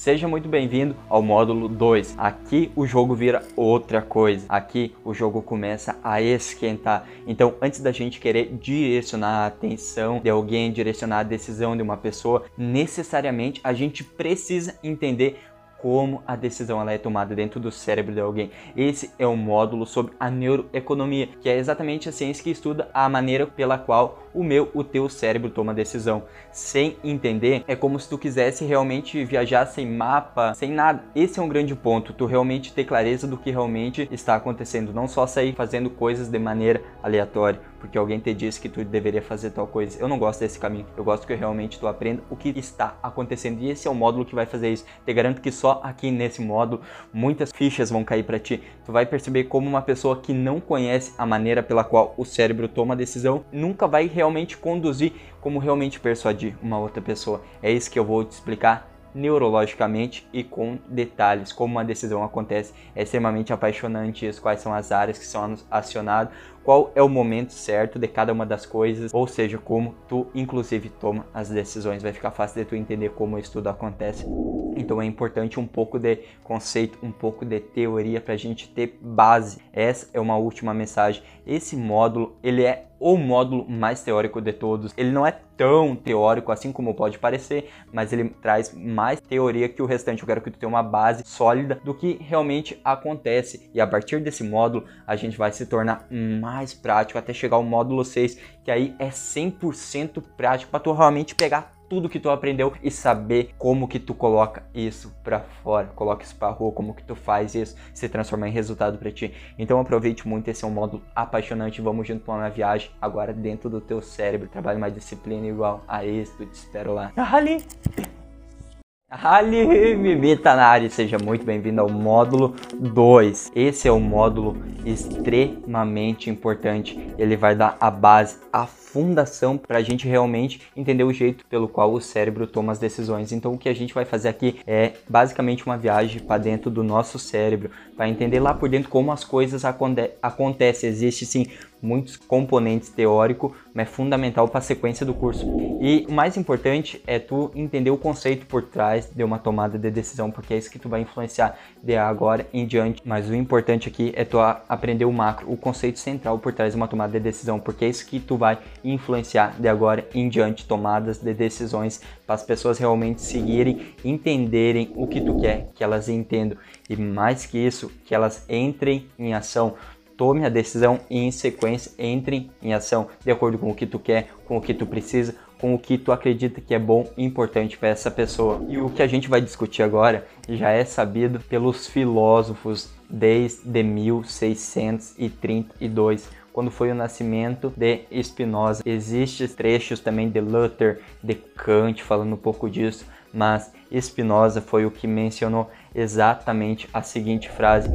Seja muito bem-vindo ao módulo 2. Aqui o jogo vira outra coisa. Aqui o jogo começa a esquentar. Então, antes da gente querer direcionar a atenção de alguém, direcionar a decisão de uma pessoa, necessariamente a gente precisa entender como a decisão ela é tomada dentro do cérebro de alguém. Esse é um módulo sobre a neuroeconomia, que é exatamente a ciência que estuda a maneira pela qual o meu, o teu cérebro toma decisão. Sem entender, é como se tu quisesse realmente viajar sem mapa, sem nada. Esse é um grande ponto, tu realmente ter clareza do que realmente está acontecendo, não só sair fazendo coisas de maneira aleatória, porque alguém te disse que tu deveria fazer tal coisa. Eu não gosto desse caminho. Eu gosto que realmente tu aprenda o que está acontecendo. E esse é o módulo que vai fazer isso. Te garanto que só aqui nesse módulo muitas fichas vão cair para ti. Tu vai perceber como uma pessoa que não conhece a maneira pela qual o cérebro toma a decisão nunca vai realmente conduzir como realmente persuadir uma outra pessoa. É isso que eu vou te explicar neurologicamente e com detalhes, como uma decisão acontece. É extremamente apaixonante isso, quais são as áreas que são acionadas, qual é o momento certo de cada uma das coisas, ou seja, como tu inclusive toma as decisões. Vai ficar fácil de tu entender como isso tudo acontece. Então é importante um pouco de conceito, um pouco de teoria para a gente ter base. Essa é uma última mensagem. Esse módulo, ele é o módulo mais teórico de todos. Ele não é tão teórico assim como pode parecer, mas ele traz mais teoria que o restante. Eu quero que tu tenha uma base sólida do que realmente acontece. E a partir desse módulo, a gente vai se tornar mais prático até chegar ao módulo 6, que aí é 100% prático para tu realmente pegar tudo que tu aprendeu e saber como que tu coloca isso para fora, coloca isso para rua, como que tu faz isso se transformar em resultado para ti. Então aproveite muito, esse é um módulo apaixonante, vamos junto para uma viagem agora dentro do teu cérebro, trabalhe mais disciplina igual a êxito, te espero lá. Ali! Ali, Mimita na área, seja muito bem-vindo ao módulo 2. Esse é um módulo extremamente importante. Ele vai dar a base, a fundação para a gente realmente entender o jeito pelo qual o cérebro toma as decisões. Então, o que a gente vai fazer aqui é basicamente uma viagem para dentro do nosso cérebro, para entender lá por dentro como as coisas aconte acontecem. Existe sim muitos componentes teóricos, mas é fundamental para a sequência do curso. E o mais importante é tu entender o conceito por trás de uma tomada de decisão, porque é isso que tu vai influenciar de agora em diante. Mas o importante aqui é tu aprender o macro, o conceito central por trás de uma tomada de decisão, porque é isso que tu vai influenciar de agora em diante tomadas de decisões para as pessoas realmente seguirem, entenderem o que tu quer que elas entendam e mais que isso, que elas entrem em ação tome a decisão e em sequência entre em ação de acordo com o que tu quer, com o que tu precisa, com o que tu acredita que é bom e importante para essa pessoa. E o que a gente vai discutir agora já é sabido pelos filósofos desde 1632 quando foi o nascimento de Spinoza. Existem trechos também de Luther, de Kant falando um pouco disso, mas Spinoza foi o que mencionou exatamente a seguinte frase: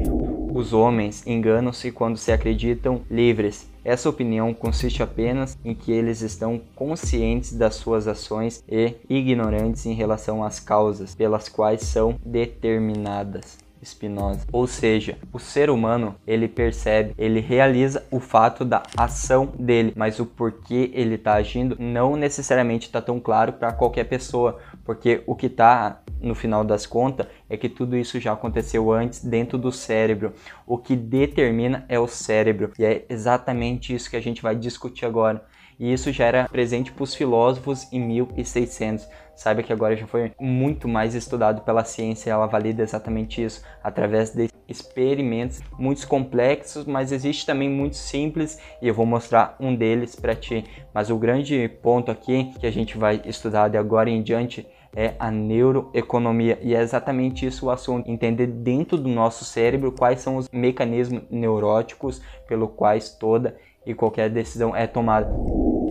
Os homens enganam-se quando se acreditam livres. Essa opinião consiste apenas em que eles estão conscientes das suas ações e ignorantes em relação às causas pelas quais são determinadas. Spinoza. Ou seja, o ser humano, ele percebe, ele realiza o fato da ação dele, mas o porquê ele está agindo não necessariamente está tão claro para qualquer pessoa, porque o que está no final das contas é que tudo isso já aconteceu antes dentro do cérebro. O que determina é o cérebro, e é exatamente isso que a gente vai discutir agora. E isso já era presente para os filósofos em 1600. Saiba que agora já foi muito mais estudado pela ciência, ela valida exatamente isso através de experimentos muito complexos, mas existe também muito simples e eu vou mostrar um deles para ti. Mas o grande ponto aqui que a gente vai estudar de agora em diante é a neuroeconomia e é exatamente isso o assunto, entender dentro do nosso cérebro quais são os mecanismos neuróticos pelo quais toda e qualquer decisão é tomada.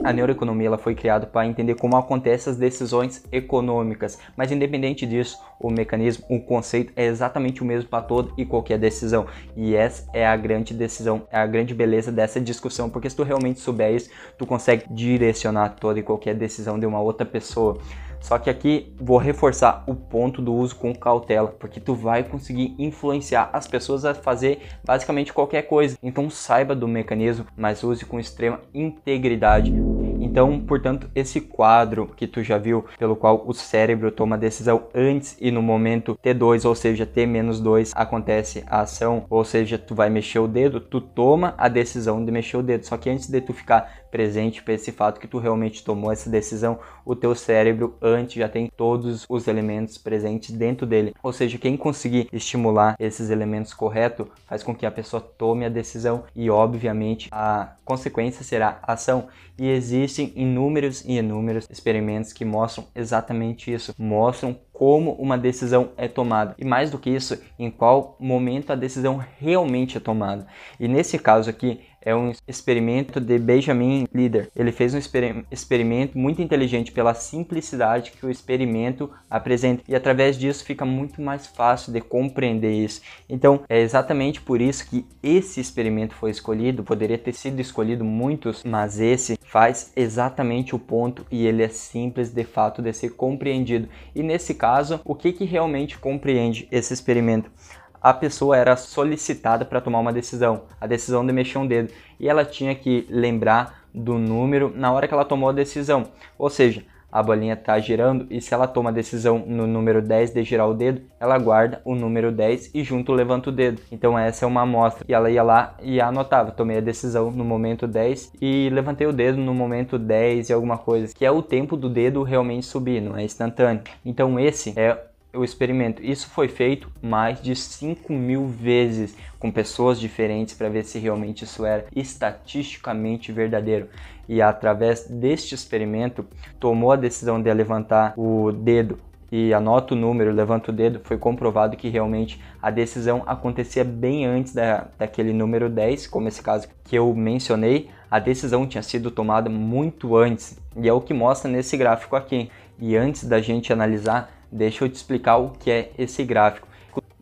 A neuroeconomia ela foi criada para entender como acontecem as decisões econômicas, mas independente disso, o mecanismo, o conceito é exatamente o mesmo para toda e qualquer decisão. E essa é a grande decisão, é a grande beleza dessa discussão, porque se tu realmente souber isso, tu consegue direcionar toda e qualquer decisão de uma outra pessoa. Só que aqui vou reforçar o ponto do uso com cautela, porque tu vai conseguir influenciar as pessoas a fazer basicamente qualquer coisa. Então saiba do mecanismo, mas use com extrema integridade Então, portanto, esse quadro que tu já viu, pelo qual o cérebro toma decisão antes e no momento T2, ou seja, T menos 2, acontece a ação, ou seja, tu vai mexer o dedo, tu toma a decisão de mexer o dedo. Só que antes de tu ficar presente para esse fato que tu realmente tomou essa decisão, o teu cérebro antes já tem todos os elementos presentes dentro dele. Ou seja, quem conseguir estimular esses elementos corretos faz com que a pessoa tome a decisão e obviamente a consequência será ação. E existem inúmeros e inúmeros experimentos que mostram exatamente isso, mostram como uma decisão é tomada e mais do que isso, em qual momento a decisão realmente é tomada. E nesse caso aqui, é um experimento de Benjamin Leader. Ele fez um exper experimento muito inteligente pela simplicidade que o experimento apresenta e através disso fica muito mais fácil de compreender isso. Então, é exatamente por isso que esse experimento foi escolhido, poderia ter sido escolhido muitos, mas esse faz exatamente o ponto e ele é simples de fato de ser compreendido. E nesse caso, o que que realmente compreende esse experimento? A pessoa era solicitada para tomar uma decisão, a decisão de mexer um dedo, e ela tinha que lembrar do número na hora que ela tomou a decisão. Ou seja, a bolinha está girando e se ela toma a decisão no número 10 de girar o dedo, ela guarda o número 10 e junto levanta o dedo. Então essa é uma amostra. E ela ia lá e anotava, tomei a decisão no momento 10 e levantei o dedo no momento 10 e alguma coisa, que é o tempo do dedo realmente subir, não é instantâneo. Então esse é o experimento. Isso foi feito mais de 5 mil vezes com pessoas diferentes para ver se realmente isso era estatisticamente verdadeiro. E através deste experimento, tomou a decisão de levantar o dedo e anota o número, levanta o dedo, foi comprovado que realmente a decisão acontecia bem antes da, daquele número 10, como esse caso que eu mencionei, a decisão tinha sido tomada muito antes, e é o que mostra nesse gráfico aqui. E antes da gente analisar Deixa eu te explicar o que é esse gráfico.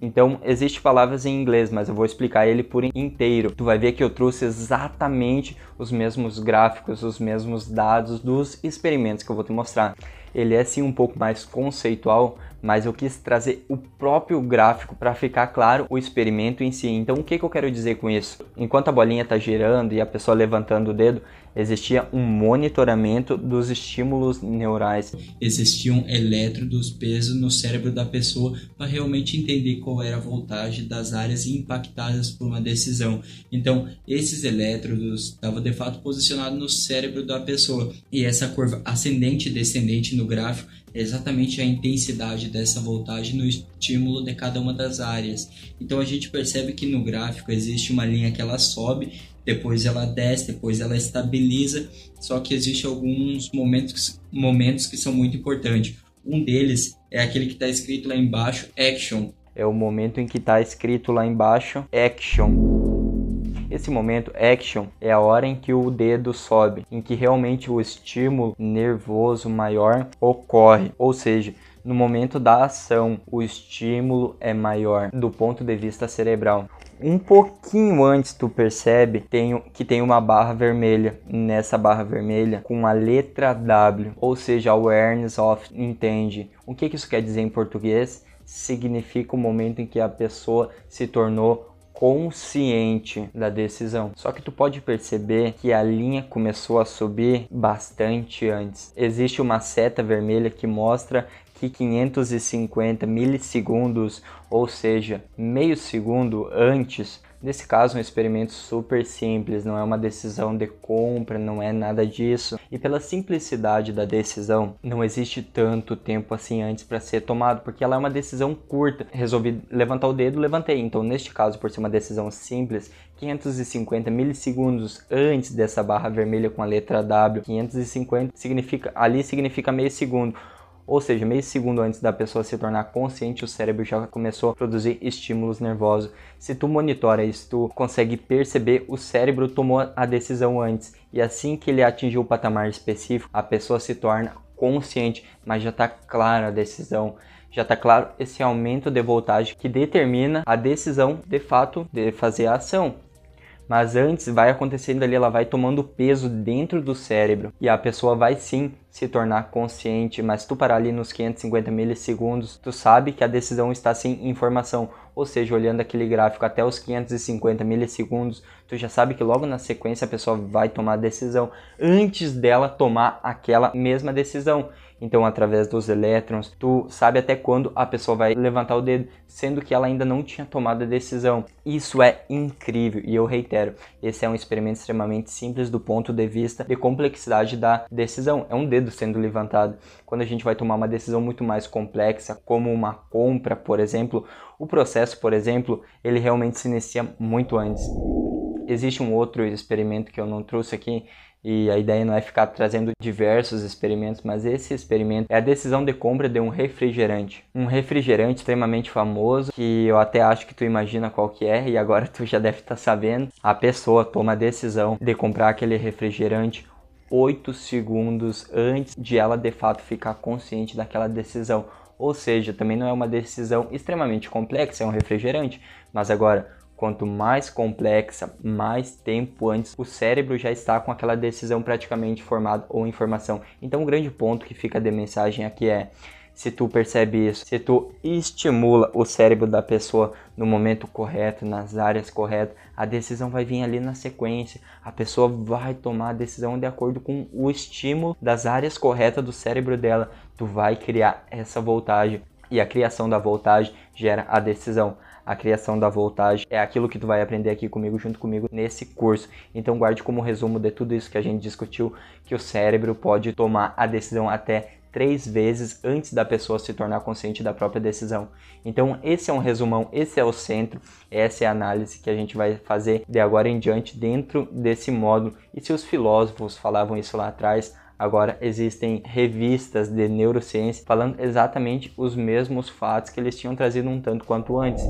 Então, existe palavras em inglês, mas eu vou explicar ele por inteiro. Tu vai ver que eu trouxe exatamente os mesmos gráficos, os mesmos dados dos experimentos que eu vou te mostrar. Ele é sim um pouco mais conceitual, mas eu quis trazer o próprio gráfico para ficar claro o experimento em si. Então, o que, que eu quero dizer com isso? Enquanto a bolinha está girando e a pessoa levantando o dedo, existia um monitoramento dos estímulos neurais. Existiam elétrodos pesos no cérebro da pessoa para realmente entender qual era a voltagem das áreas impactadas por uma decisão. Então, esses elétrodos estavam de fato posicionados no cérebro da pessoa. E essa curva ascendente e descendente no gráfico exatamente a intensidade dessa voltagem no estímulo de cada uma das áreas. Então a gente percebe que no gráfico existe uma linha que ela sobe, depois ela desce, depois ela estabiliza, só que existe alguns momentos, momentos que são muito importantes. Um deles é aquele que está escrito lá embaixo, action. É o momento em que está escrito lá embaixo, action. Esse momento action é a hora em que o dedo sobe, em que realmente o estímulo nervoso maior ocorre, ou seja, no momento da ação, o estímulo é maior do ponto de vista cerebral. Um pouquinho antes tu percebe tem, que tem uma barra vermelha. Nessa barra vermelha com a letra W, ou seja, awareness of entende. O que, que isso quer dizer em português? Significa o momento em que a pessoa se tornou consciente da decisão. Só que tu pode perceber que a linha começou a subir bastante antes. Existe uma seta vermelha que mostra que 550 milissegundos, ou seja, meio segundo antes Nesse caso, um experimento super simples, não é uma decisão de compra, não é nada disso. E pela simplicidade da decisão, não existe tanto tempo assim antes para ser tomado, porque ela é uma decisão curta. Resolvi levantar o dedo, levantei. Então, neste caso, por ser uma decisão simples, 550 milissegundos antes dessa barra vermelha com a letra W, 550 significa ali significa meio segundo. Ou seja, meio segundo antes da pessoa se tornar consciente, o cérebro já começou a produzir estímulos nervosos. Se tu monitora isso, tu consegue perceber o cérebro tomou a decisão antes. E assim que ele atingiu o patamar específico, a pessoa se torna consciente, mas já está clara a decisão. Já está claro esse aumento de voltagem que determina a decisão de fato de fazer a ação mas antes vai acontecendo ali, ela vai tomando peso dentro do cérebro. E a pessoa vai sim se tornar consciente, mas tu parar ali nos 550 milissegundos, tu sabe que a decisão está sem informação, ou seja, olhando aquele gráfico até os 550 milissegundos, tu já sabe que logo na sequência a pessoa vai tomar a decisão antes dela tomar aquela mesma decisão. Então, através dos elétrons, tu sabe até quando a pessoa vai levantar o dedo, sendo que ela ainda não tinha tomado a decisão. Isso é incrível e eu reitero, esse é um experimento extremamente simples do ponto de vista de complexidade da decisão. É um dedo sendo levantado. Quando a gente vai tomar uma decisão muito mais complexa, como uma compra, por exemplo, o processo, por exemplo, ele realmente se inicia muito antes. Existe um outro experimento que eu não trouxe aqui, e a ideia não é ficar trazendo diversos experimentos, mas esse experimento é a decisão de compra de um refrigerante. Um refrigerante extremamente famoso, que eu até acho que tu imagina qual que é, e agora tu já deve estar tá sabendo. A pessoa toma a decisão de comprar aquele refrigerante 8 segundos antes de ela de fato ficar consciente daquela decisão. Ou seja, também não é uma decisão extremamente complexa, é um refrigerante, mas agora Quanto mais complexa, mais tempo antes o cérebro já está com aquela decisão praticamente formada ou informação. Então, o grande ponto que fica de mensagem aqui é: se tu percebe isso, se tu estimula o cérebro da pessoa no momento correto, nas áreas corretas, a decisão vai vir ali na sequência. A pessoa vai tomar a decisão de acordo com o estímulo das áreas corretas do cérebro dela. Tu vai criar essa voltagem e a criação da voltagem gera a decisão a criação da voltagem é aquilo que tu vai aprender aqui comigo, junto comigo, nesse curso. Então guarde como resumo de tudo isso que a gente discutiu, que o cérebro pode tomar a decisão até três vezes antes da pessoa se tornar consciente da própria decisão. Então, esse é um resumão, esse é o centro, essa é a análise que a gente vai fazer de agora em diante dentro desse módulo. E se os filósofos falavam isso lá atrás, Agora existem revistas de neurociência falando exatamente os mesmos fatos que eles tinham trazido um tanto quanto antes.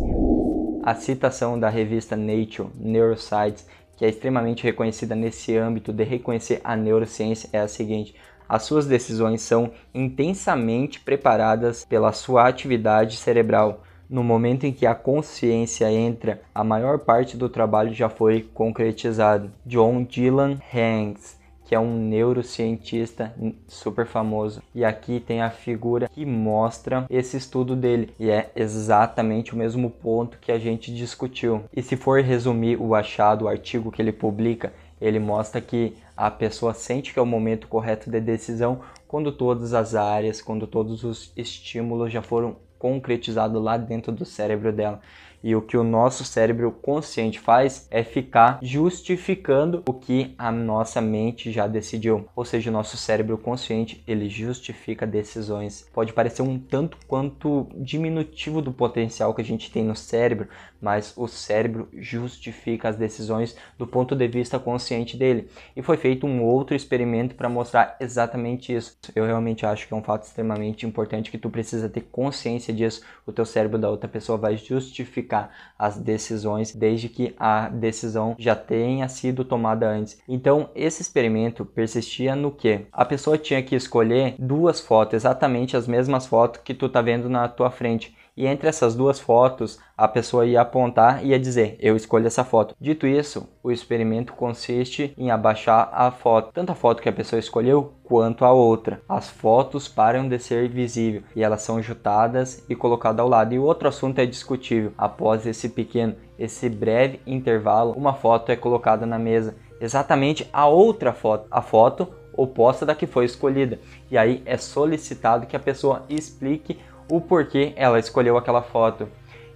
A citação da revista Nature Neuroscience, que é extremamente reconhecida nesse âmbito de reconhecer a neurociência, é a seguinte: as suas decisões são intensamente preparadas pela sua atividade cerebral. No momento em que a consciência entra, a maior parte do trabalho já foi concretizado. John Dylan Hanks que é um neurocientista super famoso. E aqui tem a figura que mostra esse estudo dele. E é exatamente o mesmo ponto que a gente discutiu. E se for resumir o achado, o artigo que ele publica, ele mostra que a pessoa sente que é o momento correto de decisão quando todas as áreas, quando todos os estímulos já foram concretizados lá dentro do cérebro dela. E o que o nosso cérebro consciente faz é ficar justificando o que a nossa mente já decidiu. Ou seja, o nosso cérebro consciente, ele justifica decisões. Pode parecer um tanto quanto diminutivo do potencial que a gente tem no cérebro, mas o cérebro justifica as decisões do ponto de vista consciente dele. E foi feito um outro experimento para mostrar exatamente isso. Eu realmente acho que é um fato extremamente importante que tu precisa ter consciência disso. O teu cérebro da outra pessoa vai justificar as decisões desde que a decisão já tenha sido tomada antes. Então, esse experimento persistia no que? A pessoa tinha que escolher duas fotos, exatamente as mesmas fotos que tu tá vendo na tua frente e entre essas duas fotos a pessoa ia apontar e ia dizer eu escolho essa foto. Dito isso, o experimento consiste em abaixar a foto, tanto a foto que a pessoa escolheu quanto a outra. As fotos param de ser visíveis e elas são juntadas e colocadas ao lado. E o outro assunto é discutível. Após esse pequeno, esse breve intervalo, uma foto é colocada na mesa. Exatamente a outra foto, a foto oposta da que foi escolhida. E aí é solicitado que a pessoa explique o porquê ela escolheu aquela foto.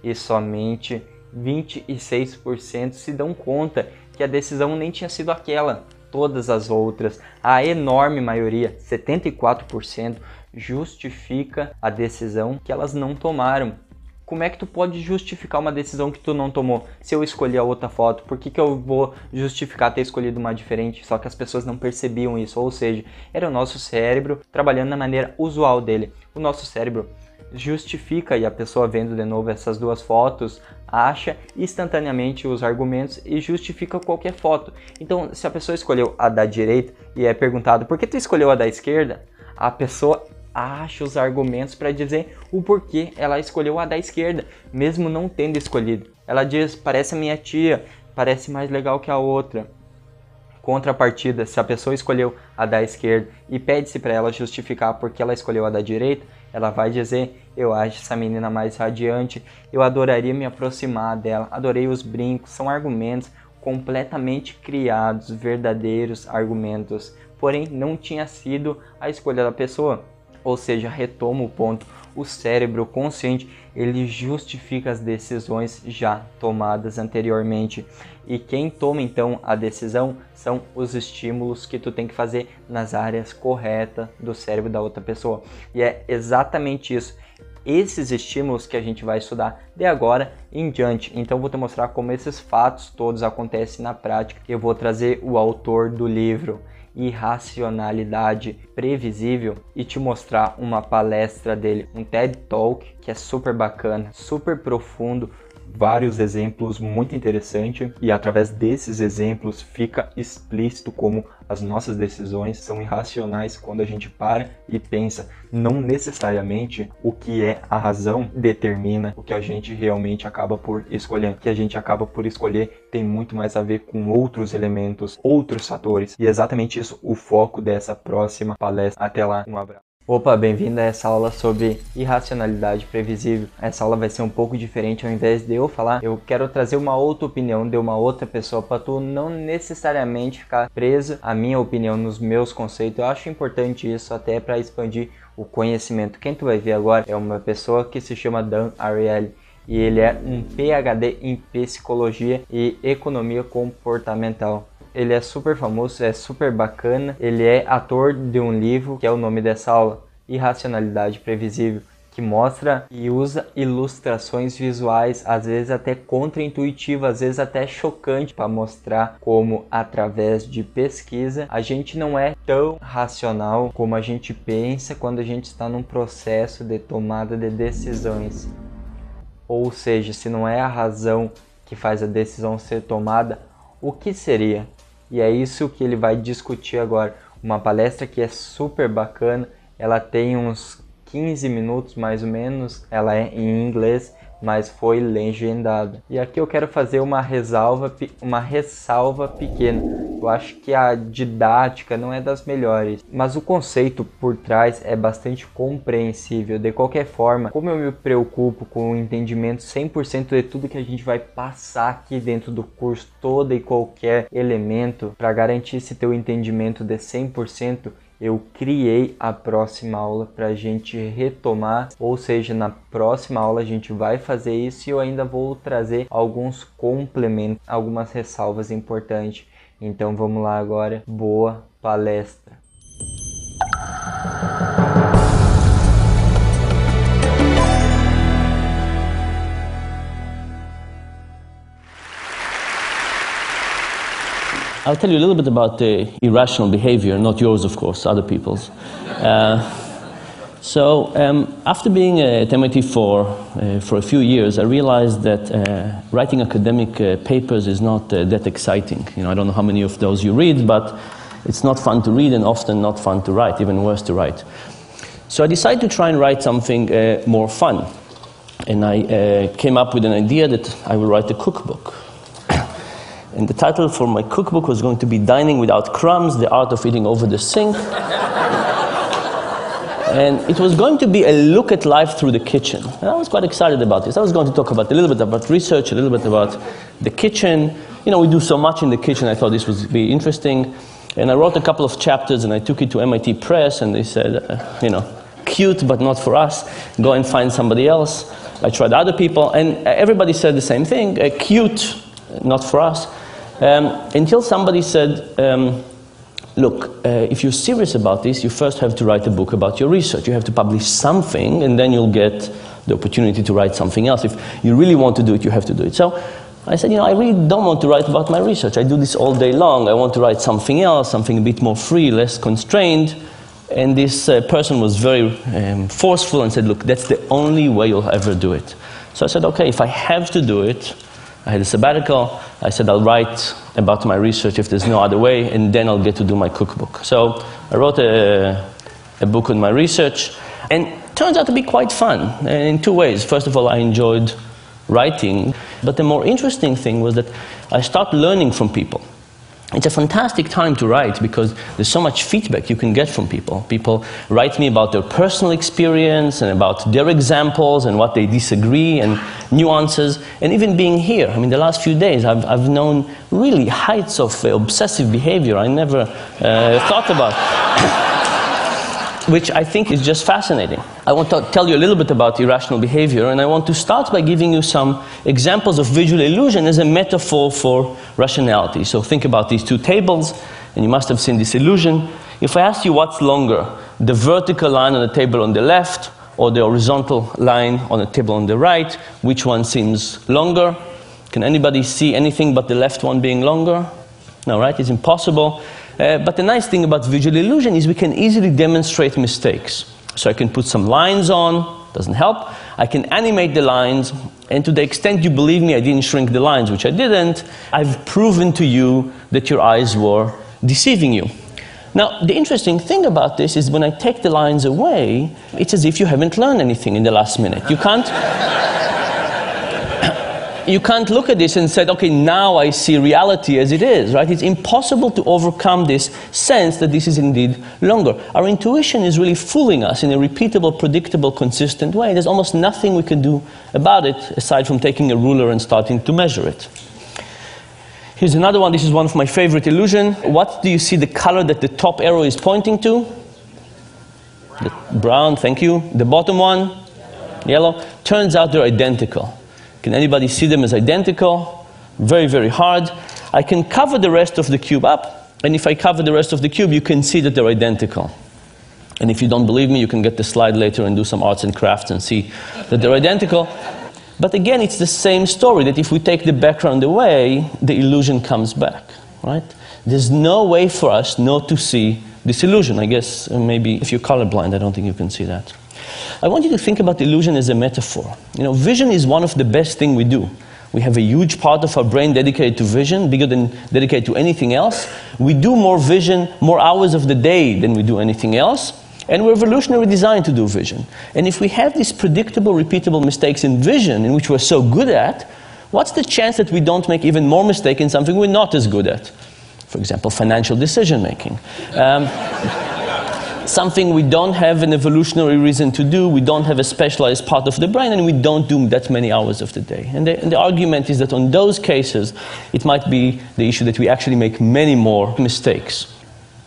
E somente 26% se dão conta que a decisão nem tinha sido aquela. Todas as outras, a enorme maioria, 74%, justifica a decisão que elas não tomaram. Como é que tu pode justificar uma decisão que tu não tomou? Se eu escolhi a outra foto, por que, que eu vou justificar ter escolhido uma diferente? Só que as pessoas não percebiam isso, ou seja, era o nosso cérebro trabalhando da maneira usual dele. O nosso cérebro justifica e a pessoa vendo de novo essas duas fotos acha instantaneamente os argumentos e justifica qualquer foto. Então, se a pessoa escolheu a da direita e é perguntado por que tu escolheu a da esquerda, a pessoa acha os argumentos para dizer o porquê ela escolheu a da esquerda, mesmo não tendo escolhido. Ela diz: parece a minha tia, parece mais legal que a outra contrapartida, se a pessoa escolheu a da esquerda e pede-se para ela justificar porque ela escolheu a da direita, ela vai dizer: Eu acho essa menina mais radiante, eu adoraria me aproximar dela, adorei os brincos, são argumentos completamente criados, verdadeiros argumentos, porém não tinha sido a escolha da pessoa. Ou seja, retoma o ponto, o cérebro consciente, ele justifica as decisões já tomadas anteriormente. E quem toma então a decisão são os estímulos que tu tem que fazer nas áreas corretas do cérebro da outra pessoa. E é exatamente isso. Esses estímulos que a gente vai estudar de agora em diante. Então vou te mostrar como esses fatos todos acontecem na prática. Eu vou trazer o autor do livro irracionalidade previsível e te mostrar uma palestra dele, um TED Talk que é super bacana, super profundo, vários exemplos muito interessantes e através desses exemplos fica explícito como as nossas decisões são irracionais quando a gente para e pensa. Não necessariamente o que é a razão determina o que a gente realmente acaba por escolher. O que a gente acaba por escolher tem muito mais a ver com outros elementos, outros fatores. E é exatamente isso o foco dessa próxima palestra. Até lá, um abraço. Opa, bem-vindo a essa aula sobre irracionalidade previsível. Essa aula vai ser um pouco diferente, ao invés de eu falar, eu quero trazer uma outra opinião de uma outra pessoa para tu não necessariamente ficar preso à minha opinião nos meus conceitos. Eu acho importante isso até para expandir o conhecimento. Quem tu vai ver agora é uma pessoa que se chama Dan Ariely e ele é um PhD em psicologia e economia comportamental. Ele é super famoso, é super bacana. Ele é ator de um livro que é o nome dessa aula, Irracionalidade Previsível, que mostra e usa ilustrações visuais, às vezes até contraintuitivas, às vezes até chocante, para mostrar como através de pesquisa a gente não é tão racional como a gente pensa quando a gente está num processo de tomada de decisões. Ou seja, se não é a razão que faz a decisão ser tomada, o que seria? E é isso que ele vai discutir agora. Uma palestra que é super bacana, ela tem uns 15 minutos mais ou menos, ela é em inglês mas foi legendado. E aqui eu quero fazer uma ressalva, uma ressalva pequena. Eu acho que a didática não é das melhores, mas o conceito por trás é bastante compreensível. De qualquer forma, como eu me preocupo com o entendimento 100% de tudo que a gente vai passar aqui dentro do curso, todo e qualquer elemento, para garantir esse teu entendimento de 100%, eu criei a próxima aula para a gente retomar, ou seja, na próxima aula a gente vai fazer isso e eu ainda vou trazer alguns complementos, algumas ressalvas importantes. Então vamos lá agora, boa palestra! I'll tell you a little bit about the irrational behavior, not yours, of course, other people's. Uh, so, um, after being at MIT for, uh, for a few years, I realized that uh, writing academic uh, papers is not uh, that exciting. You know, I don't know how many of those you read, but it's not fun to read and often not fun to write, even worse to write. So I decided to try and write something uh, more fun. And I came up with an idea that I will write a cookbook. And the title for my cookbook was going to be Dining Without Crumbs The Art of Eating Over the Sink. and it was going to be a look at life through the kitchen. And I was quite excited about this. I was going to talk about a little bit about research, a little bit about the kitchen. You know, we do so much in the kitchen, I thought this would be interesting. And I wrote a couple of chapters and I took it to MIT Press, and they said, uh, you know, cute, but not for us. Go and find somebody else. I tried other people, and everybody said the same thing uh, cute, not for us. Um, until somebody said, um, look, uh, if you're serious about this, you first have to write a book about your research. You have to publish something, and then you'll get the opportunity to write something else. If you really want to do it, you have to do it. So I said, you know, I really don't want to write about my research. I do this all day long. I want to write something else, something a bit more free, less constrained. And this uh, person was very um, forceful and said, look, that's the only way you'll ever do it. So I said, okay, if I have to do it, I had a sabbatical. I said I'll write about my research if there's no other way, and then I'll get to do my cookbook. So I wrote a, a book on my research, and turns out to be quite fun uh, in two ways. First of all, I enjoyed writing, but the more interesting thing was that I started learning from people. It's a fantastic time to write because there's so much feedback you can get from people. People write me about their personal experience and about their examples and what they disagree and nuances. And even being here, I mean, the last few days, I've, I've known really heights of uh, obsessive behavior I never uh, thought about. which I think is just fascinating. I want to tell you a little bit about irrational behavior, and I want to start by giving you some examples of visual illusion as a metaphor for rationality. So think about these two tables, and you must have seen this illusion. If I ask you what's longer, the vertical line on the table on the left or the horizontal line on the table on the right, which one seems longer? Can anybody see anything but the left one being longer? No, right? It's impossible. Uh, but the nice thing about visual illusion is we can easily demonstrate mistakes. So I can put some lines on, doesn't help. I can animate the lines, and to the extent you believe me, I didn't shrink the lines, which I didn't, I've proven to you that your eyes were deceiving you. Now, the interesting thing about this is when I take the lines away, it's as if you haven't learned anything in the last minute. You can't you can't look at this and say, okay, now I see reality as it is, right? It's impossible to overcome this sense that this is indeed longer. Our intuition is really fooling us in a repeatable, predictable, consistent way. There's almost nothing we can do about it aside from taking a ruler and starting to measure it. Here's another one. This is one of my favorite illusion. What do you see the color that the top arrow is pointing to? The brown, thank you. The bottom one, yellow. Turns out they're identical. Can anybody see them as identical? Very, very hard. I can cover the rest of the cube up, and if I cover the rest of the cube, you can see that they're identical. And if you don't believe me, you can get the slide later and do some arts and crafts and see that they're identical. But again, it's the same story that if we take the background away, the illusion comes back, right? There's no way for us not to see this illusion. I guess uh, maybe if you're colorblind, I don't think you can see that. I want you to think about illusion as a metaphor. You know, vision is one of the best things we do. We have a huge part of our brain dedicated to vision, bigger than dedicated to anything else. We do more vision, more hours of the day than we do anything else. And we're evolutionarily designed to do vision. And if we have these predictable, repeatable mistakes in vision, in which we're so good at, what's the chance that we don't make even more mistake in something we're not as good at? For example, financial decision making. Um, something we don't have an evolutionary reason to do, we don't have a specialized part of the brain, and we don't do that many hours of the day. And the, and the, argument is that on those cases, it might be the issue that we actually make many more mistakes.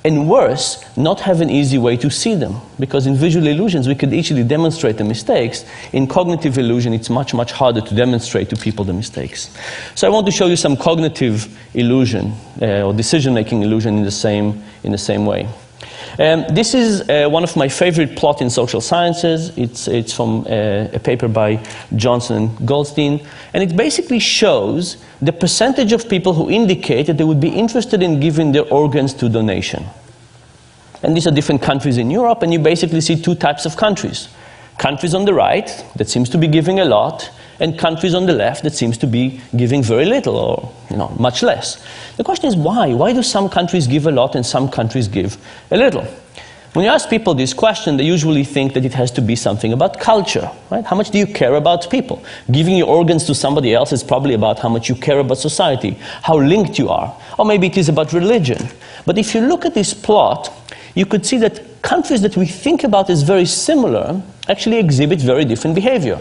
And worse, not have an easy way to see them. Because in visual illusions, we could easily demonstrate the mistakes. In cognitive illusion, it's much, much harder to demonstrate to people the mistakes. So I want to show you some cognitive illusion uh, or decision making illusion in the same, in the same way. Um, this is uh, one of my favorite plots in social sciences. It's, it's from uh, a paper by Johnson and Goldstein. And it basically shows the percentage of people who indicate that they would be interested in giving their organs to donation. And these are different countries in Europe, and you basically see two types of countries. Countries on the right that seems to be giving a lot, and countries on the left that seems to be giving very little or you know, much less. The question is why? Why do some countries give a lot and some countries give a little? When you ask people this question, they usually think that it has to be something about culture, right? How much do you care about people? Giving your organs to somebody else is probably about how much you care about society, how linked you are. Or maybe it is about religion. But if you look at this plot, you could see that countries that we think about as very similar actually exhibit very different behavior.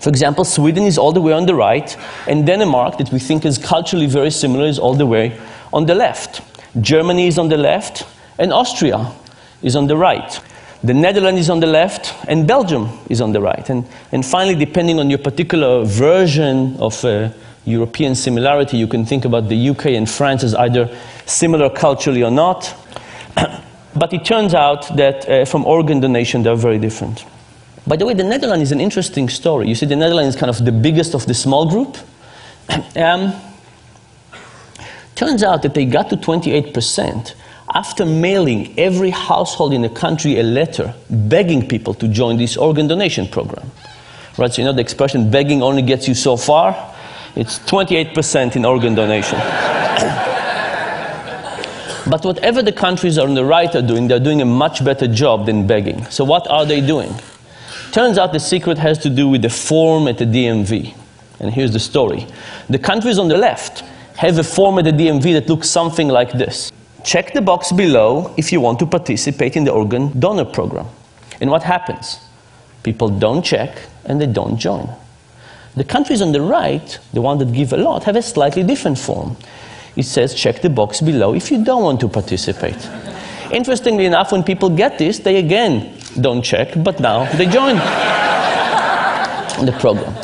For example, Sweden is all the way on the right, and Denmark, that we think is culturally very similar, is all the way on the left. Germany is on the left, and Austria is on the right. The Netherlands is on the left, and Belgium is on the right. And, and finally, depending on your particular version of uh, European similarity, you can think about the UK and France as either similar culturally or not. but it turns out that uh, from organ donation, they're very different. By the way, the Netherlands is an interesting story. You see, the Netherlands is kind of the biggest of the small group. um, turns out that they got to 28% after mailing every household in the country a letter begging people to join this organ donation program. Right, so you know the expression begging only gets you so far? It's 28% in organ donation. but whatever the countries on the right are doing, they're doing a much better job than begging. So what are they doing? Turns out the secret has to do with the form at the DMV. And here's the story. The countries on the left have a form at the DMV that looks something like this. Check the box below if you want to participate in the organ donor program. And what happens? People don't check and they don't join. The countries on the right, the ones that give a lot, have a slightly different form. It says check the box below if you don't want to participate. Interestingly enough, when people get this, they again don't check, but now they join the program.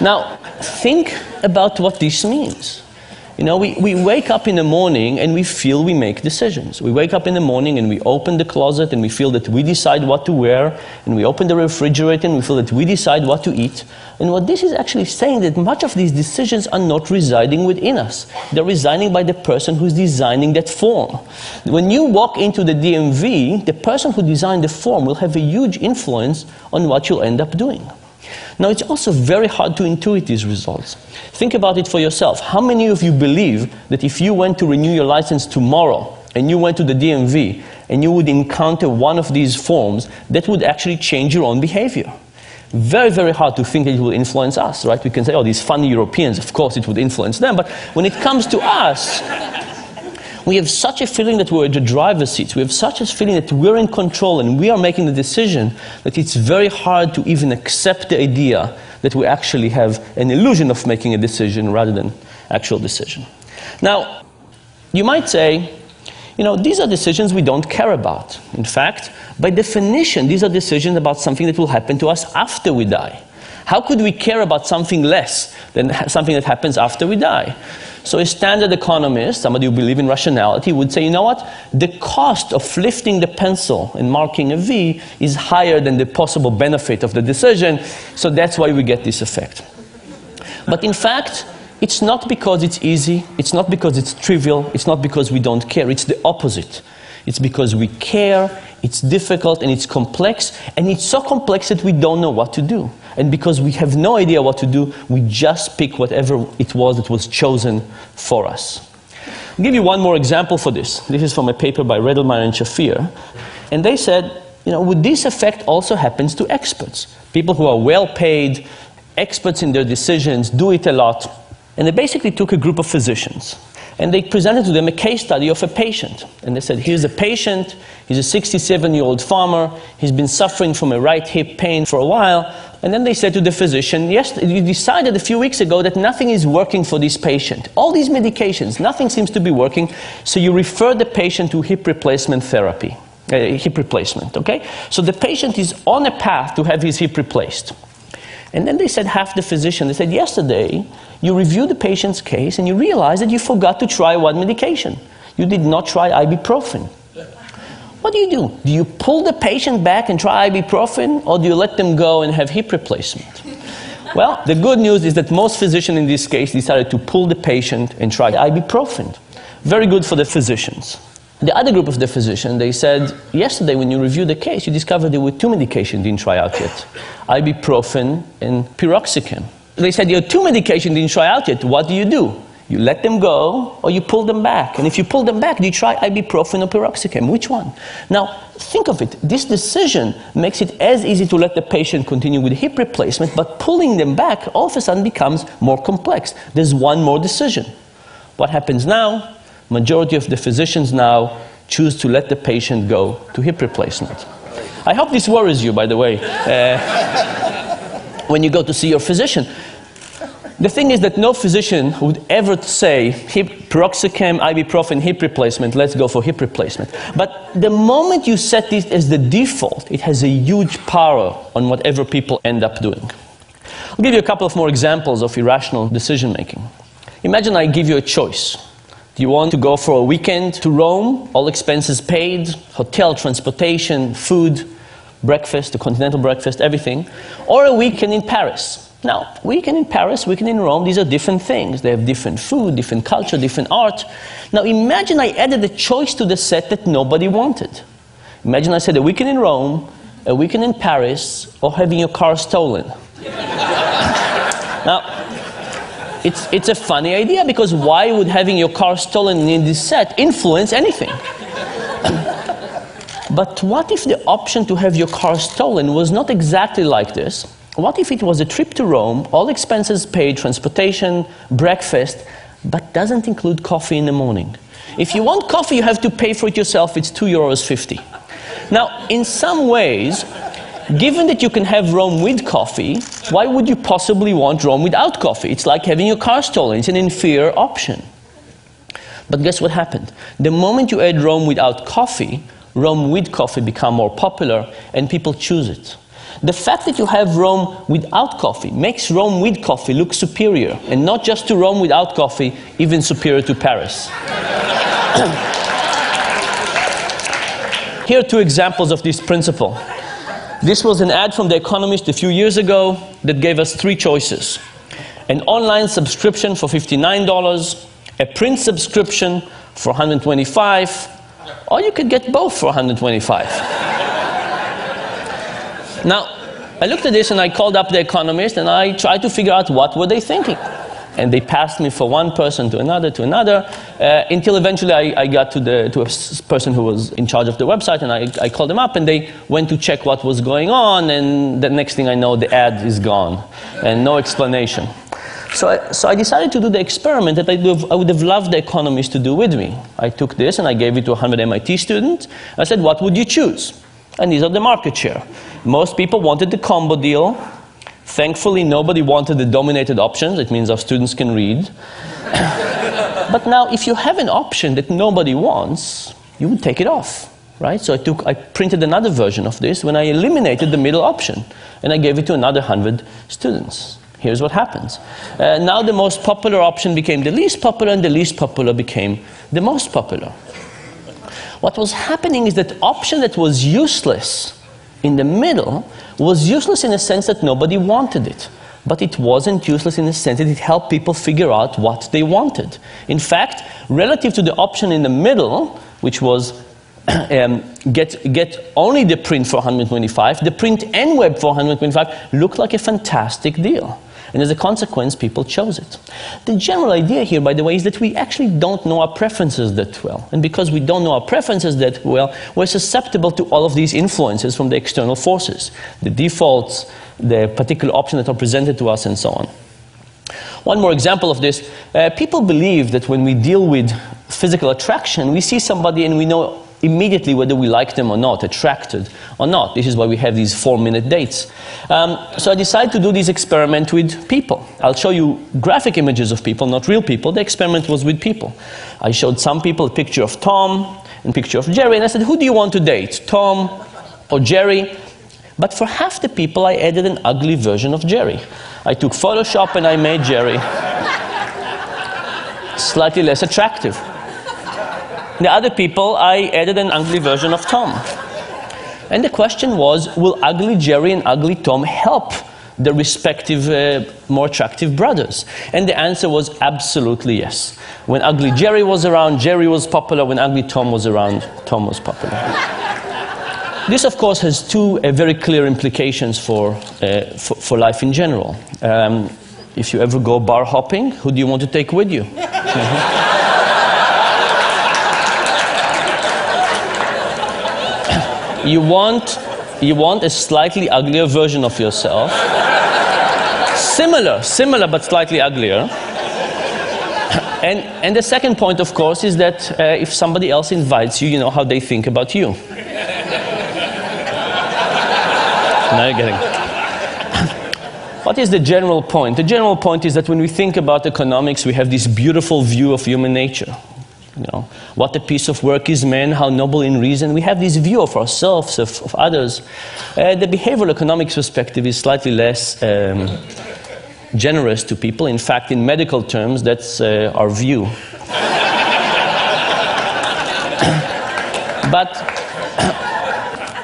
Now, think about what this means. You know, we, we wake up in the morning and we feel we make decisions. We wake up in the morning and we open the closet and we feel that we decide what to wear, and we open the refrigerator and we feel that we decide what to eat. And what this is actually saying that much of these decisions are not residing within us. They're residing by the person who's designing that form. When you walk into the DMV, the person who designed the form will have a huge influence on what you'll end up doing. Now, it's also very hard to intuit these results. Think about it for yourself. How many of you believe that if you went to renew your license tomorrow and you went to the DMV and you would encounter one of these forms, that would actually change your own behavior? Very, very hard to think that it will influence us, right? We can say, oh, these funny Europeans, of course it would influence them. But when it comes to us, we have such a feeling that we're at the driver's seat. We have such a feeling that we're in control and we are making the decision that it's very hard to even accept the idea that we actually have an illusion of making a decision rather than actual decision. Now, you might say, you know, these are decisions we don't care about. In fact, by definition, these are decisions about something that will happen to us after we die. How could we care about something less than something that happens after we die? So a standard economist, somebody who believes in rationality, would say, you know what? The cost of lifting the pencil and marking a V is higher than the possible benefit of the decision, so that's why we get this effect. But in fact, it's not because it's easy, it's not because it's trivial, it's not because we don't care, it's the opposite. It's because we care, it's difficult, and it's complex, and it's so complex that we don't know what to do. And because we have no idea what to do, we just pick whatever it was that was chosen for us. I'll give you one more example for this. This is from a paper by Redelmeier and Shafir. And they said, you know, would this effect also happens to experts? People who are well paid, experts in their decisions, do it a lot. And they basically took a group of physicians and they presented to them a case study of a patient. And they said, here's a patient, he's a 67 year old farmer, he's been suffering from a right hip pain for a while. And then they said to the physician, yes, you decided a few weeks ago that nothing is working for this patient. All these medications, nothing seems to be working, so you refer the patient to hip replacement therapy. Uh, hip replacement, okay? So the patient is on a path to have his hip replaced. And then they said, half the physician, they said, yesterday you review the patient's case and you realize that you forgot to try one medication. You did not try ibuprofen. What do you do? Do you pull the patient back and try ibuprofen or do you let them go and have hip replacement? Well, the good news is that most physicians in this case decided to pull the patient and try ibuprofen. Very good for the physicians. The other group of the physician, they said, yesterday when you reviewed the case, you discovered there were two medications didn't try out yet, ibuprofen and piroxicam. They said, your two medications didn't try out yet, what do you do? You let them go or you pull them back. And if you pull them back, do you try ibuprofen or piroxicam? Which one? Now, think of it. This decision makes it as easy to let the patient continue with hip replacement, but pulling them back all of a sudden becomes more complex. There's one more decision. What happens now? majority of the physicians now choose to let the patient go to hip replacement. I hope this worries you, by the way, uh, when you go to see your physician. The thing is that no physician would ever say hip, ibuprofen, hip replacement, let's go for hip replacement. But the moment you set this as the default, it has a huge power on whatever people end up doing. I'll give you a couple of more examples of irrational decision making. Imagine I give you a choice. Do you want to go for a weekend to Rome, all expenses paid, hotel, transportation, food, breakfast, the continental breakfast, everything, or a weekend in Paris? Now, weekend in Paris, weekend in Rome, these are different things. They have different food, different culture, different art. Now, imagine I added a choice to the set that nobody wanted. Imagine I said a weekend in Rome, a weekend in Paris, or having your car stolen. now, it's, it's a funny idea because why would having your car stolen in this set influence anything? But what if the option to have your car stolen was not exactly like this? What if it was a trip to Rome, all expenses paid, transportation, breakfast, but doesn't include coffee in the morning. If you want coffee, you have to pay for it yourself. It's 2 euros 50. Now, in some ways, given that you can have Rome with coffee, why would you possibly want Rome without coffee? It's like having your car stolen. It's an inferior option. But guess what happened? The moment you add Rome without coffee, Rome with coffee become more popular and people choose it. The fact that you have Rome without coffee makes Rome with coffee look superior, and not just to Rome without coffee, even superior to Paris. Here are two examples of this principle. This was an ad from The Economist a few years ago that gave us three choices an online subscription for $59, a print subscription for 125, or you could get both for 125. now, I looked at this and I called up the economist and I tried to figure out what were they thinking and they passed me from one person to another to another uh, until eventually I, I, got to, the, to a person who was in charge of the website and I, I, called them up and they went to check what was going on and the next thing I know the ad is gone and no explanation. So I, so I decided to do the experiment that I, I would have loved the economist to do with me. I took this and I gave it to 100 MIT students. I said, what would you choose? And these are the market share. Most people wanted the combo deal. Thankfully, nobody wanted the dominated options. It means our students can read. but now, if you have an option that nobody wants, you would take it off, right? So I, took, I printed another version of this when I eliminated the middle option, and I gave it to another 100 students. Here's what happens. Uh, now the most popular option became the least popular, and the least popular became the most popular. What was happening is that option that was useless in the middle was useless in the sense that nobody wanted it. But it wasn't useless in the sense that it helped people figure out what they wanted. In fact, relative to the option in the middle, which was um, get, get only the print for 125, the print and web for 125 looked like a fantastic deal. And as a consequence, people chose it. The general idea here, by the way, is that we actually don't know our preferences that well. And because we don't know our preferences that well, we're susceptible to all of these influences from the external forces the defaults, the particular options that are presented to us, and so on. One more example of this uh, people believe that when we deal with physical attraction, we see somebody and we know immediately whether we like them or not, attracted or not. This is why we have these four minute dates. Um, so I decided to do this experiment with people. I'll show you graphic images of people, not real people. The experiment was with people. I showed some people a picture of Tom and a picture of Jerry, and I said, Who do you want to date, Tom or Jerry? But for half the people, I added an ugly version of Jerry. I took Photoshop and I made Jerry slightly less attractive. The other people, I added an ugly version of Tom. And the question was will ugly Jerry and ugly Tom help the respective uh, more attractive brothers? And the answer was absolutely yes. When ugly Jerry was around, Jerry was popular. When ugly Tom was around, Tom was popular. this, of course, has two uh, very clear implications for, uh, for, for, life in general. Um, if you ever go bar hopping, who do you want to take with you? you want, you want a slightly uglier version of yourself. similar, similar, but slightly uglier. And, and the second point, of course, is that uh, if somebody else invites you, you know how they think about you. now you're getting. what is the general point? The general point is that when we think about economics, we have this beautiful view of human nature. You know, what a piece of work is man, how noble in reason. We have this view of ourselves, of, of others. Uh, the behavioral economics perspective is slightly less um, generous to people. In fact, in medical terms, that's uh, our view. but,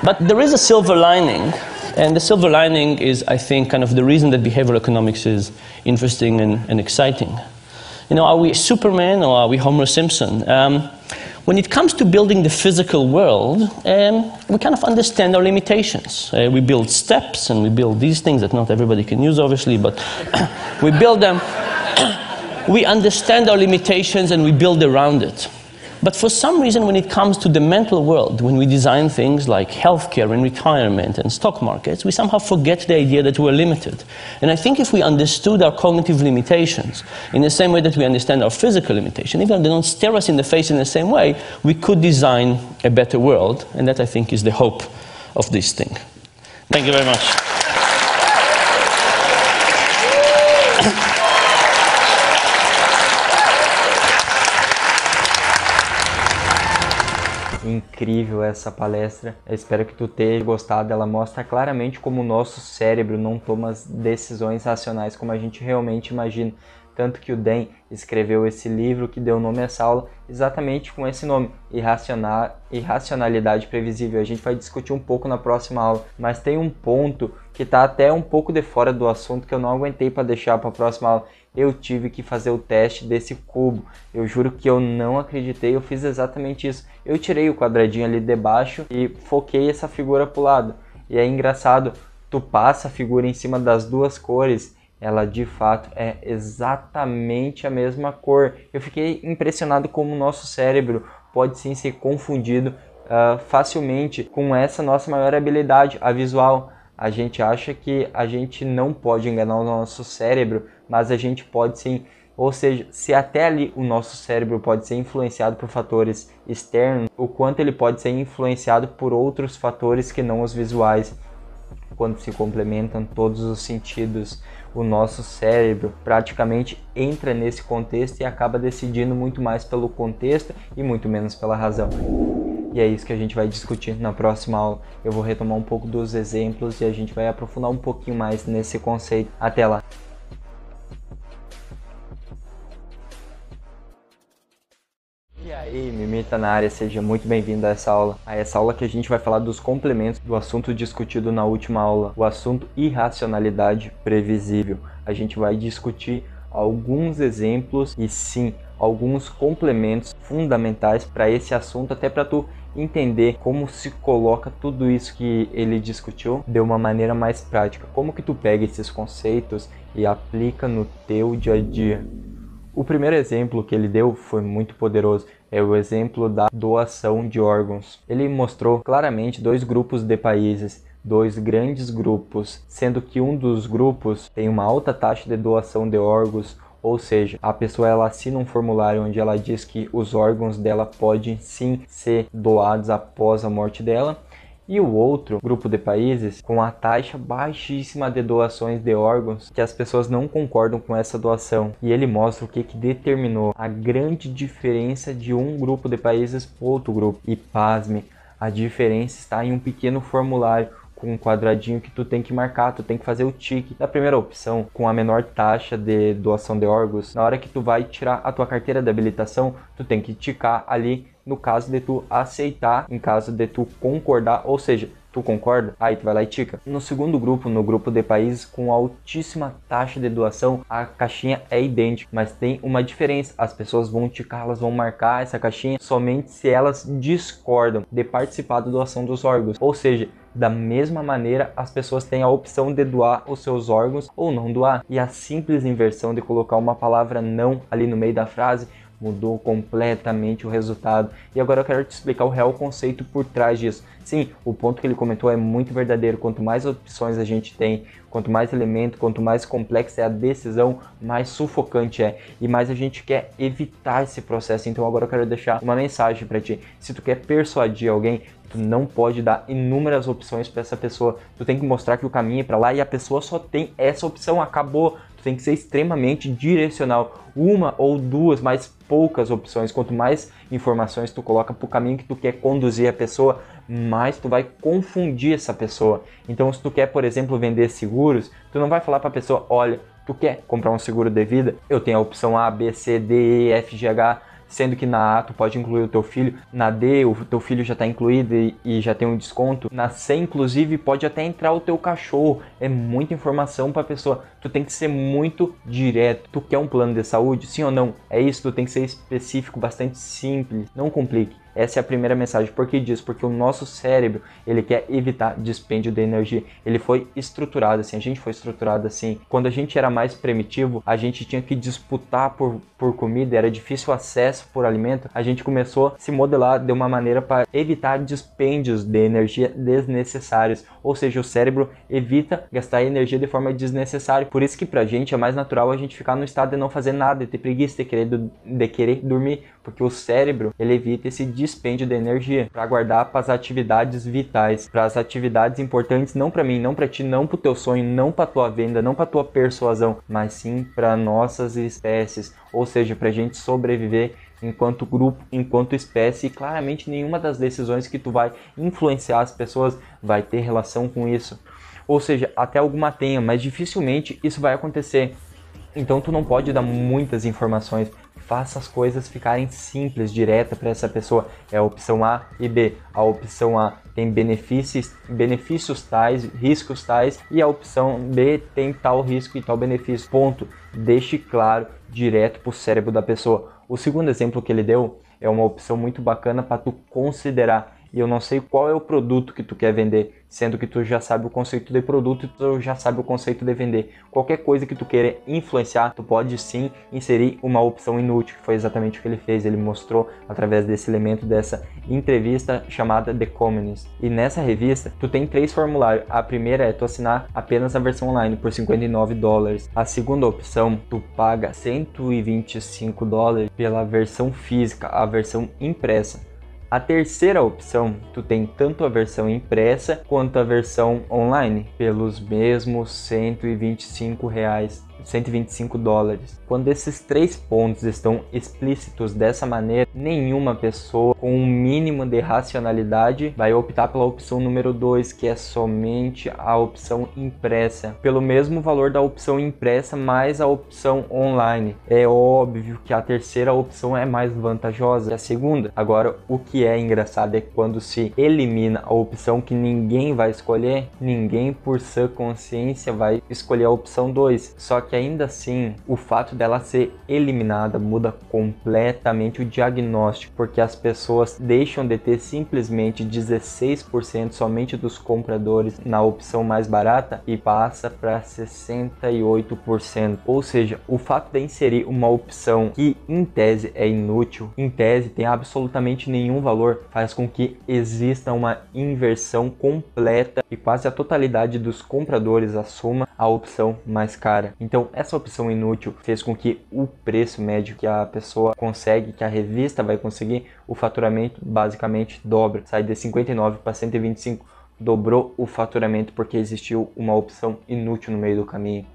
but there is a silver lining. And the silver lining is, I think, kind of the reason that behavioral economics is interesting and, and exciting. You know, are we Superman or are we Homer Simpson? Um, when it comes to building the physical world, um, we kind of understand our limitations. Uh, we build steps and we build these things that not everybody can use, obviously, but we build them. we understand our limitations and we build around it. But for some reason, when it comes to the mental world, when we design things like healthcare and retirement and stock markets, we somehow forget the idea that we're limited. And I think if we understood our cognitive limitations in the same way that we understand our physical limitation, even if they don't stare us in the face in the same way, we could design a better world. And that, I think, is the hope of this thing. Thank you very much. Incrível essa palestra. Eu espero que tu tenha gostado. Ela mostra claramente como o nosso cérebro não toma decisões racionais como a gente realmente imagina. Tanto que o Dan escreveu esse livro que deu nome a essa aula exatamente com esse nome, Irracionalidade Previsível. A gente vai discutir um pouco na próxima aula, mas tem um ponto que está até um pouco de fora do assunto que eu não aguentei para deixar para a próxima aula eu tive que fazer o teste desse cubo. Eu juro que eu não acreditei, eu fiz exatamente isso. Eu tirei o quadradinho ali de baixo e foquei essa figura para o lado. E é engraçado, tu passa a figura em cima das duas cores, ela de fato é exatamente a mesma cor. Eu fiquei impressionado como o nosso cérebro pode sim ser confundido uh, facilmente com essa nossa maior habilidade, a visual. A gente acha que a gente não pode enganar o nosso cérebro mas a gente pode sim, ou seja, se até ali o nosso cérebro pode ser influenciado por fatores externos, o quanto ele pode ser influenciado por outros fatores que não os visuais. Quando se complementam todos os sentidos, o nosso cérebro praticamente entra nesse contexto e acaba decidindo muito mais pelo contexto e muito menos pela razão. E é isso que a gente vai discutir na próxima aula. Eu vou retomar um pouco dos exemplos e a gente vai aprofundar um pouquinho mais nesse conceito. Até lá! Aí, Mimita na área, seja muito bem-vindo a essa aula. A essa aula que a gente vai falar dos complementos do assunto discutido na última aula, o assunto irracionalidade previsível. A gente vai discutir alguns exemplos e sim, alguns complementos fundamentais para esse assunto, até para tu entender como se coloca tudo isso que ele discutiu de uma maneira mais prática. Como que tu pega esses conceitos e aplica no teu dia a dia. O primeiro exemplo que ele deu foi muito poderoso é o exemplo da doação de órgãos. Ele mostrou claramente dois grupos de países, dois grandes grupos, sendo que um dos grupos tem uma alta taxa de doação de órgãos, ou seja, a pessoa ela assina um formulário onde ela diz que os órgãos dela podem sim ser doados após a morte dela e o outro grupo de países com a taxa baixíssima de doações de órgãos que as pessoas não concordam com essa doação. E ele mostra o que, que determinou a grande diferença de um grupo de países para outro grupo. E pasme, a diferença está em um pequeno formulário com um quadradinho que tu tem que marcar, tu tem que fazer o tique da primeira opção com a menor taxa de doação de órgãos. Na hora que tu vai tirar a tua carteira de habilitação, tu tem que ticar ali no caso de tu aceitar, em caso de tu concordar, ou seja, Tu concorda? Aí tu vai lá e tica. No segundo grupo, no grupo de países com altíssima taxa de doação, a caixinha é idêntica, mas tem uma diferença. As pessoas vão ticar, elas vão marcar essa caixinha somente se elas discordam de participar da doação dos órgãos. Ou seja, da mesma maneira, as pessoas têm a opção de doar os seus órgãos ou não doar. E a simples inversão de colocar uma palavra não ali no meio da frase mudou completamente o resultado. E agora eu quero te explicar o real conceito por trás disso. Sim, o ponto que ele comentou é muito verdadeiro. Quanto mais opções a gente tem, quanto mais elemento, quanto mais complexa é a decisão, mais sufocante é e mais a gente quer evitar esse processo. Então agora eu quero deixar uma mensagem para ti. Se tu quer persuadir alguém, tu não pode dar inúmeras opções para essa pessoa. Tu tem que mostrar que o caminho é para lá e a pessoa só tem essa opção, acabou. Tem que ser extremamente direcional. Uma ou duas, mais poucas opções. Quanto mais informações tu coloca para o caminho que tu quer conduzir a pessoa, mais tu vai confundir essa pessoa. Então, se tu quer, por exemplo, vender seguros, tu não vai falar para a pessoa, olha, tu quer comprar um seguro de vida? Eu tenho a opção A, B, C, D, E, F, G, H sendo que na A tu pode incluir o teu filho, na D o teu filho já está incluído e, e, já tem um desconto, na C inclusive pode até entrar o teu cachorro, é muita informação para a pessoa. Tu tem que ser muito direto. Tu quer um plano de saúde? Sim ou não? É isso, tu tem que ser específico, bastante simples. Não complique. Essa é a primeira mensagem. Por que disso? Porque o nosso cérebro, ele quer evitar dispêndio de energia. Ele foi estruturado assim, a gente foi estruturado assim. Quando a gente era mais primitivo, a gente tinha que disputar por, por comida, era difícil acesso por alimento. A gente começou a se modelar de uma maneira para evitar dispêndios de energia desnecessários. Ou seja, o cérebro evita gastar energia de forma desnecessária. Por isso que pra gente é mais natural a gente ficar no estado de não fazer nada, de ter preguiça, de querer, de querer dormir, porque o cérebro, ele evita esse dispêndio de energia para guardar para as atividades vitais, para as atividades importantes, não para mim, não para ti, não para o teu sonho, não para tua venda, não para tua persuasão, mas sim para nossas espécies, ou seja, para a gente sobreviver enquanto grupo, enquanto espécie, e claramente nenhuma das decisões que tu vai influenciar as pessoas vai ter relação com isso. Ou seja, até alguma tenha, mas dificilmente isso vai acontecer. Então tu não pode dar muitas informações faça as coisas ficarem simples, direta para essa pessoa. É a opção A e B. A opção A tem benefícios, benefícios tais, riscos tais, e a opção B tem tal risco e tal benefício. Ponto. Deixe claro, direto para o cérebro da pessoa. O segundo exemplo que ele deu é uma opção muito bacana para tu considerar. E eu não sei qual é o produto que tu quer vender, sendo que tu já sabe o conceito de produto e tu já sabe o conceito de vender. Qualquer coisa que tu queira influenciar, tu pode sim inserir uma opção inútil, que foi exatamente o que ele fez. Ele mostrou através desse elemento dessa entrevista chamada The Communist. E nessa revista, tu tem três formulários. A primeira é tu assinar apenas a versão online por 59 dólares. A segunda opção, tu paga 125 dólares pela versão física, a versão impressa. A terceira opção, tu tem tanto a versão impressa quanto a versão online pelos mesmos 125 reais 125 dólares. Quando esses três pontos estão explícitos dessa maneira, nenhuma pessoa com um mínimo de racionalidade vai optar pela opção número 2, que é somente a opção impressa, pelo mesmo valor da opção impressa mais a opção online. É óbvio que a terceira opção é mais vantajosa que a segunda. Agora, o que é engraçado é quando se elimina a opção que ninguém vai escolher, ninguém por sua consciência vai escolher a opção 2. Só que que ainda assim o fato dela ser eliminada muda completamente o diagnóstico, porque as pessoas deixam de ter simplesmente 16% somente dos compradores na opção mais barata e passa para 68%. Ou seja, o fato de inserir uma opção que em tese é inútil, em tese tem absolutamente nenhum valor, faz com que exista uma inversão completa e quase a totalidade dos compradores assuma a opção mais cara. Então então, essa opção inútil fez com que o preço médio que a pessoa consegue, que a revista vai conseguir, o faturamento basicamente dobra, sai de 59 para 125, dobrou o faturamento porque existiu uma opção inútil no meio do caminho.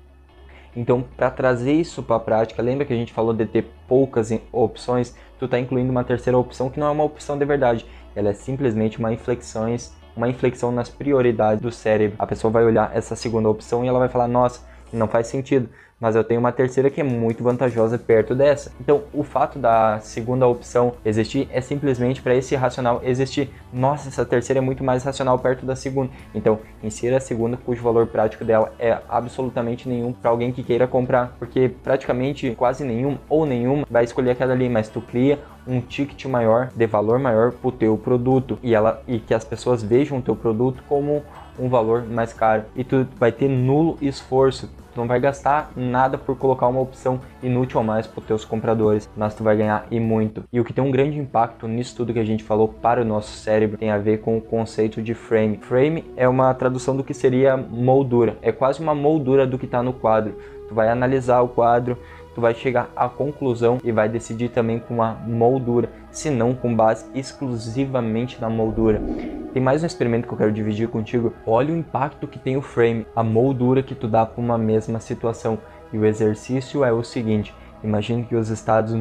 Então, para trazer isso para a prática, lembra que a gente falou de ter poucas opções? Tu está incluindo uma terceira opção que não é uma opção de verdade, ela é simplesmente uma inflexões, uma inflexão nas prioridades do cérebro. A pessoa vai olhar essa segunda opção e ela vai falar: "Nossa, não faz sentido. Mas eu tenho uma terceira que é muito vantajosa perto dessa. Então, o fato da segunda opção existir é simplesmente para esse racional existir. Nossa, essa terceira é muito mais racional perto da segunda. Então, insira a segunda, cujo valor prático dela é absolutamente nenhum para alguém que queira comprar, porque praticamente quase nenhum ou nenhuma vai escolher aquela ali, mas tu cria um ticket maior, de valor maior para o teu produto e ela e que as pessoas vejam o teu produto como um valor mais caro e tu vai ter nulo esforço. Tu não vai gastar nada por colocar uma opção inútil a mais para os teus compradores, mas tu vai ganhar e muito. E o que tem um grande impacto nisso tudo que a gente falou para o nosso cérebro tem a ver com o conceito de frame. Frame é uma tradução do que seria moldura, é quase uma moldura do que está no quadro. Tu vai analisar o quadro, tu vai chegar à conclusão e vai decidir também com a moldura, se não com base exclusivamente na moldura. Tem mais um experimento que eu quero dividir contigo. Olha o impacto que tem o frame, a moldura que tu dá para uma mesma situação. E o exercício é o seguinte: imagine que os Estados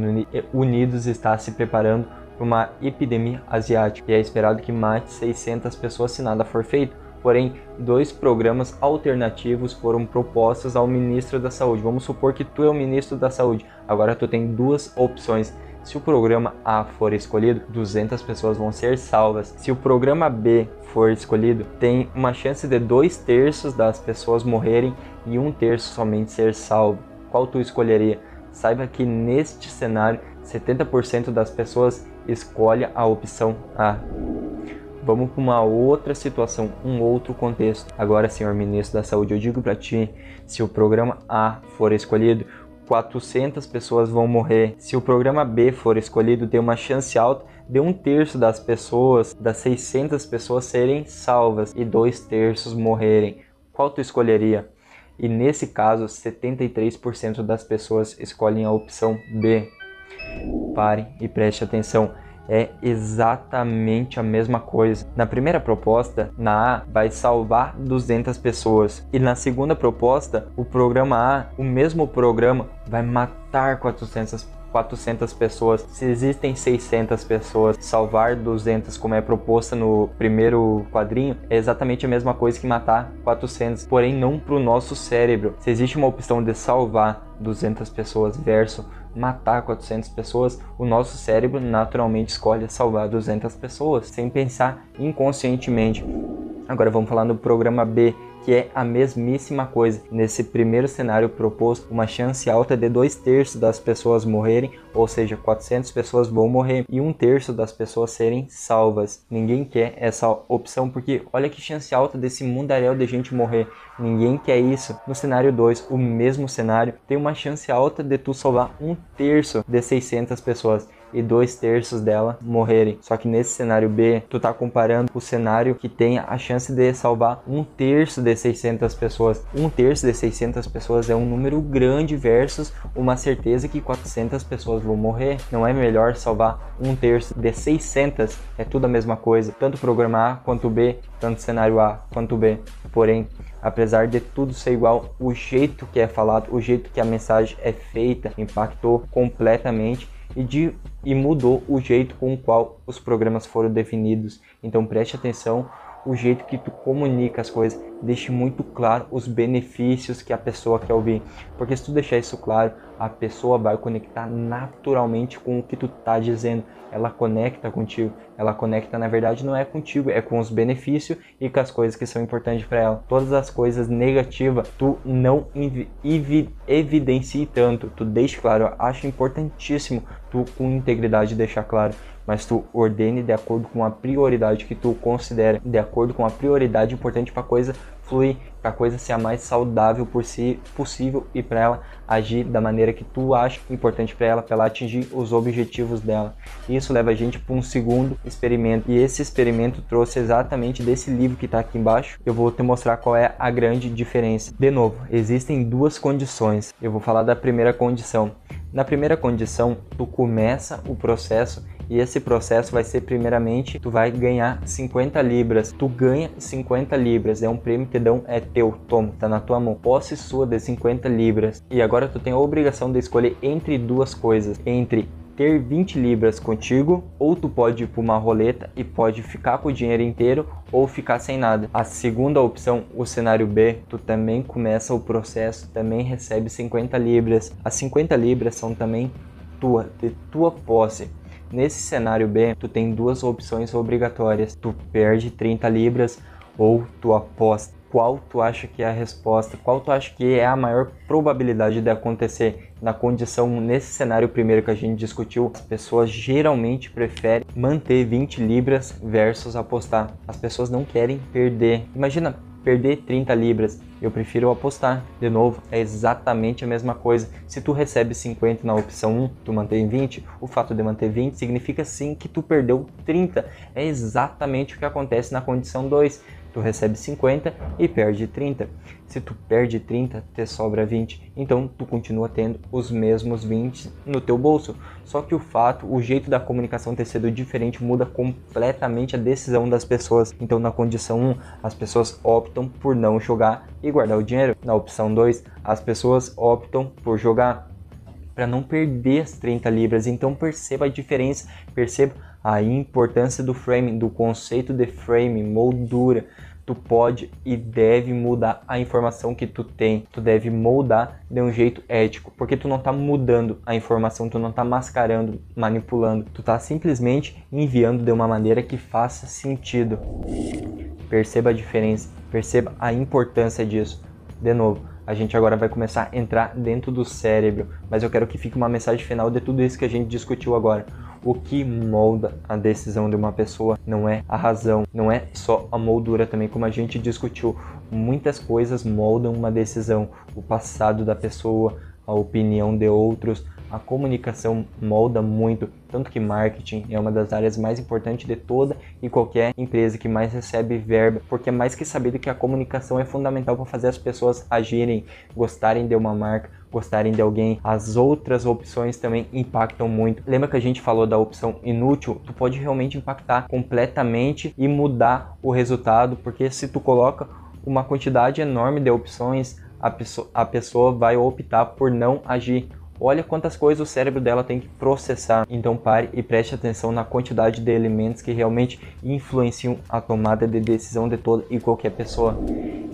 Unidos está se preparando para uma epidemia asiática e é esperado que mate 600 pessoas se nada for feito Porém, dois programas alternativos foram propostos ao ministro da Saúde. Vamos supor que tu é o ministro da Saúde. Agora tu tem duas opções. Se o programa A for escolhido, 200 pessoas vão ser salvas. Se o programa B for escolhido, tem uma chance de dois terços das pessoas morrerem e um terço somente ser salvo. Qual tu escolheria? Saiba que neste cenário, 70% das pessoas escolhe a opção A. Vamos para uma outra situação, um outro contexto. Agora, senhor ministro da Saúde, eu digo para ti, se o programa A for escolhido, 400 pessoas vão morrer. Se o programa B for escolhido, tem uma chance alta de um terço das pessoas, das 600 pessoas serem salvas e dois terços morrerem. Qual tu escolheria? E nesse caso, 73% das pessoas escolhem a opção B. Pare e preste atenção é exatamente a mesma coisa. Na primeira proposta, na A, vai salvar 200 pessoas. E na segunda proposta, o programa A, o mesmo programa, vai matar 400 400 pessoas. Se existem 600 pessoas, salvar 200, como é proposta no primeiro quadrinho, é exatamente a mesma coisa que matar 400, porém não para o nosso cérebro. Se existe uma opção de salvar 200 pessoas versus matar 400 pessoas, o nosso cérebro naturalmente escolhe salvar 200 pessoas, sem pensar inconscientemente. Agora vamos falar no programa B, que é a mesmíssima coisa. Nesse primeiro cenário proposto, uma chance alta de dois terços das pessoas morrerem, ou seja, 400 pessoas vão morrer e um terço das pessoas serem salvas. Ninguém quer essa opção porque olha que chance alta desse mundaréu de gente morrer. Ninguém quer isso. No cenário 2, o mesmo cenário, tem uma chance alta de tu salvar um terço de 600 pessoas e dois terços dela morrerem. Só que nesse cenário B, tu tá comparando o cenário que tem a chance de salvar um terço de 600 pessoas. Um terço de 600 pessoas é um número grande versus uma certeza que 400 pessoas vão morrer. Não é melhor salvar um terço de 600? É tudo a mesma coisa. Tanto programa A quanto B, tanto cenário A quanto B. Porém, apesar de tudo ser igual, o jeito que é falado, o jeito que a mensagem é feita impactou completamente e, de, e mudou o jeito com o qual os programas foram definidos. Então preste atenção o jeito que tu comunica as coisas, deixe muito claro os benefícios que a pessoa quer ouvir, porque se tu deixar isso claro, a pessoa vai conectar naturalmente com o que tu tá dizendo. Ela conecta contigo. Ela conecta, na verdade, não é contigo, é com os benefícios e com as coisas que são importantes para ela. Todas as coisas negativas, tu não evidencie tanto. Tu deixe claro. Eu acho importantíssimo tu, com integridade, deixar claro mas tu ordene de acordo com a prioridade que tu considera, de acordo com a prioridade importante para a coisa fluir, para a coisa ser a mais saudável por si possível e para ela agir da maneira que tu acha importante para ela, para ela atingir os objetivos dela. Isso leva a gente para um segundo experimento e esse experimento trouxe exatamente desse livro que está aqui embaixo. Eu vou te mostrar qual é a grande diferença. De novo, existem duas condições. Eu vou falar da primeira condição. Na primeira condição, tu começa o processo e esse processo vai ser primeiramente, tu vai ganhar 50 libras. Tu ganha 50 libras, é um prêmio que dão, é teu, toma, tá na tua mão. Posse sua de 50 libras. E agora tu tem a obrigação de escolher entre duas coisas, entre ter 20 libras contigo, ou tu pode ir para uma roleta e pode ficar com o dinheiro inteiro ou ficar sem nada. A segunda opção, o cenário B, tu também começa o processo, também recebe 50 libras. As 50 libras são também tua, de tua posse. Nesse cenário B, tu tem duas opções obrigatórias. Tu perde 30 libras ou tu aposta. Qual tu acha que é a resposta? Qual tu acha que é a maior probabilidade de acontecer? Na condição, nesse cenário primeiro que a gente discutiu, as pessoas geralmente preferem manter 20 libras versus apostar. As pessoas não querem perder. Imagina, perder 30 libras. Eu prefiro apostar. De novo, é exatamente a mesma coisa. Se tu recebe 50 na opção 1, tu mantém 20, o fato de manter 20 significa sim que tu perdeu 30. É exatamente o que acontece na condição 2 tu recebe 50 e perde 30. Se tu perde 30, te sobra 20, então tu continua tendo os mesmos 20 no teu bolso. Só que o fato, o jeito da comunicação ter sido diferente muda completamente a decisão das pessoas. Então na condição 1, as pessoas optam por não jogar e guardar o dinheiro. Na opção 2, as pessoas optam por jogar para não perder as 30 libras. Então perceba a diferença, perceba a importância do frame, do conceito de frame, moldura. tu pode e deve mudar a informação que tu tem. Tu deve moldar de um jeito ético, porque tu não tá mudando a informação, tu não tá mascarando, manipulando, tu tá simplesmente enviando de uma maneira que faça sentido. Perceba a diferença, perceba a importância disso. De novo, a gente agora vai começar a entrar dentro do cérebro, mas eu quero que fique uma mensagem final de tudo isso que a gente discutiu agora. O que molda a decisão de uma pessoa não é a razão, não é só a moldura também, como a gente discutiu. Muitas coisas moldam uma decisão, o passado da pessoa, a opinião de outros, a comunicação molda muito, tanto que marketing é uma das áreas mais importantes de toda e qualquer empresa que mais recebe verba, porque é mais que sabido que a comunicação é fundamental para fazer as pessoas agirem, gostarem de uma marca, gostarem de alguém. As outras opções também impactam muito. Lembra que a gente falou da opção inútil? Tu pode realmente impactar completamente e mudar o resultado, porque se tu coloca uma quantidade enorme de opções, a pessoa, a pessoa vai optar por não agir Olha quantas coisas o cérebro dela tem que processar. Então pare e preste atenção na quantidade de elementos que realmente influenciam a tomada de decisão de toda e qualquer pessoa.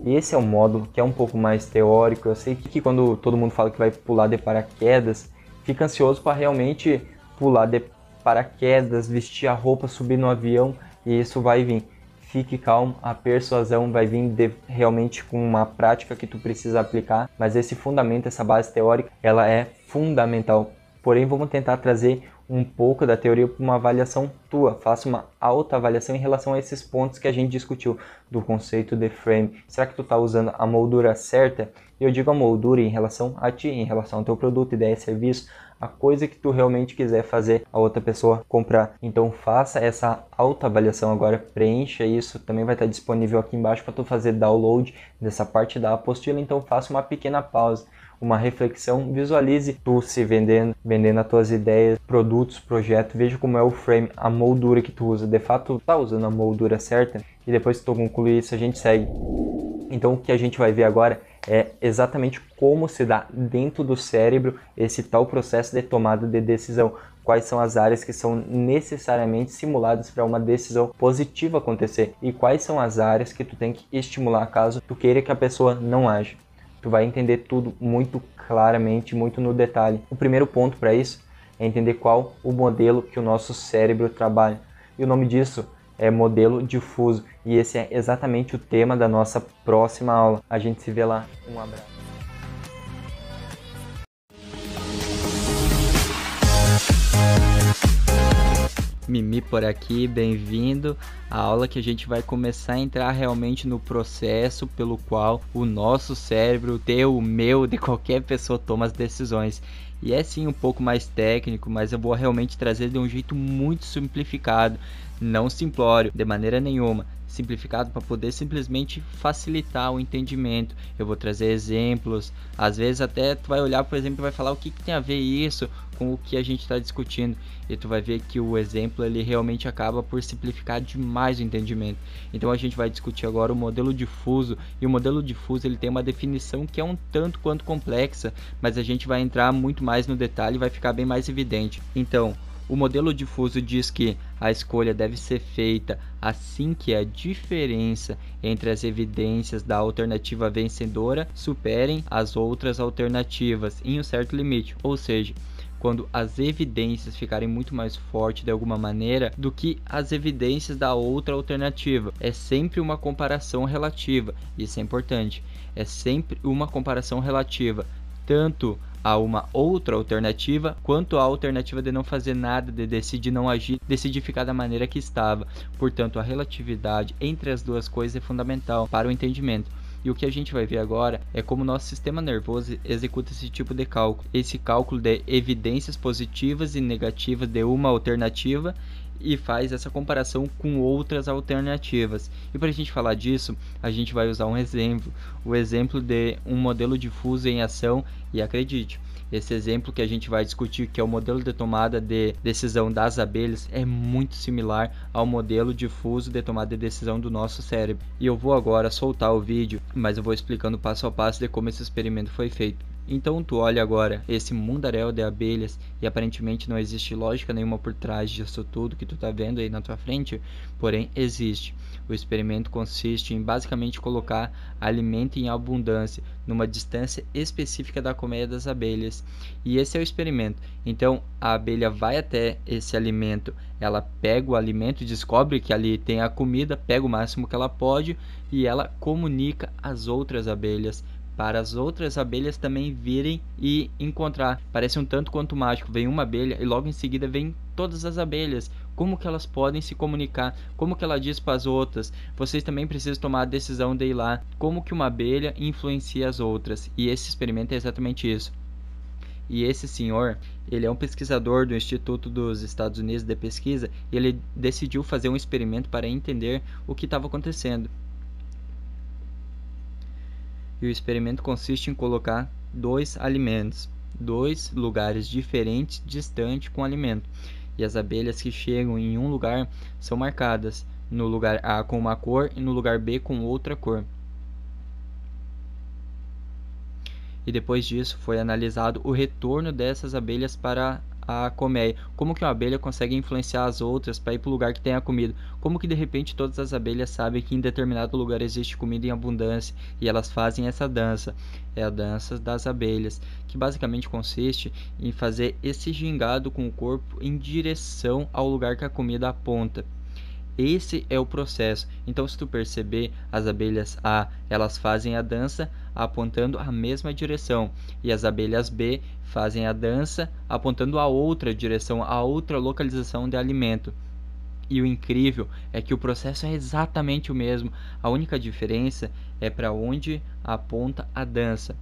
Esse é o módulo que é um pouco mais teórico. Eu sei que quando todo mundo fala que vai pular de paraquedas, fica ansioso para realmente pular de paraquedas, vestir a roupa, subir no avião e isso vai vir fique calmo, a persuasão vai vir de, realmente com uma prática que tu precisa aplicar, mas esse fundamento, essa base teórica, ela é fundamental. Porém, vamos tentar trazer um pouco da teoria para uma avaliação tua. Faça uma autoavaliação em relação a esses pontos que a gente discutiu do conceito de frame. Será que tu está usando a moldura certa? Eu digo a moldura em relação a ti, em relação ao teu produto, ideia, serviço, a coisa que tu realmente quiser fazer a outra pessoa comprar. Então faça essa autoavaliação agora, preencha isso, também vai estar disponível aqui embaixo para tu fazer download dessa parte da apostila, então faça uma pequena pausa uma reflexão, visualize tu se vendendo, vendendo as tuas ideias, produtos, projeto, veja como é o frame, a moldura que tu usa, de fato tá usando a moldura certa e depois que tu concluir isso a gente segue. Então o que a gente vai ver agora é exatamente como se dá dentro do cérebro esse tal processo de tomada de decisão. Quais são as áreas que são necessariamente simuladas para uma decisão positiva acontecer e quais são as áreas que tu tem que estimular caso tu queira que a pessoa não age. Tu vai entender tudo muito claramente, muito no detalhe. O primeiro ponto para isso é entender qual o modelo que o nosso cérebro trabalha. E o nome disso é modelo difuso. E esse é exatamente o tema da nossa próxima aula. A gente se vê lá. Um abraço. Mimi por aqui, bem-vindo à aula que a gente vai começar a entrar realmente no processo pelo qual o nosso cérebro, o teu, o meu, de qualquer pessoa toma as decisões. E é sim um pouco mais técnico, mas eu vou realmente trazer de um jeito muito simplificado, não simplório de maneira nenhuma, simplificado para poder simplesmente facilitar o entendimento. Eu vou trazer exemplos, às vezes até tu vai olhar, por exemplo, vai falar o que, que tem a ver isso com o que a gente está discutindo e tu vai ver que o exemplo ele realmente acaba por simplificar demais o entendimento. Então a gente vai discutir agora o modelo difuso e o modelo difuso ele tem uma definição que é um tanto quanto complexa, mas a gente vai entrar muito mais no detalhe e vai ficar bem mais evidente. Então o modelo difuso diz que a escolha deve ser feita assim que a diferença entre as evidências da alternativa vencedora superem as outras alternativas em um certo limite, ou seja, quando as evidências ficarem muito mais fortes de alguma maneira do que as evidências da outra alternativa. É sempre uma comparação relativa, isso é importante. É sempre uma comparação relativa, tanto a uma outra alternativa, quanto a alternativa de não fazer nada, de decidir não agir, decidir ficar da maneira que estava. Portanto, a relatividade entre as duas coisas é fundamental para o entendimento. E o que a gente vai ver agora é como nosso sistema nervoso executa esse tipo de cálculo. Esse cálculo de evidências positivas e negativas de uma alternativa e faz essa comparação com outras alternativas. E para a gente falar disso, a gente vai usar um exemplo, o exemplo de um modelo difuso em ação e acredite, esse exemplo que a gente vai discutir, que é o modelo de tomada de decisão das abelhas, é muito similar ao modelo difuso de tomada de decisão do nosso cérebro. E eu vou agora soltar o vídeo, mas eu vou explicando passo a passo de como esse experimento foi feito. Então tu olha agora esse mundaréu de abelhas e aparentemente não existe lógica nenhuma por trás disso tudo que tu tá vendo aí na tua frente, porém existe. O experimento consiste em basicamente colocar alimento em abundância numa distância específica da colmeia das abelhas. E esse é o experimento. Então a abelha vai até esse alimento, ela pega o alimento, descobre que ali tem a comida, pega o máximo que ela pode e ela comunica às outras abelhas para as outras abelhas também virem e encontrar. Parece um tanto quanto mágico. Vem uma abelha e logo em seguida vem todas as abelhas. Como que elas podem se comunicar? Como que ela diz para as outras? Vocês também precisam tomar a decisão de ir lá. Como que uma abelha influencia as outras? E esse experimento é exatamente isso. E esse senhor, ele é um pesquisador do Instituto dos Estados Unidos de Pesquisa, e ele decidiu fazer um experimento para entender o que estava acontecendo e o experimento consiste em colocar dois alimentos, dois lugares diferentes, distantes com alimento. E as abelhas que chegam em um lugar são marcadas no lugar A com uma cor e no lugar B com outra cor. E depois disso foi analisado o retorno dessas abelhas para a colmeia. Como que uma abelha consegue influenciar as outras para ir para o lugar que tem a comida? Como que de repente todas as abelhas sabem que em determinado lugar existe comida em abundância e elas fazem essa dança? É a dança das abelhas, que basicamente consiste em fazer esse gingado com o corpo em direção ao lugar que a comida aponta. Esse é o processo. Então, se tu perceber, as abelhas A, elas fazem a dança apontando a mesma direção, e as abelhas B fazem a dança apontando a outra direção, a outra localização de alimento. E o incrível é que o processo é exatamente o mesmo. A única diferença é para onde aponta a dança,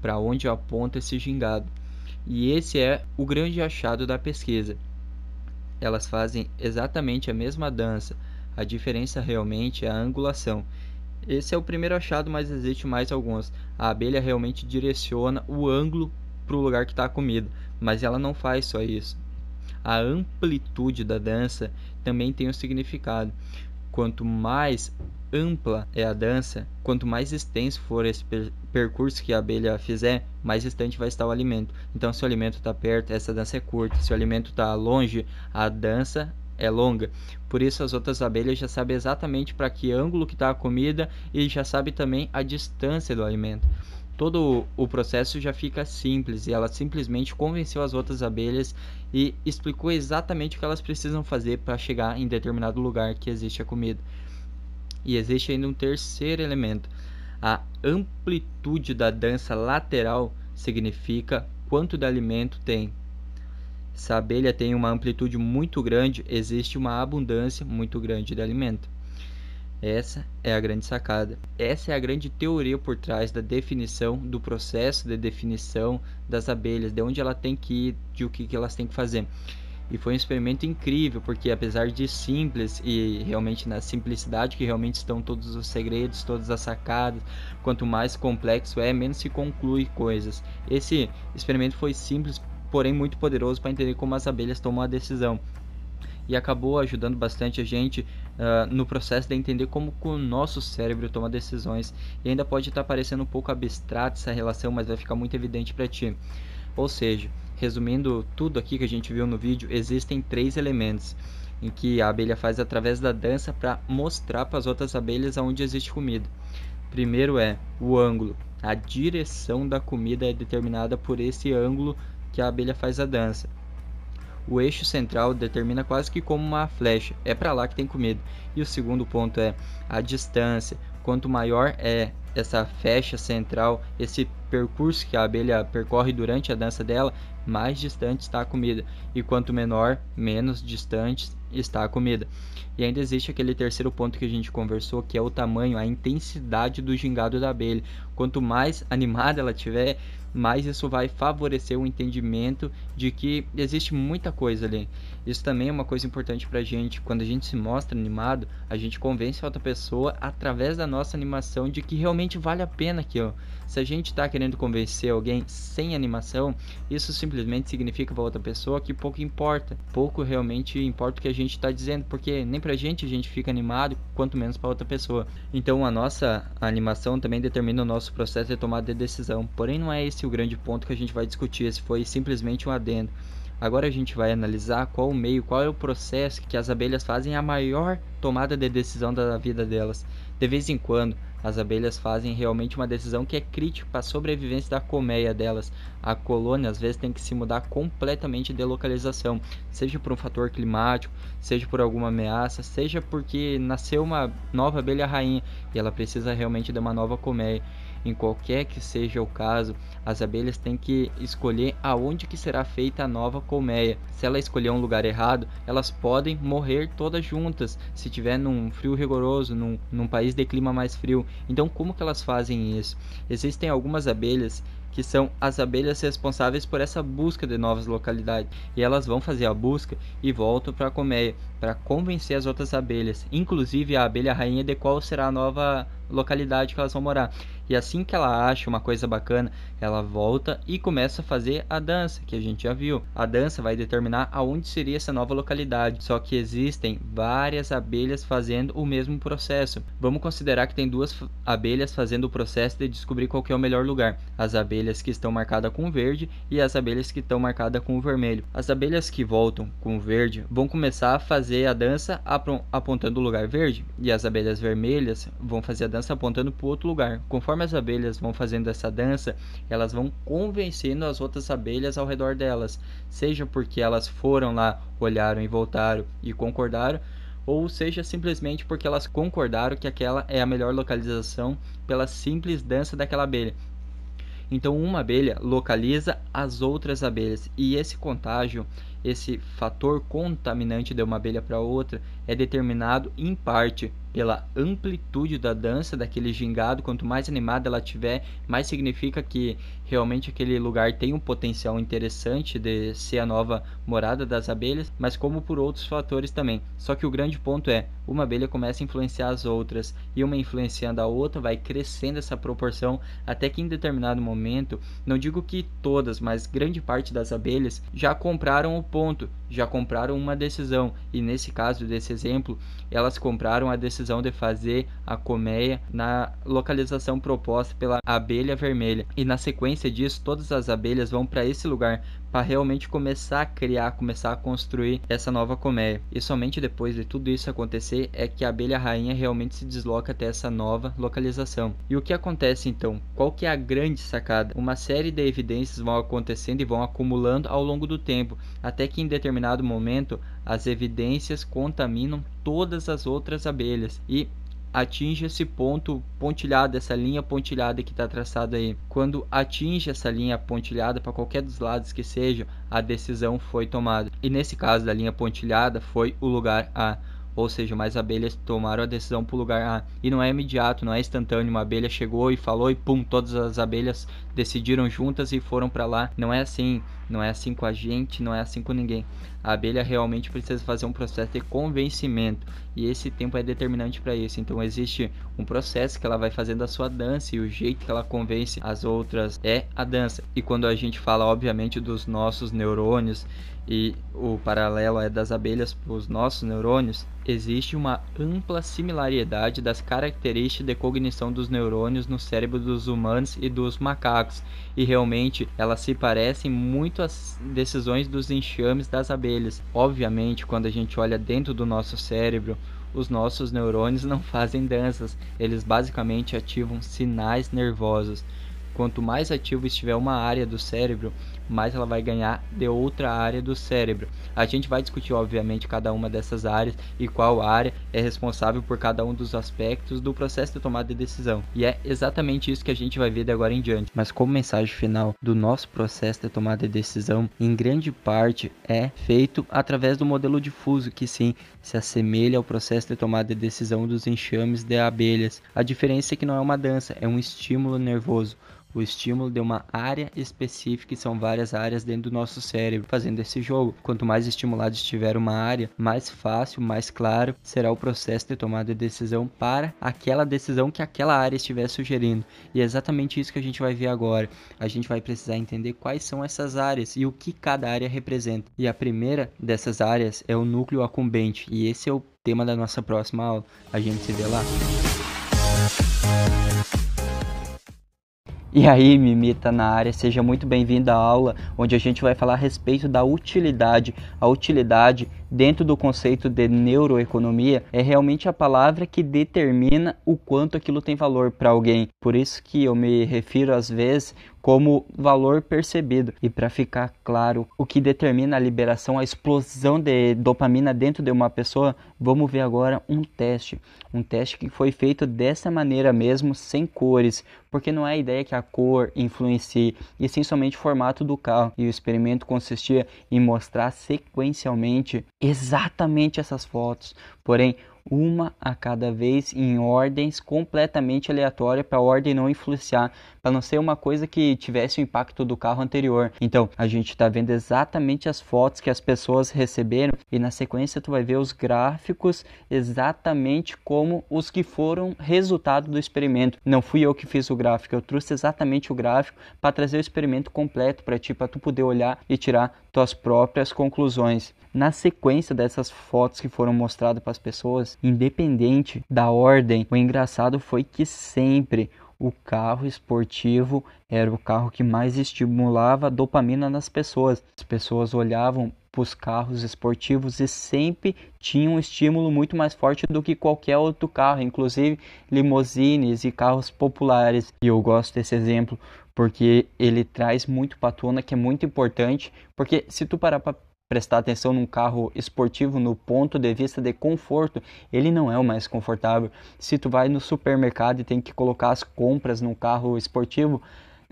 para onde aponta esse gingado. E esse é o grande achado da pesquisa elas fazem exatamente a mesma dança. A diferença realmente é a angulação. Esse é o primeiro achado, mas existe mais alguns. A abelha realmente direciona o ângulo para o lugar que está a comida, mas ela não faz só isso. A amplitude da dança também tem um significado. Quanto mais ampla é a dança, quanto mais extenso for esse per percurso que a abelha fizer, mais distante vai estar o alimento. Então, se o alimento está perto, essa dança é curta. Se o alimento está longe, a dança é longa. Por isso, as outras abelhas já sabem exatamente para que ângulo que está a comida e já sabe também a distância do alimento. Todo o processo já fica simples e ela simplesmente convenceu as outras abelhas e explicou exatamente o que elas precisam fazer para chegar em determinado lugar que existe a comida. E existe ainda um terceiro elemento. A amplitude da dança lateral significa quanto de alimento tem. Se a abelha tem uma amplitude muito grande, existe uma abundância muito grande de alimento. Essa é a grande sacada. Essa é a grande teoria por trás da definição, do processo de definição das abelhas, de onde ela tem que ir, de o que, elas têm que fazer. E foi um experimento incrível, porque apesar de simples e realmente na simplicidade que realmente estão todos os segredos, todas as sacadas, quanto mais complexo é, menos se conclui coisas. Esse experimento foi simples, porém muito poderoso para entender como as abelhas tomam a decisão. E acabou ajudando bastante a gente uh, no processo de entender como o nosso cérebro toma decisões. E ainda pode estar parecendo um pouco abstrato essa relação, mas vai ficar muito evidente para ti. Ou seja, Resumindo tudo aqui que a gente viu no vídeo, existem três elementos em que a abelha faz através da dança para mostrar para as outras abelhas aonde existe comida. Primeiro é o ângulo. A direção da comida é determinada por esse ângulo que a abelha faz a dança. O eixo central determina quase que como uma flecha, é para lá que tem comida. E o segundo ponto é a distância. Quanto maior é essa flecha central, esse percurso que a abelha percorre durante a dança dela, mais distante está a comida, e quanto menor, menos distante está a comida. E ainda existe aquele terceiro ponto que a gente conversou, que é o tamanho, a intensidade do gingado da abelha. Quanto mais animada ela tiver, mais isso vai favorecer o entendimento de que existe muita coisa ali. Isso também é uma coisa importante pra gente. Quando a gente se mostra animado, a gente convence a outra pessoa através da nossa animação de que realmente vale a pena aquilo. Se a gente está querendo convencer alguém sem animação, isso simplesmente significa para outra pessoa que pouco importa. Pouco realmente importa o que a gente está dizendo, porque nem pra gente a gente fica animado, quanto menos para outra pessoa. Então a nossa animação também determina o nosso processo de tomada de decisão. Porém, não é esse o grande ponto que a gente vai discutir, esse foi simplesmente um adendo. Agora a gente vai analisar qual o meio, qual é o processo que as abelhas fazem a maior tomada de decisão da vida delas. De vez em quando, as abelhas fazem realmente uma decisão que é crítica para a sobrevivência da colmeia delas. A colônia às vezes tem que se mudar completamente de localização, seja por um fator climático, seja por alguma ameaça, seja porque nasceu uma nova abelha rainha e ela precisa realmente de uma nova colmeia. Em qualquer que seja o caso, as abelhas têm que escolher aonde que será feita a nova colmeia. Se ela escolher um lugar errado, elas podem morrer todas juntas, se tiver num frio rigoroso, num, num país de clima mais frio. Então, como que elas fazem isso? Existem algumas abelhas que são as abelhas responsáveis por essa busca de novas localidades. E elas vão fazer a busca e voltam para a colmeia para convencer as outras abelhas, inclusive a abelha rainha de qual será a nova localidade que elas vão morar. E assim que ela acha uma coisa bacana, ela volta e começa a fazer a dança, que a gente já viu. A dança vai determinar aonde seria essa nova localidade, só que existem várias abelhas fazendo o mesmo processo. Vamos considerar que tem duas abelhas fazendo o processo de descobrir qual é o melhor lugar. As abelhas que estão marcadas com verde e as abelhas que estão marcadas com vermelho. As abelhas que voltam com verde vão começar a fazer a dança apontando o lugar verde e as abelhas vermelhas vão fazer a dança apontando para outro lugar. Conforme as abelhas vão fazendo essa dança, elas vão convencendo as outras abelhas ao redor delas, seja porque elas foram lá, olharam e voltaram e concordaram, ou seja simplesmente porque elas concordaram que aquela é a melhor localização pela simples dança daquela abelha. Então, uma abelha localiza as outras abelhas e esse contágio, esse fator contaminante de uma abelha para outra, é determinado em parte pela amplitude da dança daquele gingado. Quanto mais animada ela tiver, mais significa que realmente aquele lugar tem um potencial interessante de ser a nova morada das abelhas, mas como por outros fatores também. Só que o grande ponto é, uma abelha começa a influenciar as outras e uma influenciando a outra vai crescendo essa proporção até que em determinado momento, não digo que todas, mas grande parte das abelhas já compraram o ponto, já compraram uma decisão e nesse caso desse exemplo, elas compraram a decisão de fazer a colmeia na localização proposta pela abelha vermelha. E na sequência disso, todas as abelhas vão para esse lugar para realmente começar a criar, começar a construir essa nova colmeia. E somente depois de tudo isso acontecer é que a abelha rainha realmente se desloca até essa nova localização. E o que acontece então? Qual que é a grande sacada? Uma série de evidências vão acontecendo e vão acumulando ao longo do tempo, até que em determinado momento as evidências contaminam todas as outras abelhas e atinge esse ponto pontilhado, essa linha pontilhada que está traçada aí. Quando atinge essa linha pontilhada para qualquer dos lados que seja, a decisão foi tomada. E nesse caso da linha pontilhada foi o lugar A. Ou seja, mais abelhas tomaram a decisão para o lugar A. E não é imediato, não é instantâneo. Uma abelha chegou e falou e pum, todas as abelhas decidiram juntas e foram para lá. Não é assim. Não é assim com a gente, não é assim com ninguém. A abelha realmente precisa fazer um processo de convencimento e esse tempo é determinante para isso. Então existe um processo que ela vai fazendo a sua dança e o jeito que ela convence as outras é a dança. E quando a gente fala, obviamente, dos nossos neurônios e o paralelo é das abelhas para os nossos neurônios, existe uma ampla similaridade das características de cognição dos neurônios no cérebro dos humanos e dos macacos, e realmente elas se parecem muito às decisões dos enxames das abelhas. Obviamente, quando a gente olha dentro do nosso cérebro, os nossos neurônios não fazem danças, eles basicamente ativam sinais nervosos. Quanto mais ativo estiver uma área do cérebro, mais ela vai ganhar de outra área do cérebro. A gente vai discutir, obviamente, cada uma dessas áreas e qual área é responsável por cada um dos aspectos do processo de tomada de decisão. E é exatamente isso que a gente vai ver de agora em diante. Mas como mensagem final do nosso processo de tomada de decisão, em grande parte é feito através do modelo difuso, que sim se assemelha ao processo de tomada de decisão dos enxames de abelhas. A diferença é que não é uma dança, é um estímulo nervoso. O estímulo de uma área específica e são várias áreas dentro do nosso cérebro fazendo esse jogo. Quanto mais estimulado estiver uma área, mais fácil, mais claro será o processo de tomada de decisão para aquela decisão que aquela área estiver sugerindo. E é exatamente isso que a gente vai ver agora. A gente vai precisar entender quais são essas áreas e o que cada área representa. E a primeira dessas áreas é o núcleo acumbente, e esse é o tema da nossa próxima aula. A gente se vê lá. E aí, Mimita na área, seja muito bem-vindo à aula, onde a gente vai falar a respeito da utilidade. A utilidade, dentro do conceito de neuroeconomia, é realmente a palavra que determina o quanto aquilo tem valor para alguém. Por isso que eu me refiro às vezes como valor percebido. E para ficar claro o que determina a liberação, a explosão de dopamina dentro de uma pessoa, vamos ver agora um teste. Um teste que foi feito dessa maneira mesmo, sem cores, porque não é a ideia que a cor influencie, e sim somente o formato do carro. E o experimento consistia em mostrar sequencialmente exatamente essas fotos. Porém, uma a cada vez em ordens completamente aleatórias para a ordem não influenciar, para não ser uma coisa que tivesse o impacto do carro anterior. Então, a gente está vendo exatamente as fotos que as pessoas receberam e na sequência tu vai ver os gráficos exatamente como os que foram resultado do experimento. Não fui eu que fiz o gráfico, eu trouxe exatamente o gráfico para trazer o experimento completo para ti, para tu poder olhar e tirar tuas próprias conclusões. Na sequência dessas fotos que foram mostradas para as pessoas, independente da ordem, o engraçado foi que sempre o carro esportivo era o carro que mais estimulava a dopamina nas pessoas. As pessoas olhavam para os carros esportivos e sempre tinham um estímulo muito mais forte do que qualquer outro carro, inclusive limousines e carros populares. E eu gosto desse exemplo porque ele traz muito para tona que é muito importante, porque se tu parar para prestar atenção num carro esportivo no ponto de vista de conforto, ele não é o mais confortável. Se tu vai no supermercado e tem que colocar as compras num carro esportivo,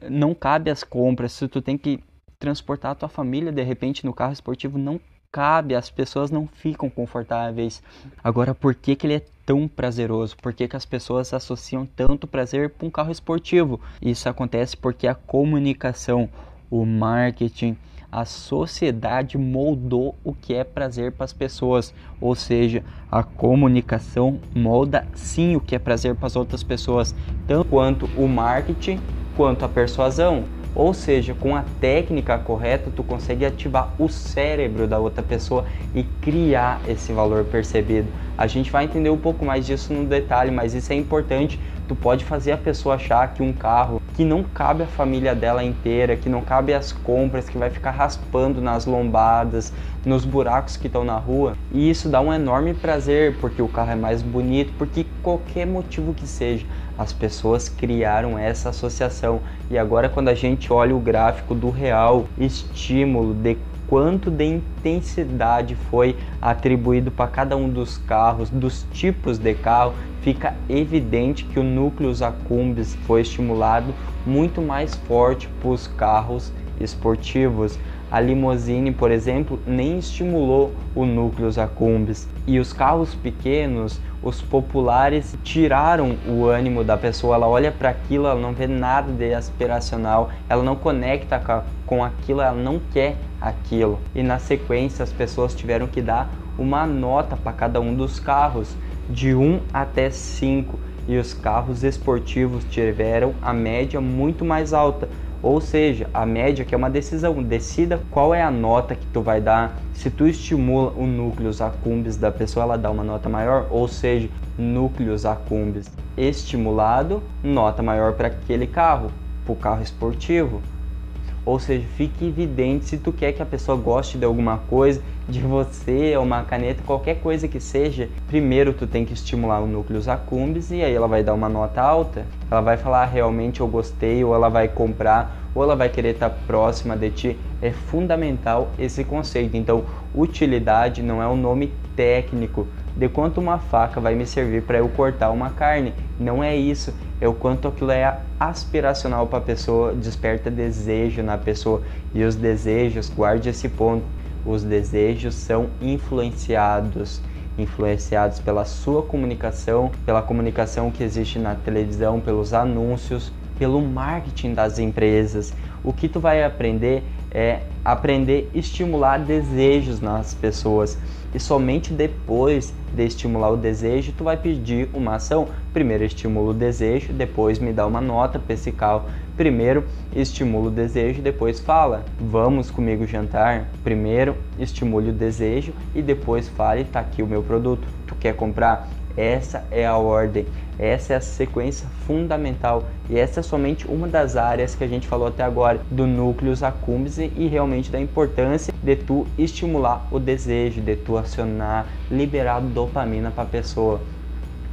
não cabe as compras. Se tu tem que transportar a tua família de repente no carro esportivo, não cabe, as pessoas não ficam confortáveis. Agora, por que, que ele é tão prazeroso? Por que, que as pessoas associam tanto prazer com um carro esportivo? Isso acontece porque a comunicação, o marketing, a sociedade moldou o que é prazer para as pessoas, ou seja, a comunicação molda sim o que é prazer para as outras pessoas, tanto quanto o marketing quanto a persuasão. Ou seja, com a técnica correta, tu consegue ativar o cérebro da outra pessoa e criar esse valor percebido. A gente vai entender um pouco mais disso no detalhe, mas isso é importante. Tu pode fazer a pessoa achar que um carro que não cabe a família dela inteira, que não cabe as compras, que vai ficar raspando nas lombadas, nos buracos que estão na rua. E isso dá um enorme prazer, porque o carro é mais bonito, porque qualquer motivo que seja, as pessoas criaram essa associação. E agora quando a gente olha o gráfico do real estímulo de quanto de intensidade foi atribuído para cada um dos carros, dos tipos de carro, fica evidente que o núcleo accumbens foi estimulado muito mais forte para os carros esportivos. A limousine, por exemplo, nem estimulou o núcleo accumbens. E os carros pequenos, os populares, tiraram o ânimo da pessoa. Ela olha para aquilo, ela não vê nada de aspiracional, ela não conecta com aquilo, ela não quer aquilo. E na sequência, as pessoas tiveram que dar uma nota para cada um dos carros, de 1 até 5. E os carros esportivos tiveram a média muito mais alta, ou seja, a média que é uma decisão, decida qual é a nota que tu vai dar. Se tu estimula o núcleos accumbens da pessoa, ela dá uma nota maior, ou seja, núcleos accumbens estimulado, nota maior para aquele carro, para o carro esportivo. Ou seja, fique evidente se tu quer que a pessoa goste de alguma coisa, de você, uma caneta, qualquer coisa que seja, primeiro tu tem que estimular o núcleo accumbens e aí ela vai dar uma nota alta. Ela vai falar ah, realmente eu gostei, ou ela vai comprar, ou ela vai querer estar próxima de ti. É fundamental esse conceito. Então, utilidade não é um nome técnico de quanto uma faca vai me servir para eu cortar uma carne. Não é isso, é o quanto aquilo é aspiracional para a pessoa, desperta desejo na pessoa. E os desejos, guarde esse ponto, os desejos são influenciados influenciados pela sua comunicação, pela comunicação que existe na televisão, pelos anúncios, pelo marketing das empresas. O que tu vai aprender é aprender a estimular desejos nas pessoas. E somente depois de estimular o desejo, tu vai pedir uma ação. Primeiro estimula o desejo, depois me dá uma nota pesical. Primeiro estimula o desejo, depois fala, vamos comigo jantar. Primeiro estimule o desejo e depois fale, tá aqui o meu produto. Tu quer comprar? Essa é a ordem, essa é a sequência fundamental e essa é somente uma das áreas que a gente falou até agora do núcleo accumbens e realmente da importância de tu estimular o desejo, de tu acionar, liberar dopamina para a pessoa.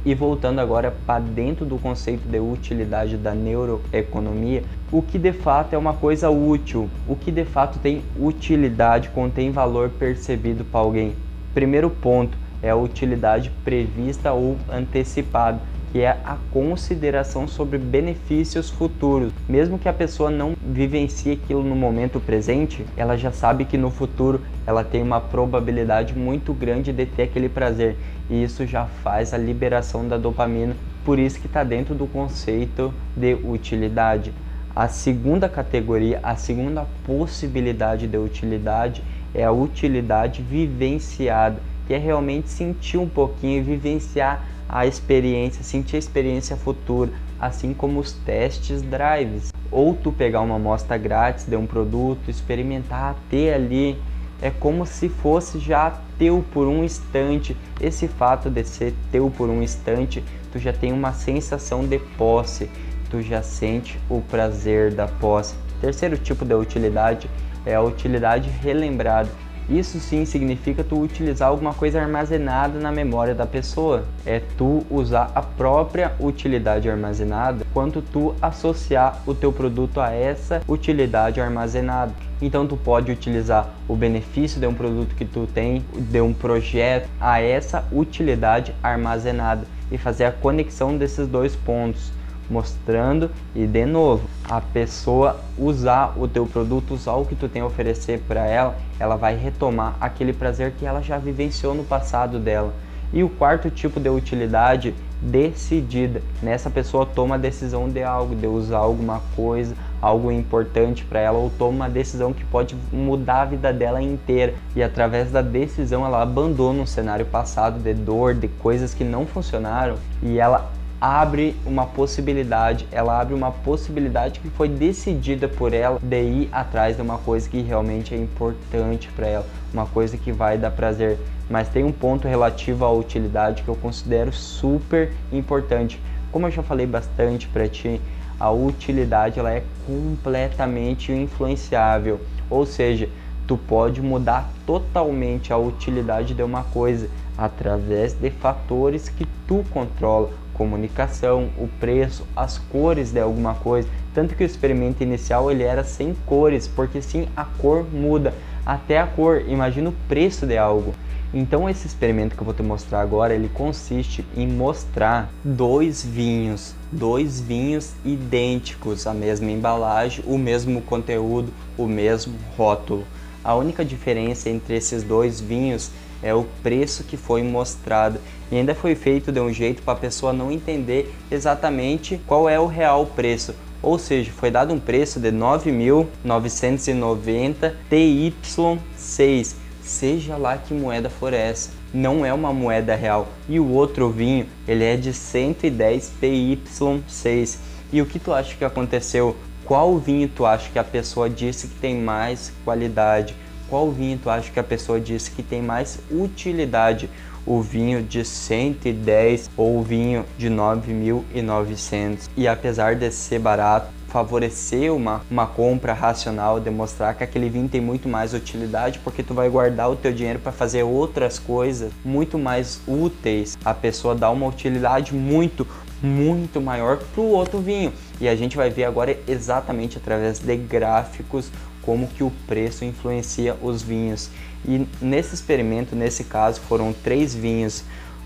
E voltando agora para dentro do conceito de utilidade da neuroeconomia, o que de fato é uma coisa útil, o que de fato tem utilidade, contém valor percebido para alguém. Primeiro ponto, é a utilidade prevista ou antecipada, que é a consideração sobre benefícios futuros. Mesmo que a pessoa não vivencie aquilo no momento presente, ela já sabe que no futuro ela tem uma probabilidade muito grande de ter aquele prazer, e isso já faz a liberação da dopamina, por isso que está dentro do conceito de utilidade. A segunda categoria, a segunda possibilidade de utilidade é a utilidade vivenciada que é realmente sentir um pouquinho vivenciar a experiência, sentir a experiência futura, assim como os testes drives. Ou tu pegar uma amostra grátis de um produto, experimentar, ter ali, é como se fosse já teu por um instante. Esse fato de ser teu por um instante, tu já tem uma sensação de posse, tu já sente o prazer da posse. Terceiro tipo de utilidade é a utilidade relembrada isso sim significa tu utilizar alguma coisa armazenada na memória da pessoa. É tu usar a própria utilidade armazenada quando tu associar o teu produto a essa utilidade armazenada. Então tu pode utilizar o benefício de um produto que tu tem, de um projeto a essa utilidade armazenada e fazer a conexão desses dois pontos mostrando e de novo a pessoa usar o teu produto, usar o que tu tem a oferecer para ela, ela vai retomar aquele prazer que ela já vivenciou no passado dela. E o quarto tipo de utilidade decidida, nessa pessoa toma a decisão de algo, de usar alguma coisa, algo importante para ela ou toma uma decisão que pode mudar a vida dela inteira e através da decisão ela abandona um cenário passado de dor, de coisas que não funcionaram e ela abre uma possibilidade, ela abre uma possibilidade que foi decidida por ela de ir atrás de uma coisa que realmente é importante para ela, uma coisa que vai dar prazer. Mas tem um ponto relativo à utilidade que eu considero super importante. Como eu já falei bastante para ti, a utilidade ela é completamente influenciável, ou seja, tu pode mudar totalmente a utilidade de uma coisa através de fatores que tu controla comunicação, o preço, as cores de alguma coisa. Tanto que o experimento inicial ele era sem cores, porque sim a cor muda, até a cor, imagina o preço de algo. Então esse experimento que eu vou te mostrar agora, ele consiste em mostrar dois vinhos, dois vinhos idênticos, a mesma embalagem, o mesmo conteúdo, o mesmo rótulo. A única diferença entre esses dois vinhos é o preço que foi mostrado e ainda foi feito de um jeito para a pessoa não entender exatamente qual é o real preço. Ou seja, foi dado um preço de 9.990 TY6, seja lá que moeda for essa. Não é uma moeda real. E o outro vinho, ele é de 110 PY6. E o que tu acha que aconteceu? Qual vinho tu acha que a pessoa disse que tem mais qualidade? Qual vinho tu acha que a pessoa disse que tem mais utilidade? O vinho de 110 ou o vinho de 9.900? E apesar de ser barato, favorecer uma, uma compra racional, demonstrar que aquele vinho tem muito mais utilidade, porque tu vai guardar o teu dinheiro para fazer outras coisas muito mais úteis. A pessoa dá uma utilidade muito, muito maior para o outro vinho. E a gente vai ver agora exatamente através de gráficos como que o preço influencia os vinhos. E nesse experimento, nesse caso, foram três vinhos.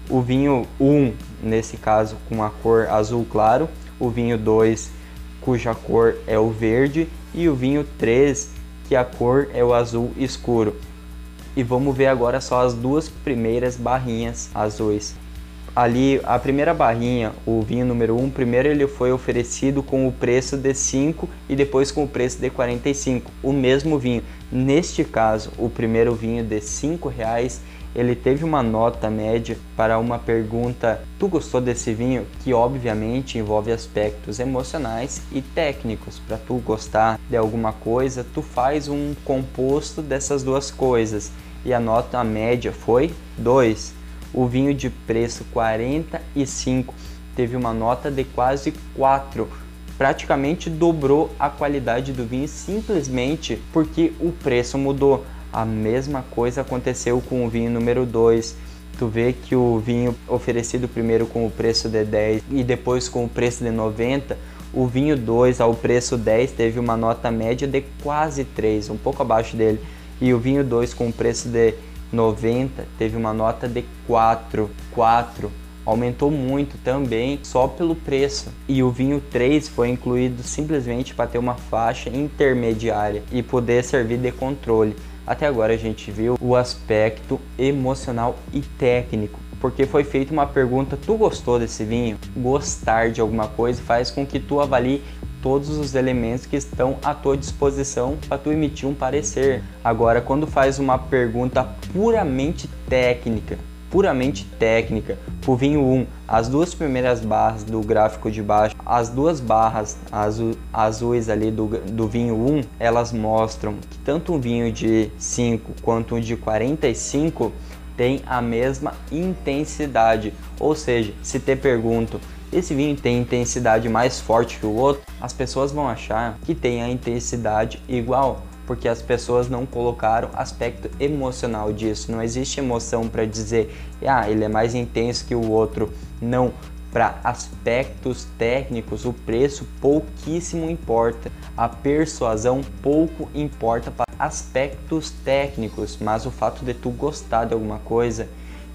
O vinho 1, nesse caso, com a cor azul claro, o vinho 2, cuja cor é o verde, e o vinho 3, que a cor é o azul escuro. E vamos ver agora só as duas primeiras barrinhas azuis. Ali a primeira barrinha, o vinho número 1, um, primeiro ele foi oferecido com o preço de 5 e depois com o preço de 45, o mesmo vinho. Neste caso, o primeiro vinho de 5 reais, ele teve uma nota média para uma pergunta: "Tu gostou desse vinho?", que obviamente envolve aspectos emocionais e técnicos. Para tu gostar de alguma coisa, tu faz um composto dessas duas coisas. E a nota média foi 2 o vinho de preço 45 teve uma nota de quase 4, praticamente dobrou a qualidade do vinho simplesmente porque o preço mudou. A mesma coisa aconteceu com o vinho número 2. Tu vê que o vinho oferecido primeiro com o preço de 10 e depois com o preço de 90, o vinho 2 ao preço 10 teve uma nota média de quase 3, um pouco abaixo dele. E o vinho 2 com o preço de 90 teve uma nota de 4, 4 aumentou muito também só pelo preço. E o vinho 3 foi incluído simplesmente para ter uma faixa intermediária e poder servir de controle. Até agora a gente viu o aspecto emocional e técnico, porque foi feita uma pergunta: tu gostou desse vinho? Gostar de alguma coisa faz com que tu avalie todos os elementos que estão à tua disposição para tu emitir um parecer. Agora, quando faz uma pergunta puramente técnica, puramente técnica, o vinho 1, as duas primeiras barras do gráfico de baixo, as duas barras azu azuis ali do, do vinho 1, elas mostram que tanto um vinho de 5 quanto um de 45 tem a mesma intensidade. Ou seja, se te pergunto esse vinho tem intensidade mais forte que o outro, as pessoas vão achar que tem a intensidade igual, porque as pessoas não colocaram aspecto emocional disso. Não existe emoção para dizer, ah, ele é mais intenso que o outro. Não, para aspectos técnicos, o preço pouquíssimo importa. A persuasão pouco importa para aspectos técnicos, mas o fato de tu gostar de alguma coisa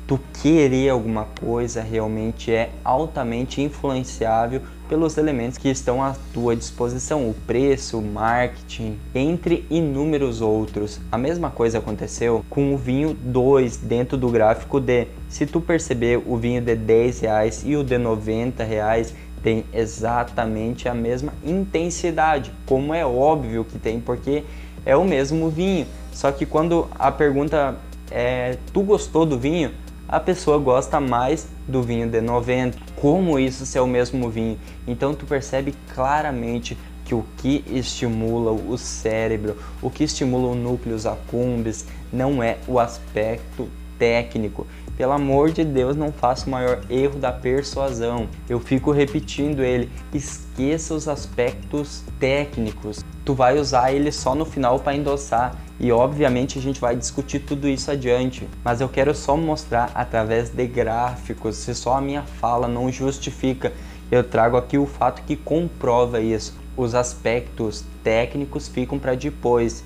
tu querer alguma coisa realmente é altamente influenciável pelos elementos que estão à tua disposição, o preço, o marketing, entre inúmeros outros. A mesma coisa aconteceu com o vinho 2 dentro do gráfico D. Se tu perceber o vinho de 10 reais e o de 90 reais tem exatamente a mesma intensidade, como é óbvio que tem, porque é o mesmo vinho. Só que quando a pergunta é, tu gostou do vinho? A pessoa gosta mais do vinho de 90. Como isso ser o mesmo vinho? Então tu percebe claramente que o que estimula o cérebro, o que estimula o núcleos accumbens não é o aspecto técnico. Pelo amor de Deus, não faça o maior erro da persuasão. Eu fico repetindo ele. Esqueça os aspectos técnicos. Tu vai usar ele só no final para endossar e obviamente a gente vai discutir tudo isso adiante, mas eu quero só mostrar através de gráficos, se só a minha fala não justifica, eu trago aqui o fato que comprova isso. Os aspectos técnicos ficam para depois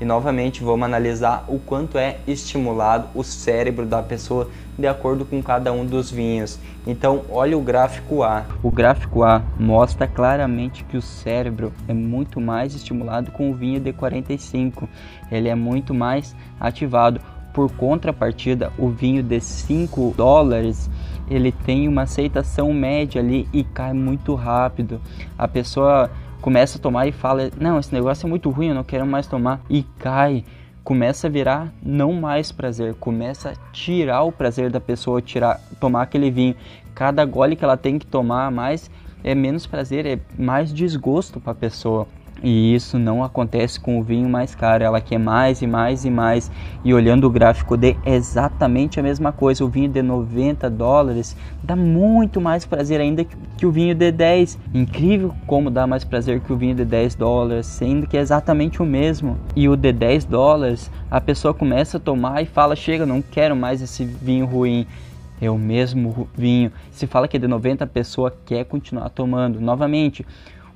e novamente vamos analisar o quanto é estimulado o cérebro da pessoa de acordo com cada um dos vinhos. Então, olha o gráfico A. O gráfico A mostra claramente que o cérebro é muito mais estimulado com o vinho de 45. Ele é muito mais ativado. Por contrapartida, o vinho de 5 dólares ele tem uma aceitação média ali e cai muito rápido. A pessoa começa a tomar e fala: Não, esse negócio é muito ruim, eu não quero mais tomar. E cai, começa a virar não mais prazer, começa a tirar o prazer da pessoa, tirar, tomar aquele vinho. Cada gole que ela tem que tomar mais é menos prazer, é mais desgosto para a pessoa. E isso não acontece com o vinho mais caro, ela quer mais e mais e mais. E olhando o gráfico de exatamente a mesma coisa, o vinho de 90 dólares dá muito mais prazer ainda que o vinho de 10. Incrível como dá mais prazer que o vinho de 10 dólares, sendo que é exatamente o mesmo. E o de 10 dólares, a pessoa começa a tomar e fala: chega, não quero mais esse vinho ruim é o mesmo vinho. Se fala que é de 90, a pessoa quer continuar tomando. Novamente,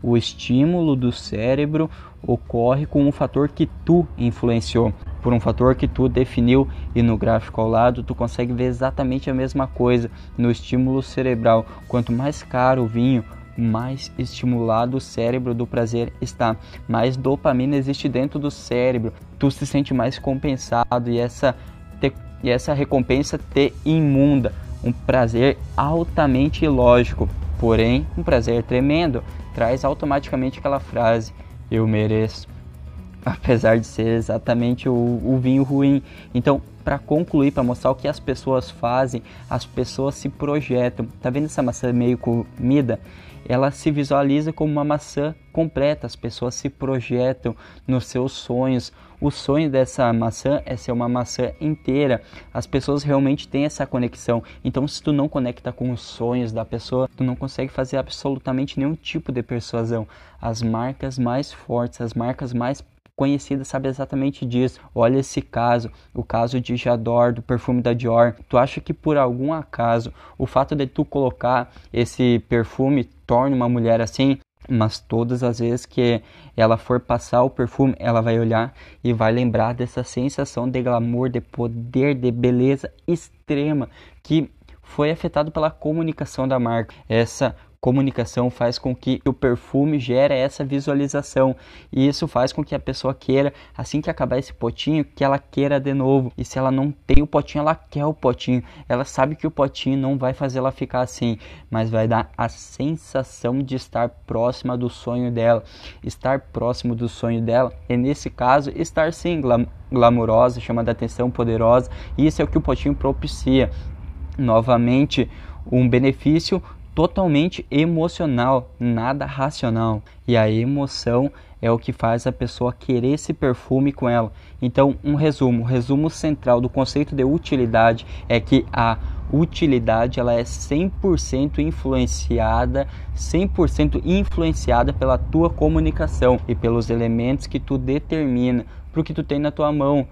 o estímulo do cérebro ocorre com um fator que tu influenciou, por um fator que tu definiu e no gráfico ao lado tu consegue ver exatamente a mesma coisa no estímulo cerebral. Quanto mais caro o vinho, mais estimulado o cérebro do prazer está, mais dopamina existe dentro do cérebro, tu se sente mais compensado e essa, te, e essa recompensa te imunda um prazer altamente ilógico, porém um prazer tremendo. Traz automaticamente aquela frase: Eu mereço. Apesar de ser exatamente o, o vinho ruim. Então, para concluir, para mostrar o que as pessoas fazem, as pessoas se projetam. Tá vendo essa maçã meio comida? Ela se visualiza como uma maçã completa, as pessoas se projetam nos seus sonhos. O sonho dessa maçã é ser uma maçã inteira. As pessoas realmente têm essa conexão. Então, se tu não conecta com os sonhos da pessoa, tu não consegue fazer absolutamente nenhum tipo de persuasão. As marcas mais fortes, as marcas mais conhecida sabe exatamente disso. Olha esse caso, o caso de Jador, do perfume da Dior. Tu acha que por algum acaso o fato de tu colocar esse perfume torna uma mulher assim? Mas todas as vezes que ela for passar o perfume, ela vai olhar e vai lembrar dessa sensação de glamour, de poder, de beleza extrema que foi afetado pela comunicação da marca. Essa comunicação faz com que o perfume gere essa visualização e isso faz com que a pessoa queira, assim que acabar esse potinho, que ela queira de novo. E se ela não tem o potinho, ela quer o potinho. Ela sabe que o potinho não vai fazer ela ficar assim, mas vai dar a sensação de estar próxima do sonho dela. Estar próximo do sonho dela e nesse caso estar sim glam glamurosa, chamando a atenção poderosa. E isso é o que o potinho propicia. Novamente, um benefício totalmente emocional, nada racional. E a emoção é o que faz a pessoa querer esse perfume com ela. Então, um resumo, o resumo central do conceito de utilidade é que a utilidade ela é 100% influenciada, 100% influenciada pela tua comunicação e pelos elementos que tu determina, para o que tu tem na tua mão,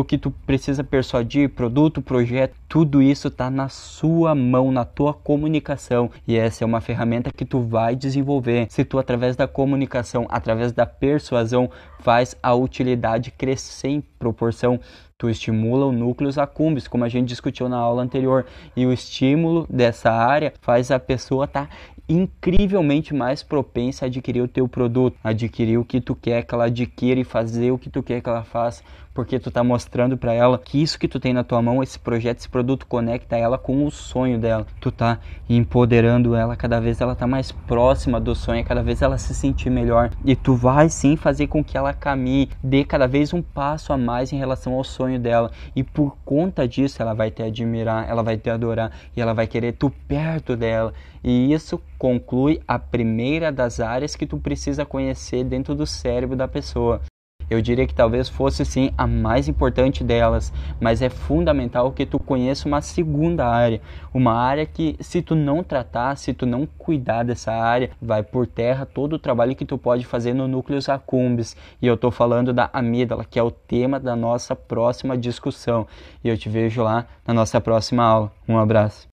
o que tu precisa persuadir, produto, projeto, tudo isso está na sua mão, na tua comunicação. E essa é uma ferramenta que tu vai desenvolver. Se tu, através da comunicação, através da persuasão, faz a utilidade crescer em proporção tu estimula o núcleos accumbens, como a gente discutiu na aula anterior, e o estímulo dessa área faz a pessoa estar tá incrivelmente mais propensa a adquirir o teu produto, adquirir o que tu quer que ela adquira e fazer o que tu quer que ela faça, porque tu tá mostrando para ela que isso que tu tem na tua mão, esse projeto, esse produto conecta ela com o sonho dela. Tu tá empoderando ela, cada vez ela tá mais próxima do sonho, cada vez ela se sentir melhor e tu vai sim fazer com que ela caminhe, dê cada vez um passo a mais em relação ao sonho dela e por conta disso ela vai te admirar, ela vai te adorar e ela vai querer tu perto dela. E isso conclui a primeira das áreas que tu precisa conhecer dentro do cérebro da pessoa. Eu diria que talvez fosse sim a mais importante delas, mas é fundamental que tu conheça uma segunda área, uma área que se tu não tratar, se tu não cuidar dessa área, vai por terra todo o trabalho que tu pode fazer no núcleos accumbens. E eu estou falando da amígdala, que é o tema da nossa próxima discussão. E eu te vejo lá na nossa próxima aula. Um abraço.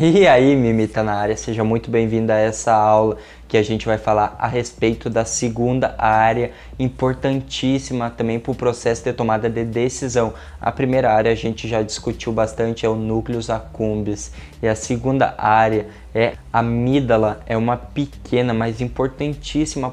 E aí, Mimita na área, seja muito bem-vindo a essa aula que a gente vai falar a respeito da segunda área importantíssima também para o processo de tomada de decisão. A primeira área a gente já discutiu bastante, é o núcleos accumbens, e a segunda área é a amígdala, é uma pequena, mas importantíssima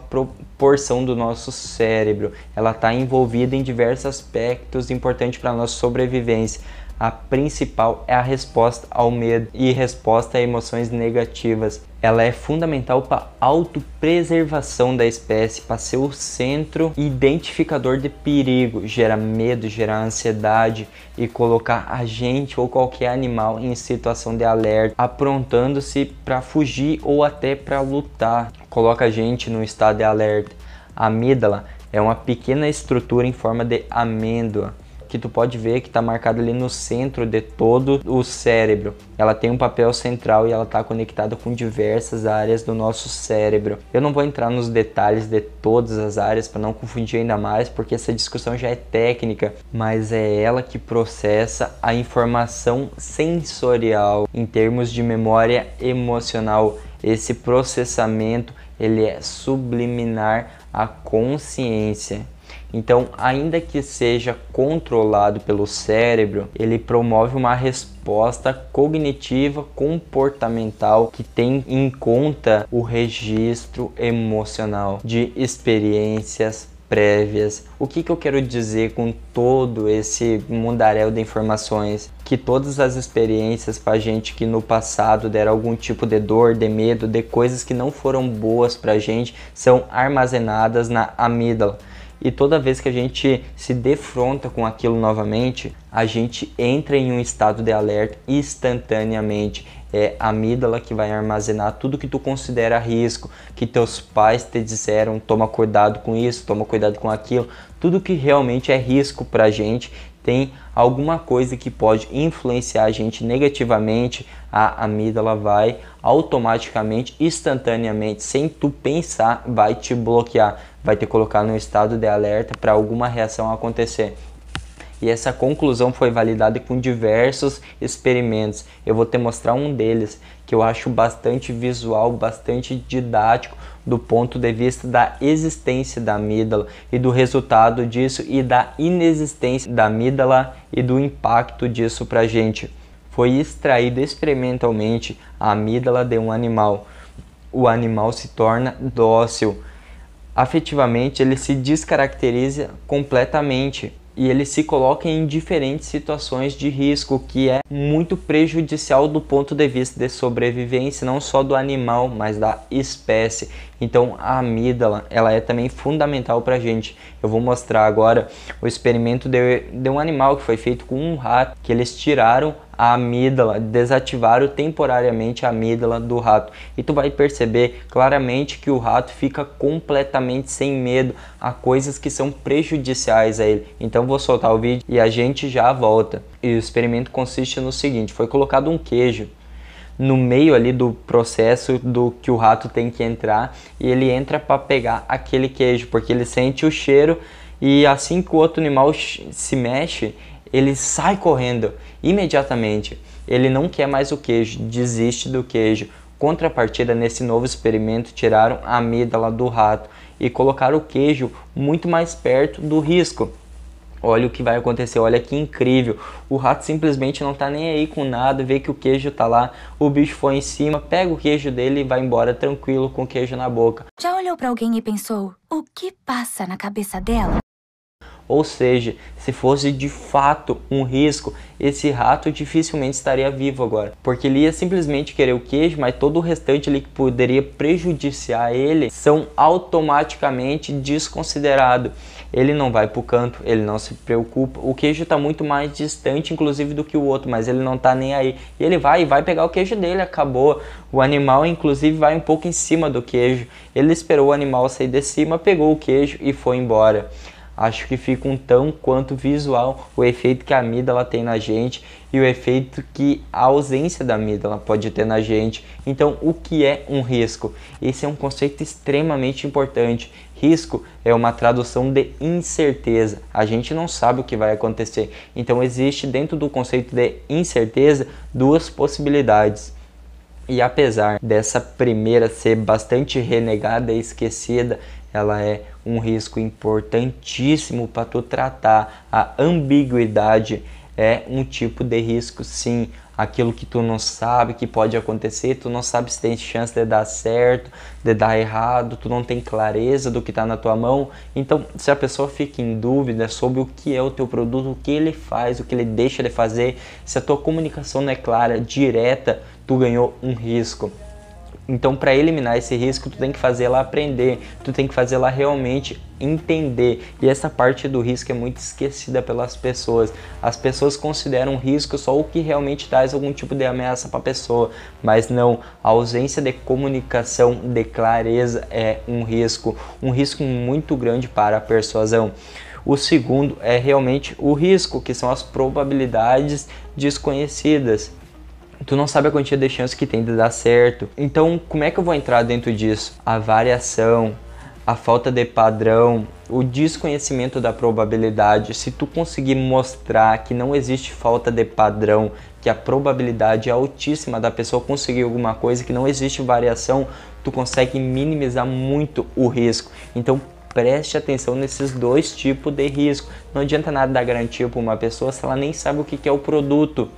porção do nosso cérebro. Ela está envolvida em diversos aspectos importantes para a nossa sobrevivência a principal é a resposta ao medo e resposta a emoções negativas. Ela é fundamental para a autopreservação da espécie, para ser o centro identificador de perigo, gera medo, gera ansiedade e colocar a gente ou qualquer animal em situação de alerta, aprontando-se para fugir ou até para lutar. Coloca a gente no estado de alerta. A amígdala é uma pequena estrutura em forma de amêndoa que tu pode ver que está marcada ali no centro de todo o cérebro. Ela tem um papel central e ela está conectada com diversas áreas do nosso cérebro. Eu não vou entrar nos detalhes de todas as áreas para não confundir ainda mais, porque essa discussão já é técnica, mas é ela que processa a informação sensorial em termos de memória emocional. Esse processamento ele é subliminar à consciência. Então, ainda que seja controlado pelo cérebro, ele promove uma resposta cognitiva comportamental que tem em conta o registro emocional de experiências prévias. O que, que eu quero dizer com todo esse mundaréu de informações? Que todas as experiências para gente que no passado deram algum tipo de dor, de medo, de coisas que não foram boas para gente, são armazenadas na amígdala. E toda vez que a gente se defronta com aquilo novamente, a gente entra em um estado de alerta instantaneamente. É a amígdala que vai armazenar tudo que tu considera risco, que teus pais te disseram, toma cuidado com isso, toma cuidado com aquilo, tudo que realmente é risco pra gente, tem alguma coisa que pode influenciar a gente negativamente, a amígdala vai automaticamente, instantaneamente, sem tu pensar, vai te bloquear, vai te colocar no estado de alerta para alguma reação acontecer e essa conclusão foi validada com diversos experimentos. Eu vou te mostrar um deles que eu acho bastante visual, bastante didático do ponto de vista da existência da amígdala e do resultado disso e da inexistência da amígdala e do impacto disso para a gente. Foi extraído experimentalmente a amígdala de um animal. O animal se torna dócil. Afetivamente, ele se descaracteriza completamente e ele se coloca em diferentes situações de risco, que é muito prejudicial do ponto de vista de sobrevivência, não só do animal, mas da espécie. Então a amígdala, ela é também fundamental para a gente. Eu vou mostrar agora o experimento de, de um animal que foi feito com um rato, que eles tiraram a amígdala, desativaram temporariamente a amígdala do rato. E tu vai perceber claramente que o rato fica completamente sem medo a coisas que são prejudiciais a ele. Então vou soltar o vídeo e a gente já volta. E o experimento consiste no seguinte: foi colocado um queijo no meio ali do processo do que o rato tem que entrar e ele entra para pegar aquele queijo porque ele sente o cheiro e assim que o outro animal se mexe ele sai correndo imediatamente. Ele não quer mais o queijo, desiste do queijo. Contrapartida, nesse novo experimento, tiraram a amígdala do rato e colocaram o queijo muito mais perto do risco. Olha o que vai acontecer, olha que incrível. O rato simplesmente não tá nem aí com nada, vê que o queijo tá lá, o bicho foi em cima, pega o queijo dele e vai embora tranquilo com o queijo na boca. Já olhou para alguém e pensou: o que passa na cabeça dela? Ou seja, se fosse de fato um risco, esse rato dificilmente estaria vivo agora, porque ele ia simplesmente querer o queijo, mas todo o restante ali que poderia prejudiciar ele são automaticamente desconsiderados. Ele não vai para o canto, ele não se preocupa. O queijo está muito mais distante, inclusive, do que o outro, mas ele não está nem aí. E ele vai e vai pegar o queijo dele, acabou. O animal, inclusive, vai um pouco em cima do queijo. Ele esperou o animal sair de cima, pegou o queijo e foi embora acho que fica um tão quanto visual o efeito que a amígdala tem na gente e o efeito que a ausência da amígdala pode ter na gente. Então, o que é um risco? Esse é um conceito extremamente importante. Risco é uma tradução de incerteza. A gente não sabe o que vai acontecer. Então, existe dentro do conceito de incerteza duas possibilidades. E apesar dessa primeira ser bastante renegada e esquecida, ela é um risco importantíssimo para tu tratar. A ambiguidade é um tipo de risco, sim. Aquilo que tu não sabe que pode acontecer, tu não sabe se tem chance de dar certo, de dar errado, tu não tem clareza do que está na tua mão. Então, se a pessoa fica em dúvida sobre o que é o teu produto, o que ele faz, o que ele deixa de fazer, se a tua comunicação não é clara, direta, tu ganhou um risco. Então, para eliminar esse risco, tu tem que fazer ela aprender, tu tem que fazer ela realmente entender. E essa parte do risco é muito esquecida pelas pessoas. As pessoas consideram risco só o que realmente traz algum tipo de ameaça para a pessoa, mas não, a ausência de comunicação, de clareza é um risco, um risco muito grande para a persuasão. O segundo é realmente o risco, que são as probabilidades desconhecidas tu não sabe a quantia de chance que tem de dar certo. Então, como é que eu vou entrar dentro disso? A variação, a falta de padrão, o desconhecimento da probabilidade. Se tu conseguir mostrar que não existe falta de padrão, que a probabilidade é altíssima da pessoa conseguir alguma coisa, que não existe variação, tu consegue minimizar muito o risco. Então, preste atenção nesses dois tipos de risco. Não adianta nada dar garantia para uma pessoa se ela nem sabe o que é o produto.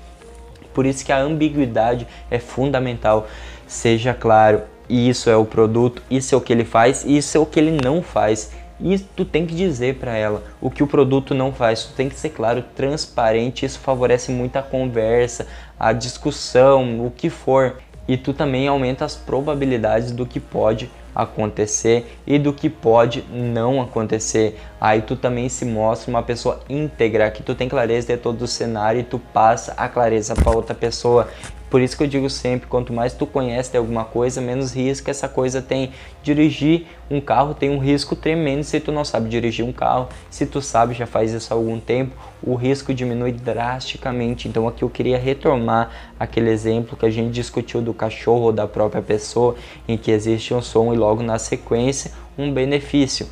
Por isso que a ambiguidade é fundamental. Seja claro, isso é o produto, isso é o que ele faz, isso é o que ele não faz. E tu tem que dizer para ela o que o produto não faz. Tu tem que ser claro, transparente. Isso favorece muito a conversa, a discussão, o que for. E tu também aumenta as probabilidades do que pode acontecer e do que pode não acontecer. Aí tu também se mostra uma pessoa íntegra, que tu tem clareza de todo o cenário e tu passa a clareza para outra pessoa. Por isso que eu digo sempre, quanto mais tu conhece de alguma coisa, menos risco essa coisa tem. Dirigir um carro tem um risco tremendo se tu não sabe dirigir um carro. Se tu sabe, já faz isso há algum tempo, o risco diminui drasticamente. Então aqui eu queria retomar aquele exemplo que a gente discutiu do cachorro ou da própria pessoa, em que existe um som e logo na sequência um benefício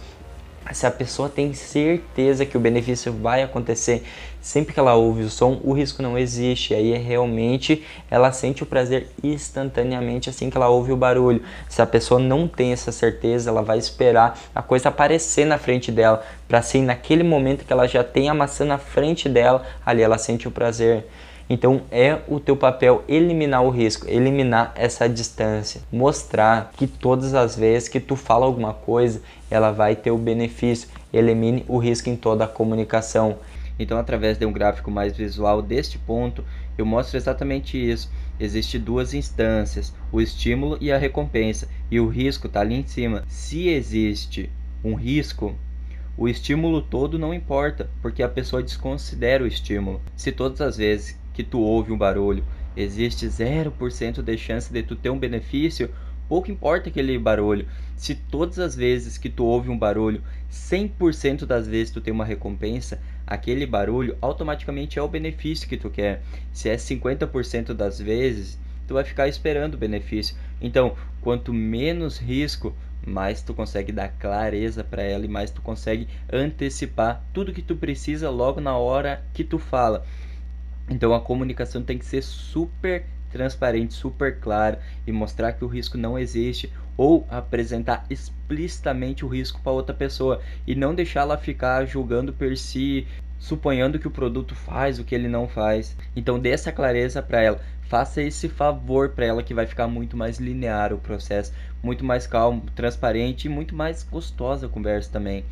se a pessoa tem certeza que o benefício vai acontecer sempre que ela ouve o som, o risco não existe. Aí é realmente ela sente o prazer instantaneamente assim que ela ouve o barulho. Se a pessoa não tem essa certeza, ela vai esperar a coisa aparecer na frente dela, para assim naquele momento que ela já tem a maçã na frente dela, ali ela sente o prazer. Então é o teu papel eliminar o risco, eliminar essa distância, mostrar que todas as vezes que tu fala alguma coisa, ela vai ter o benefício. Elimine o risco em toda a comunicação. Então, através de um gráfico mais visual deste ponto, eu mostro exatamente isso. Existem duas instâncias, o estímulo e a recompensa, e o risco está ali em cima. Se existe um risco, o estímulo todo não importa, porque a pessoa desconsidera o estímulo. Se todas as vezes que tu ouve um barulho, existe 0% de chance de tu ter um benefício, pouco importa aquele barulho. Se todas as vezes que tu ouve um barulho, 100% das vezes tu tem uma recompensa, aquele barulho automaticamente é o benefício que tu quer. Se é 50% das vezes, tu vai ficar esperando o benefício. Então, quanto menos risco, mais tu consegue dar clareza para ela e mais tu consegue antecipar tudo que tu precisa logo na hora que tu fala. Então a comunicação tem que ser super transparente, super clara e mostrar que o risco não existe ou apresentar explicitamente o risco para outra pessoa e não deixá-la ficar julgando por si, suponhando que o produto faz o que ele não faz. Então dê essa clareza para ela, faça esse favor para ela que vai ficar muito mais linear o processo, muito mais calmo, transparente e muito mais gostosa a conversa também.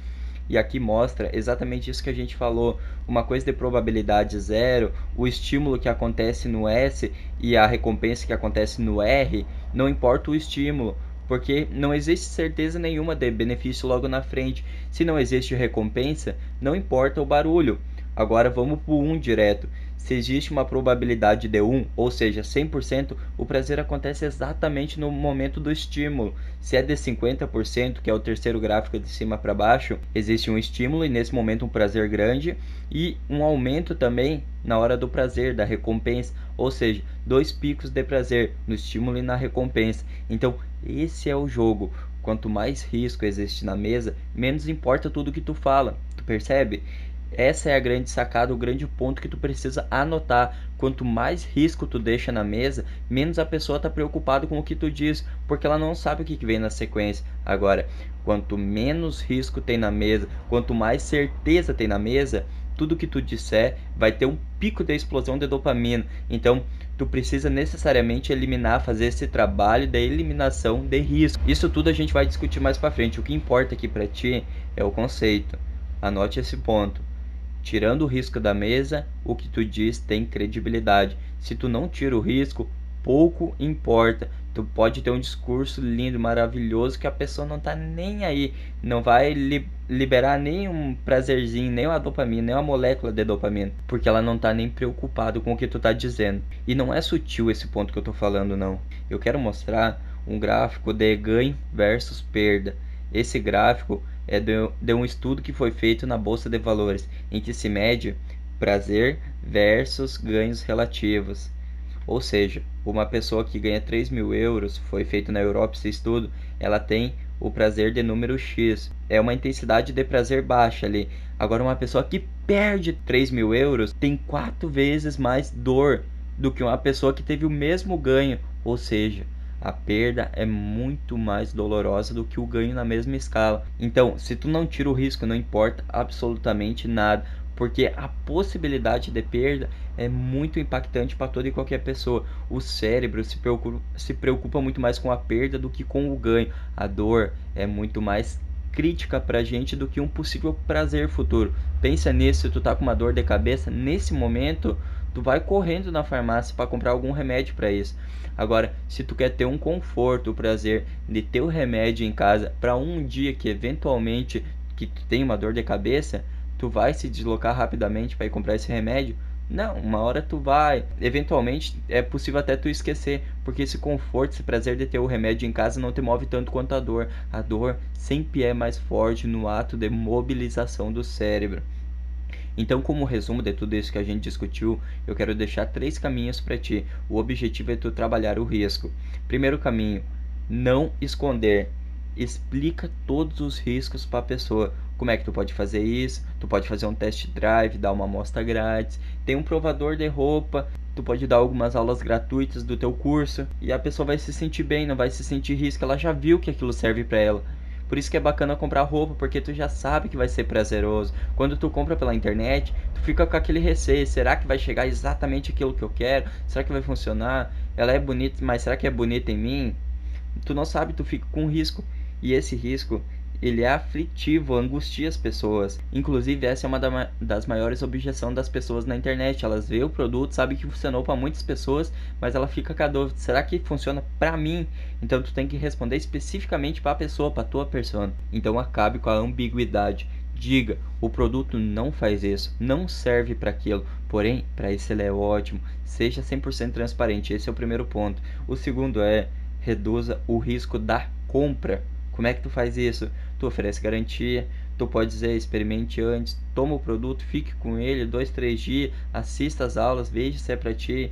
E aqui mostra exatamente isso que a gente falou, uma coisa de probabilidade zero, o estímulo que acontece no S e a recompensa que acontece no R, não importa o estímulo, porque não existe certeza nenhuma de benefício logo na frente. Se não existe recompensa, não importa o barulho. Agora vamos para o 1 direto. Se existe uma probabilidade de 1, ou seja, 100%, o prazer acontece exatamente no momento do estímulo. Se é de 50%, que é o terceiro gráfico de cima para baixo, existe um estímulo e nesse momento um prazer grande e um aumento também na hora do prazer, da recompensa, ou seja, dois picos de prazer no estímulo e na recompensa. Então, esse é o jogo. Quanto mais risco existe na mesa, menos importa tudo que tu fala. Tu percebe? Essa é a grande sacada, o grande ponto que tu precisa anotar. Quanto mais risco tu deixa na mesa, menos a pessoa está preocupada com o que tu diz, porque ela não sabe o que vem na sequência. Agora, quanto menos risco tem na mesa, quanto mais certeza tem na mesa, tudo que tu disser vai ter um pico de explosão de dopamina. Então, tu precisa necessariamente eliminar, fazer esse trabalho da eliminação de risco. Isso tudo a gente vai discutir mais para frente. O que importa aqui para ti é o conceito. Anote esse ponto. Tirando o risco da mesa, o que tu diz tem credibilidade. Se tu não tira o risco, pouco importa. Tu pode ter um discurso lindo, maravilhoso, que a pessoa não tá nem aí. Não vai li liberar nem um prazerzinho, nem uma dopamina, nem uma molécula de dopamina. Porque ela não tá nem preocupada com o que tu tá dizendo. E não é sutil esse ponto que eu tô falando, não. Eu quero mostrar um gráfico de ganho versus perda. Esse gráfico é de, de um estudo que foi feito na Bolsa de Valores, em que se mede prazer versus ganhos relativos. Ou seja, uma pessoa que ganha 3 mil euros, foi feito na Europa esse estudo, ela tem o prazer de número X. É uma intensidade de prazer baixa ali. Agora, uma pessoa que perde 3 mil euros tem quatro vezes mais dor do que uma pessoa que teve o mesmo ganho. Ou seja, a perda é muito mais dolorosa do que o ganho na mesma escala. Então, se tu não tira o risco, não importa absolutamente nada, porque a possibilidade de perda é muito impactante para toda e qualquer pessoa. O cérebro se preocupa, se preocupa muito mais com a perda do que com o ganho. A dor é muito mais crítica pra gente do que um possível prazer futuro. Pensa nisso, se tu tá com uma dor de cabeça, nesse momento, tu vai correndo na farmácia para comprar algum remédio para isso. Agora, se tu quer ter um conforto, o prazer de ter o remédio em casa para um dia que eventualmente que tu tem uma dor de cabeça, tu vai se deslocar rapidamente para ir comprar esse remédio? Não, uma hora tu vai. Eventualmente é possível até tu esquecer, porque esse conforto, esse prazer de ter o remédio em casa não te move tanto quanto a dor. A dor sempre é mais forte no ato de mobilização do cérebro. Então, como resumo de tudo isso que a gente discutiu, eu quero deixar três caminhos para ti. O objetivo é tu trabalhar o risco. Primeiro caminho, não esconder. Explica todos os riscos para a pessoa. Como é que tu pode fazer isso? Tu pode fazer um test drive, dar uma amostra grátis, tem um provador de roupa, tu pode dar algumas aulas gratuitas do teu curso e a pessoa vai se sentir bem, não vai se sentir risco, ela já viu que aquilo serve para ela. Por isso que é bacana comprar roupa, porque tu já sabe que vai ser prazeroso. Quando tu compra pela internet, tu fica com aquele receio, será que vai chegar exatamente aquilo que eu quero? Será que vai funcionar? Ela é bonita, mas será que é bonita em mim? Tu não sabe, tu fica com risco. E esse risco ele é aflitivo, angustia as pessoas. Inclusive, essa é uma das maiores objeções das pessoas na internet. Elas veem o produto, sabem que funcionou para muitas pessoas, mas ela fica com a dúvida: será que funciona para mim? Então, tu tem que responder especificamente para a pessoa, para tua persona. Então, acabe com a ambiguidade. Diga, o produto não faz isso, não serve para aquilo, porém, para isso ele é ótimo. Seja 100% transparente, esse é o primeiro ponto. O segundo é reduza o risco da compra. Como é que tu faz isso? Tu oferece garantia, tu pode dizer experimente antes, toma o produto, fique com ele dois, três dias, assista as aulas, veja se é para ti,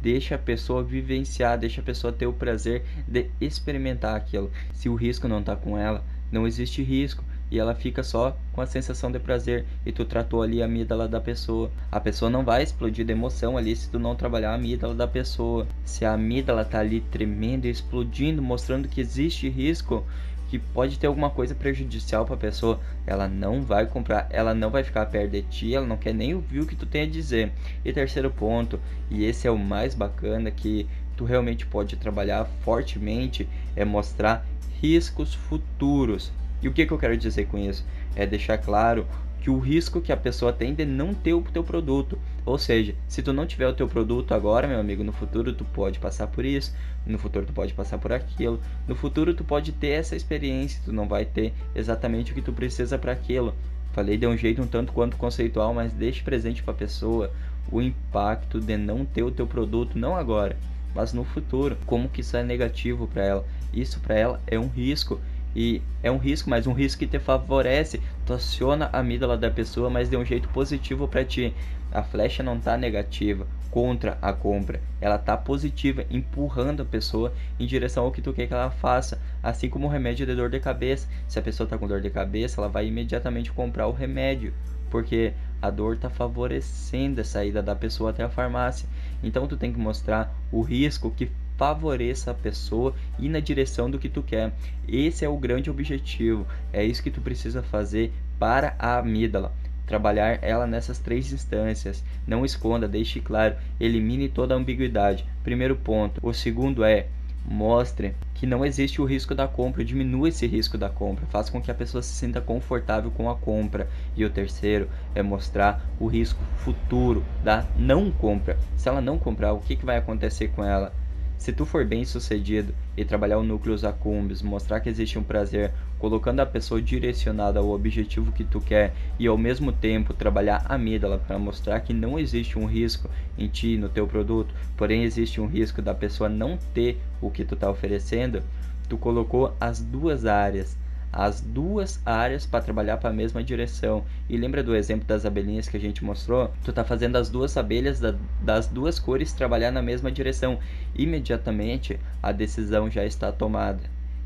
deixa a pessoa vivenciar, deixa a pessoa ter o prazer de experimentar aquilo. Se o risco não está com ela, não existe risco e ela fica só com a sensação de prazer e tu tratou ali a amígdala da pessoa. A pessoa não vai explodir de emoção ali se tu não trabalhar a amígdala da pessoa. Se a amígdala tá ali tremendo explodindo, mostrando que existe risco, que pode ter alguma coisa prejudicial para a pessoa, ela não vai comprar, ela não vai ficar perto de ti, ela não quer nem ouvir o que tu tem a dizer. E terceiro ponto, e esse é o mais bacana que tu realmente pode trabalhar fortemente, é mostrar riscos futuros. E o que, que eu quero dizer com isso? É deixar claro que o risco que a pessoa tem de não ter o teu produto. Ou seja, se tu não tiver o teu produto agora, meu amigo, no futuro tu pode passar por isso, no futuro tu pode passar por aquilo, no futuro tu pode ter essa experiência, tu não vai ter exatamente o que tu precisa para aquilo. Falei de um jeito um tanto quanto conceitual, mas deixe presente para a pessoa o impacto de não ter o teu produto não agora, mas no futuro. Como que isso é negativo para ela? Isso para ela é um risco e é um risco, mas um risco que te favorece. Tu aciona a amígdala da pessoa, mas de um jeito positivo para ti. A flecha não tá negativa contra a compra, ela tá positiva, empurrando a pessoa em direção ao que tu quer que ela faça. Assim como o remédio de dor de cabeça. Se a pessoa tá com dor de cabeça, ela vai imediatamente comprar o remédio, porque a dor está favorecendo a saída da pessoa até a farmácia. Então tu tem que mostrar o risco que favoreça a pessoa e na direção do que tu quer. Esse é o grande objetivo. É isso que tu precisa fazer para a amígdala. Trabalhar ela nessas três instâncias. Não esconda, deixe claro, elimine toda a ambiguidade. Primeiro ponto. O segundo é mostre que não existe o risco da compra, diminua esse risco da compra, faça com que a pessoa se sinta confortável com a compra. E o terceiro é mostrar o risco futuro da não compra. Se ela não comprar, o que, que vai acontecer com ela? Se tu for bem sucedido e trabalhar o núcleo accumbens, mostrar que existe um prazer, colocando a pessoa direcionada ao objetivo que tu quer e ao mesmo tempo trabalhar a amígdala para mostrar que não existe um risco em ti, no teu produto, porém existe um risco da pessoa não ter o que tu está oferecendo, tu colocou as duas áreas as duas áreas para trabalhar para a mesma direção. E lembra do exemplo das abelhinhas que a gente mostrou? Tu tá fazendo as duas abelhas da, das duas cores trabalhar na mesma direção. Imediatamente a decisão já está tomada.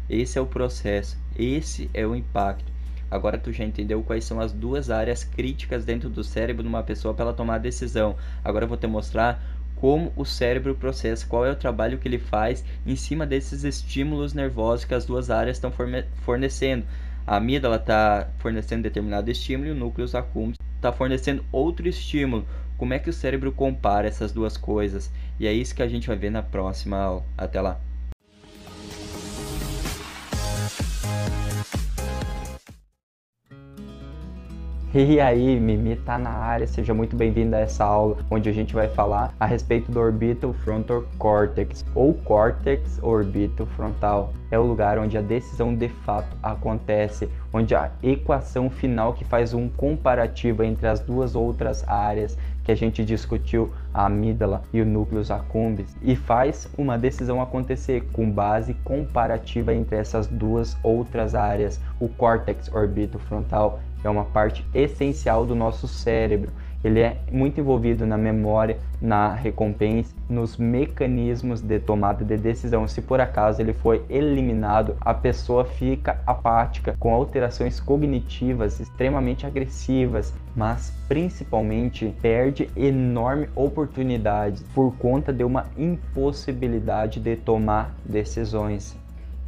Esse é o processo, esse é o impacto. Agora tu já entendeu quais são as duas áreas críticas dentro do cérebro de uma pessoa para ela tomar a decisão. Agora eu vou te mostrar como o cérebro processa, qual é o trabalho que ele faz em cima desses estímulos nervosos que as duas áreas estão fornecendo. A amígdala está fornecendo determinado estímulo e o núcleo accumbens está fornecendo outro estímulo. Como é que o cérebro compara essas duas coisas? E é isso que a gente vai ver na próxima aula. Até lá! E aí, Mimi tá na área, seja muito bem-vindo a essa aula, onde a gente vai falar a respeito do orbital frontal cortex, ou córtex orbitofrontal. É o lugar onde a decisão de fato acontece, onde a equação final que faz um comparativo entre as duas outras áreas que a gente discutiu, a amígdala e o núcleo accumbens, e faz uma decisão acontecer com base comparativa entre essas duas outras áreas, o córtex orbitofrontal é uma parte essencial do nosso cérebro. Ele é muito envolvido na memória, na recompensa, nos mecanismos de tomada de decisão. Se por acaso ele foi eliminado, a pessoa fica apática, com alterações cognitivas extremamente agressivas, mas principalmente perde enorme oportunidade por conta de uma impossibilidade de tomar decisões.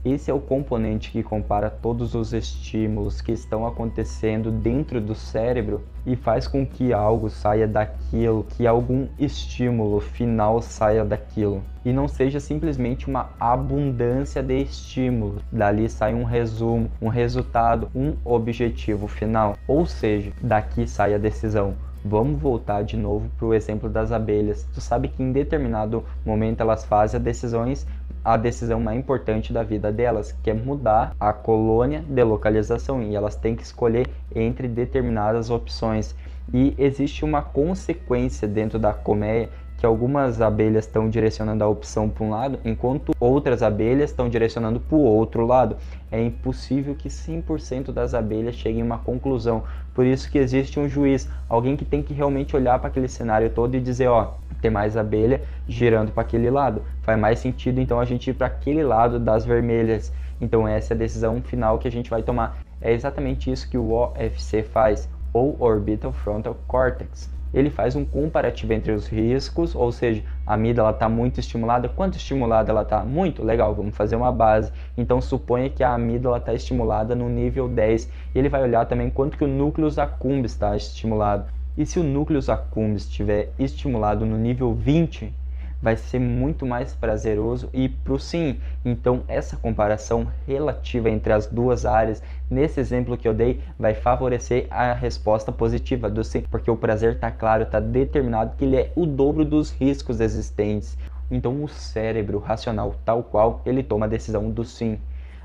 Esse é o componente que compara todos os estímulos que estão acontecendo dentro do cérebro e faz com que algo saia daquilo, que algum estímulo final saia daquilo. E não seja simplesmente uma abundância de estímulos. Dali sai um resumo, um resultado, um objetivo final. Ou seja, daqui sai a decisão. Vamos voltar de novo para o exemplo das abelhas. Tu sabe que em determinado momento elas fazem decisões a decisão mais importante da vida delas, que é mudar a colônia de localização e elas têm que escolher entre determinadas opções. E existe uma consequência dentro da colmeia que algumas abelhas estão direcionando a opção para um lado, enquanto outras abelhas estão direcionando para o outro lado. É impossível que 100% das abelhas cheguem a uma conclusão. Por isso que existe um juiz, alguém que tem que realmente olhar para aquele cenário todo e dizer, ó, tem mais abelha girando para aquele lado. Faz mais sentido então a gente ir para aquele lado das vermelhas. Então essa é a decisão final que a gente vai tomar. É exatamente isso que o OFC faz, ou Orbital Frontal Cortex. Ele faz um comparativo entre os riscos, ou seja, a amígdala está muito estimulada. Quanto estimulada ela está? Muito legal, vamos fazer uma base. Então suponha que a amígdala está estimulada no nível 10. Ele vai olhar também quanto que o núcleo accumbens está estimulado. E se o núcleo accumbens estiver estimulado no nível 20, vai ser muito mais prazeroso e pro sim. Então essa comparação relativa entre as duas áreas, nesse exemplo que eu dei, vai favorecer a resposta positiva do sim, porque o prazer está claro, está determinado que ele é o dobro dos riscos existentes. Então o cérebro racional, tal qual, ele toma a decisão do sim.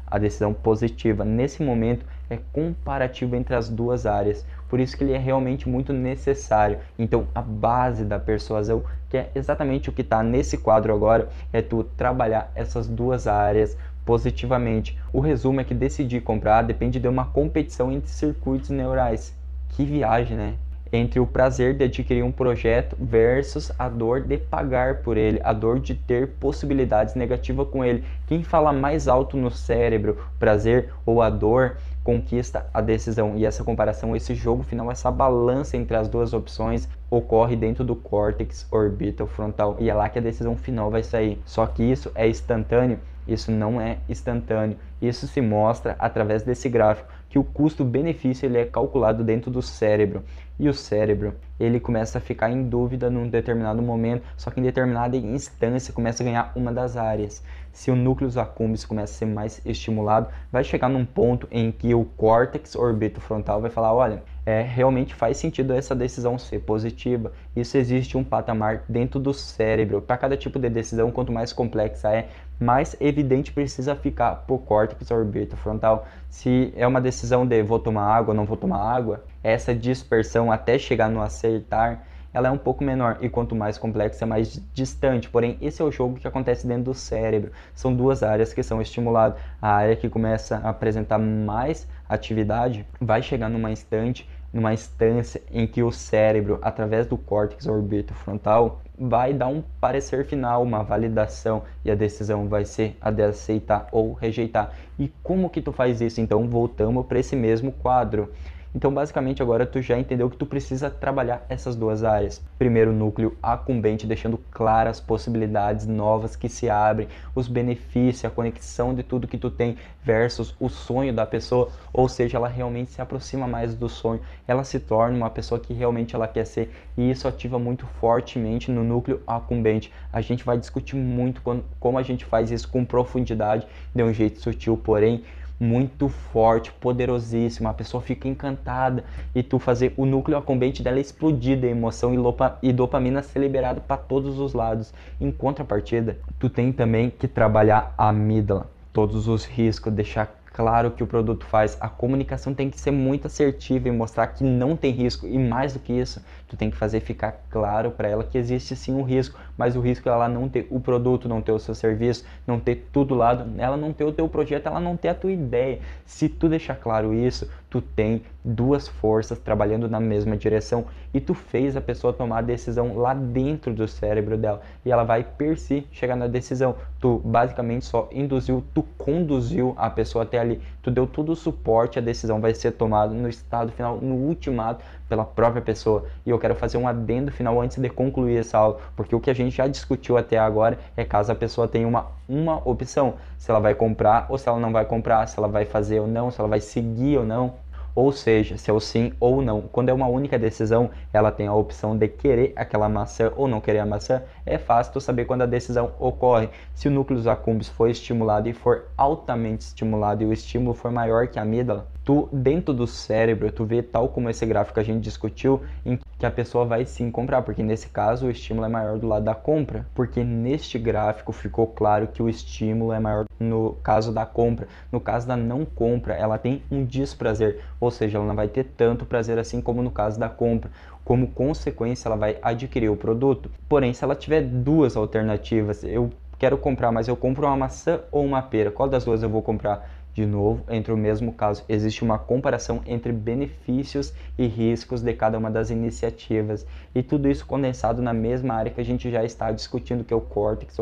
A decisão positiva nesse momento é comparativo entre as duas áreas. Por isso que ele é realmente muito necessário. Então, a base da persuasão, que é exatamente o que está nesse quadro agora, é tu trabalhar essas duas áreas positivamente. O resumo é que decidir comprar depende de uma competição entre circuitos neurais. Que viagem, né? Entre o prazer de adquirir um projeto versus a dor de pagar por ele, a dor de ter possibilidades negativas com ele. Quem fala mais alto no cérebro, prazer ou a dor, conquista a decisão. E essa comparação, esse jogo final, essa balança entre as duas opções ocorre dentro do córtex orbital frontal e é lá que a decisão final vai sair. Só que isso é instantâneo? Isso não é instantâneo. Isso se mostra através desse gráfico que o custo-benefício ele é calculado dentro do cérebro. E o cérebro, ele começa a ficar em dúvida num determinado momento, só que em determinada instância começa a ganhar uma das áreas. Se o núcleo accumbens começa a ser mais estimulado, vai chegar num ponto em que o córtex orbitofrontal vai falar, olha, é, realmente faz sentido essa decisão ser positiva. Isso existe um patamar dentro do cérebro. Para cada tipo de decisão, quanto mais complexa é, mais evidente precisa ficar para o córtex orbitofrontal. Se é uma decisão de vou tomar água ou não vou tomar água, essa dispersão até chegar no acertar ela é um pouco menor e quanto mais complexa, mais distante. Porém, esse é o jogo que acontece dentro do cérebro. São duas áreas que são estimuladas. A área que começa a apresentar mais atividade vai chegar numa instante, numa instância em que o cérebro, através do córtex orbitofrontal, vai dar um parecer final, uma validação e a decisão vai ser a de aceitar ou rejeitar. E como que tu faz isso? Então voltamos para esse mesmo quadro. Então, basicamente, agora tu já entendeu que tu precisa trabalhar essas duas áreas. Primeiro, núcleo acumbente, deixando claras possibilidades novas que se abrem, os benefícios, a conexão de tudo que tu tem versus o sonho da pessoa, ou seja, ela realmente se aproxima mais do sonho, ela se torna uma pessoa que realmente ela quer ser, e isso ativa muito fortemente no núcleo acumbente. A gente vai discutir muito como a gente faz isso com profundidade, de um jeito sutil, porém muito forte, poderosíssimo, a pessoa fica encantada e tu fazer o núcleo accumbente dela explodir de emoção e dopamina ser liberada para todos os lados. Em contrapartida, tu tem também que trabalhar a amígdala, todos os riscos, deixar claro que o produto faz. A comunicação tem que ser muito assertiva e mostrar que não tem risco. E mais do que isso, tu tem que fazer ficar claro para ela que existe sim um risco, mas o risco é ela não ter o produto, não ter o seu serviço, não ter tudo lá, ela não ter o teu projeto, ela não ter a tua ideia. Se tu deixar claro isso, tu tem duas forças trabalhando na mesma direção e tu fez a pessoa tomar a decisão lá dentro do cérebro dela e ela vai per si chegar na decisão. Tu basicamente só induziu, tu conduziu a pessoa até ali, tu deu todo o suporte, a decisão vai ser tomada no estado final, no ultimato pela própria pessoa. E eu quero fazer um adendo final antes de concluir essa aula, porque o que a gente já discutiu até agora é caso a pessoa tenha uma, uma opção, se ela vai comprar ou se ela não vai comprar, se ela vai fazer ou não, se ela vai seguir ou não. Ou seja, se é o sim ou não. Quando é uma única decisão, ela tem a opção de querer aquela maçã ou não querer a maçã. É fácil tu saber quando a decisão ocorre. Se o núcleo accumbens for estimulado e for altamente estimulado e o estímulo for maior que a amígdala, tu dentro do cérebro, tu vê tal como esse gráfico a gente discutiu, em que a pessoa vai sim comprar, porque nesse caso o estímulo é maior do lado da compra, porque neste gráfico ficou claro que o estímulo é maior no caso da compra. No caso da não compra, ela tem um desprazer, ou seja, ela não vai ter tanto prazer assim como no caso da compra. Como consequência, ela vai adquirir o produto. Porém, se ela tiver duas alternativas, eu quero comprar, mas eu compro uma maçã ou uma pera, qual das duas eu vou comprar? De novo, entre o mesmo caso, existe uma comparação entre benefícios e riscos de cada uma das iniciativas, e tudo isso condensado na mesma área que a gente já está discutindo, que é o córtex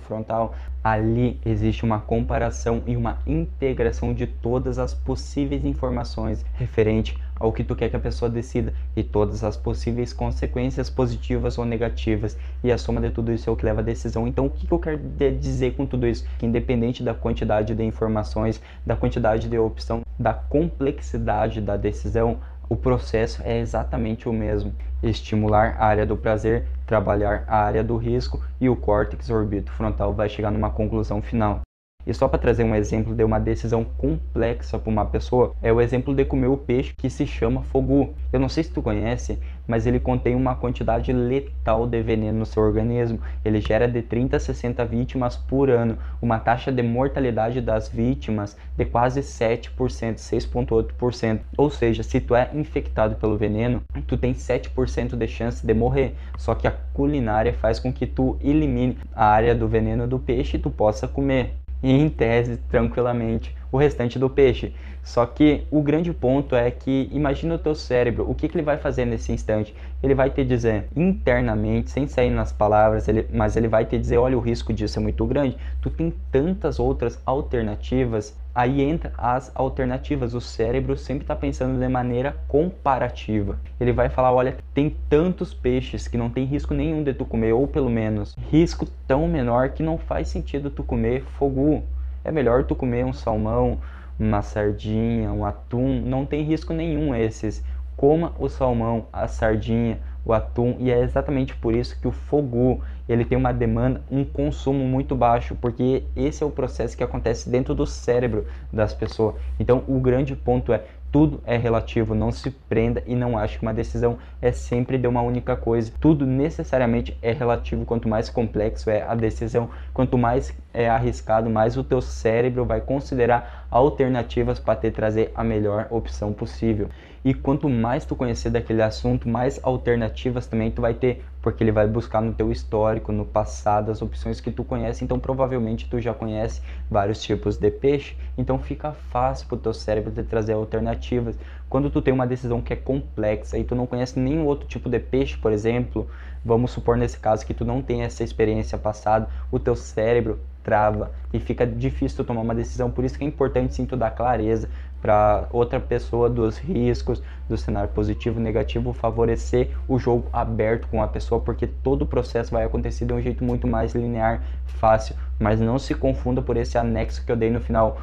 frontal. Ali existe uma comparação e uma integração de todas as possíveis informações referente ao que tu quer que a pessoa decida e todas as possíveis consequências positivas ou negativas. E a soma de tudo isso é o que leva à decisão. Então, o que, eu quero dizer com tudo isso? Que independente da quantidade de informações, da quantidade de opção, da complexidade da decisão, o processo é exatamente o mesmo. Estimular a área do prazer, trabalhar a área do risco e o córtex orbitofrontal vai chegar numa conclusão final. E só para trazer um exemplo de uma decisão complexa para uma pessoa, é o exemplo de comer o peixe que se chama fogu. Eu não sei se tu conhece, mas ele contém uma quantidade letal de veneno no seu organismo. Ele gera de 30 a 60 vítimas por ano, uma taxa de mortalidade das vítimas de quase 7%, 6.8%. Ou seja, se tu é infectado pelo veneno, tu tem 7% de chance de morrer. Só que a culinária faz com que tu elimine a área do veneno do peixe e tu possa comer e em tese tranquilamente o restante do peixe. Só que o grande ponto é que imagina o teu cérebro, o que, que ele vai fazer nesse instante? Ele vai te dizer internamente, sem sair nas palavras, ele, mas ele vai te dizer, olha, o risco disso é muito grande. Tu tem tantas outras alternativas. Aí entra as alternativas. O cérebro sempre está pensando de maneira comparativa. Ele vai falar, olha, tem tantos peixes que não tem risco nenhum de tu comer, ou pelo menos risco tão menor que não faz sentido tu comer fogo. É melhor tu comer um salmão, uma sardinha, um atum, não tem risco nenhum esses. Coma o salmão, a sardinha, o atum e é exatamente por isso que o fogo ele tem uma demanda, um consumo muito baixo, porque esse é o processo que acontece dentro do cérebro das pessoas. Então o grande ponto é tudo é relativo, não se prenda e não ache que uma decisão é sempre de uma única coisa. Tudo necessariamente é relativo. Quanto mais complexo é a decisão, quanto mais é arriscado, mais o teu cérebro vai considerar alternativas para te trazer a melhor opção possível. E quanto mais tu conhecer daquele assunto, mais alternativas também tu vai ter, porque ele vai buscar no teu histórico, no passado, as opções que tu conhece. Então provavelmente tu já conhece vários tipos de peixe, então fica fácil para o teu cérebro te trazer alternativas. Quando tu tem uma decisão que é complexa e tu não conhece nenhum outro tipo de peixe, por exemplo, vamos supor nesse caso que tu não tem essa experiência passada, o teu cérebro trava e fica difícil tu tomar uma decisão. Por isso que é importante sim tu dar clareza para outra pessoa dos riscos, do cenário positivo e negativo, favorecer o jogo aberto com a pessoa, porque todo o processo vai acontecer de um jeito muito mais linear, fácil, mas não se confunda por esse anexo que eu dei no final.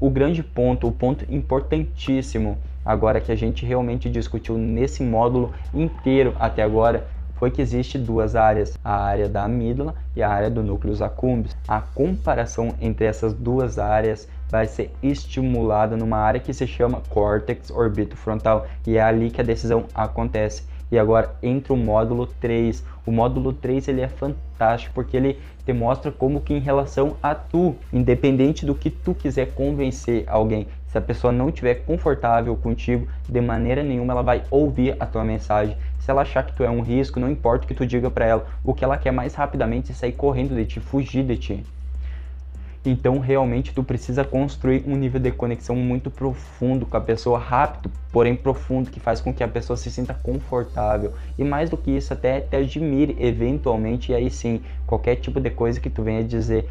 O grande ponto, o ponto importantíssimo, agora que a gente realmente discutiu nesse módulo inteiro até agora, foi que existe duas áreas, a área da amígdala e a área do núcleo accumbens. A comparação entre essas duas áreas vai ser estimulada numa área que se chama córtex orbitofrontal e é ali que a decisão acontece. E agora entra o módulo 3. O módulo 3 ele é fantástico porque ele te mostra como que em relação a tu, independente do que tu quiser convencer alguém, se a pessoa não estiver confortável contigo, de maneira nenhuma ela vai ouvir a tua mensagem. Se ela achar que tu é um risco, não importa o que tu diga para ela, o que ela quer mais rapidamente é sair correndo de ti, fugir de ti. Então, realmente, tu precisa construir um nível de conexão muito profundo com a pessoa, rápido, porém profundo, que faz com que a pessoa se sinta confortável. E mais do que isso, até te admire eventualmente, e aí sim, qualquer tipo de coisa que tu venha dizer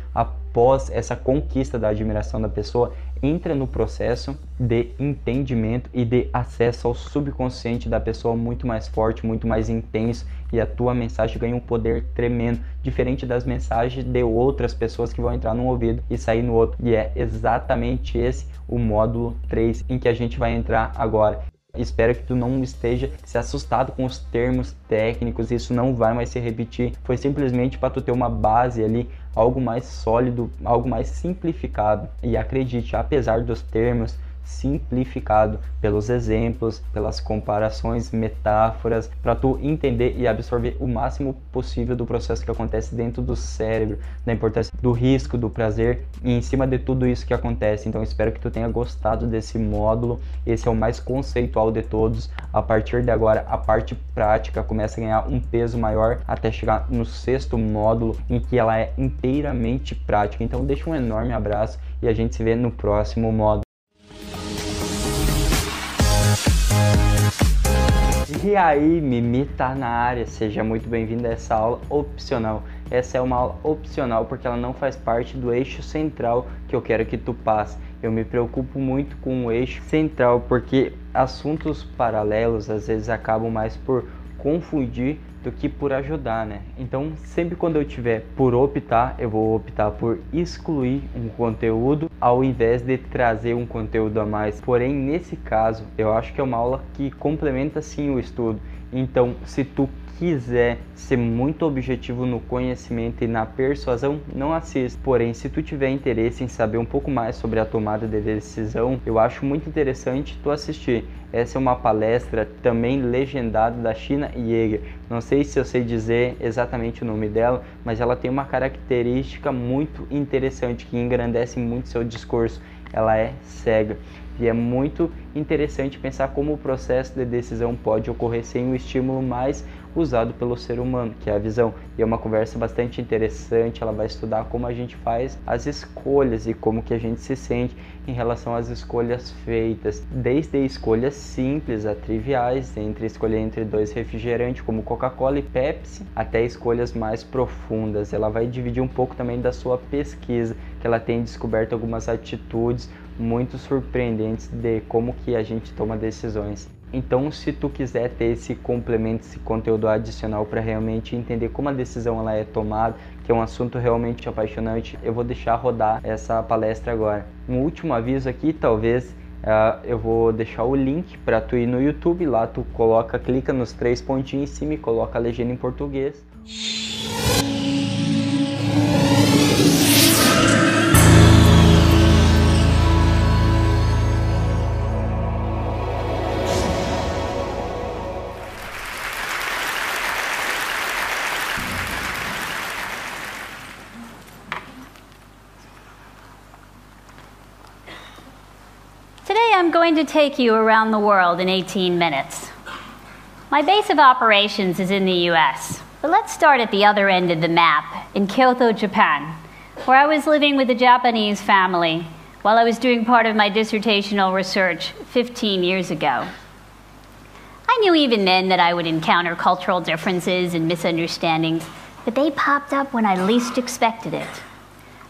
após essa conquista da admiração da pessoa, entra no processo de entendimento e de acesso ao subconsciente da pessoa muito mais forte, muito mais intenso e a tua mensagem ganha um poder tremendo, diferente das mensagens de outras pessoas que vão entrar num ouvido e sair no outro. E é exatamente esse o módulo 3 em que a gente vai entrar agora. Espero que tu não esteja se assustado com os termos técnicos, isso não vai mais se repetir. Foi simplesmente para tu ter uma base ali, algo mais sólido, algo mais simplificado. E acredite, apesar dos termos, simplificado pelos exemplos, pelas comparações, metáforas, para tu entender e absorver o máximo possível do processo que acontece dentro do cérebro, da importância do risco, do prazer e em cima de tudo isso que acontece. Então espero que tu tenha gostado desse módulo. Esse é o mais conceitual de todos. A partir de agora, a parte prática começa a ganhar um peso maior até chegar no sexto módulo em que ela é inteiramente prática. Então deixa um enorme abraço e a gente se vê no próximo módulo. E aí, Mimi tá na área, seja muito bem-vindo a essa aula opcional. Essa é uma aula opcional porque ela não faz parte do eixo central que eu quero que tu passe. Eu me preocupo muito com o eixo central porque assuntos paralelos às vezes acabam mais por confundir do que por ajudar, né? Então, sempre quando eu tiver por optar, eu vou optar por excluir um conteúdo ao invés de trazer um conteúdo a mais. Porém, nesse caso, eu acho que é uma aula que complementa sim o estudo. Então, se tu quiser ser muito objetivo no conhecimento e na persuasão, não assista. Porém, se tu tiver interesse em saber um pouco mais sobre a tomada de decisão, eu acho muito interessante tu assistir. Essa é uma palestra também legendada da China Yeager. Não sei se eu sei dizer exatamente o nome dela, mas ela tem uma característica muito interessante que engrandece muito seu discurso. Ela é cega. E é muito interessante pensar como o processo de decisão pode ocorrer sem o estímulo mais usado pelo ser humano, que é a visão. E é uma conversa bastante interessante, ela vai estudar como a gente faz as escolhas e como que a gente se sente em relação às escolhas feitas, desde escolhas simples a triviais, entre escolher entre dois refrigerantes como Coca-Cola e Pepsi, até escolhas mais profundas. Ela vai dividir um pouco também da sua pesquisa, que ela tem descoberto algumas atitudes muito surpreendentes de como que a gente toma decisões. Então, se tu quiser ter esse complemento, esse conteúdo adicional para realmente entender como a decisão ela é tomada, que é um assunto realmente apaixonante, eu vou deixar rodar essa palestra agora. Um último aviso aqui, talvez uh, eu vou deixar o link para tu ir no YouTube, lá tu coloca, clica nos três pontinhos em cima e coloca a legenda em português. Going to take you around the world in 18 minutes. My base of operations is in the US, but let's start at the other end of the map, in Kyoto, Japan, where I was living with a Japanese family while I was doing part of my dissertational research 15 years ago. I knew even then that I would encounter cultural differences and misunderstandings, but they popped up when I least expected it.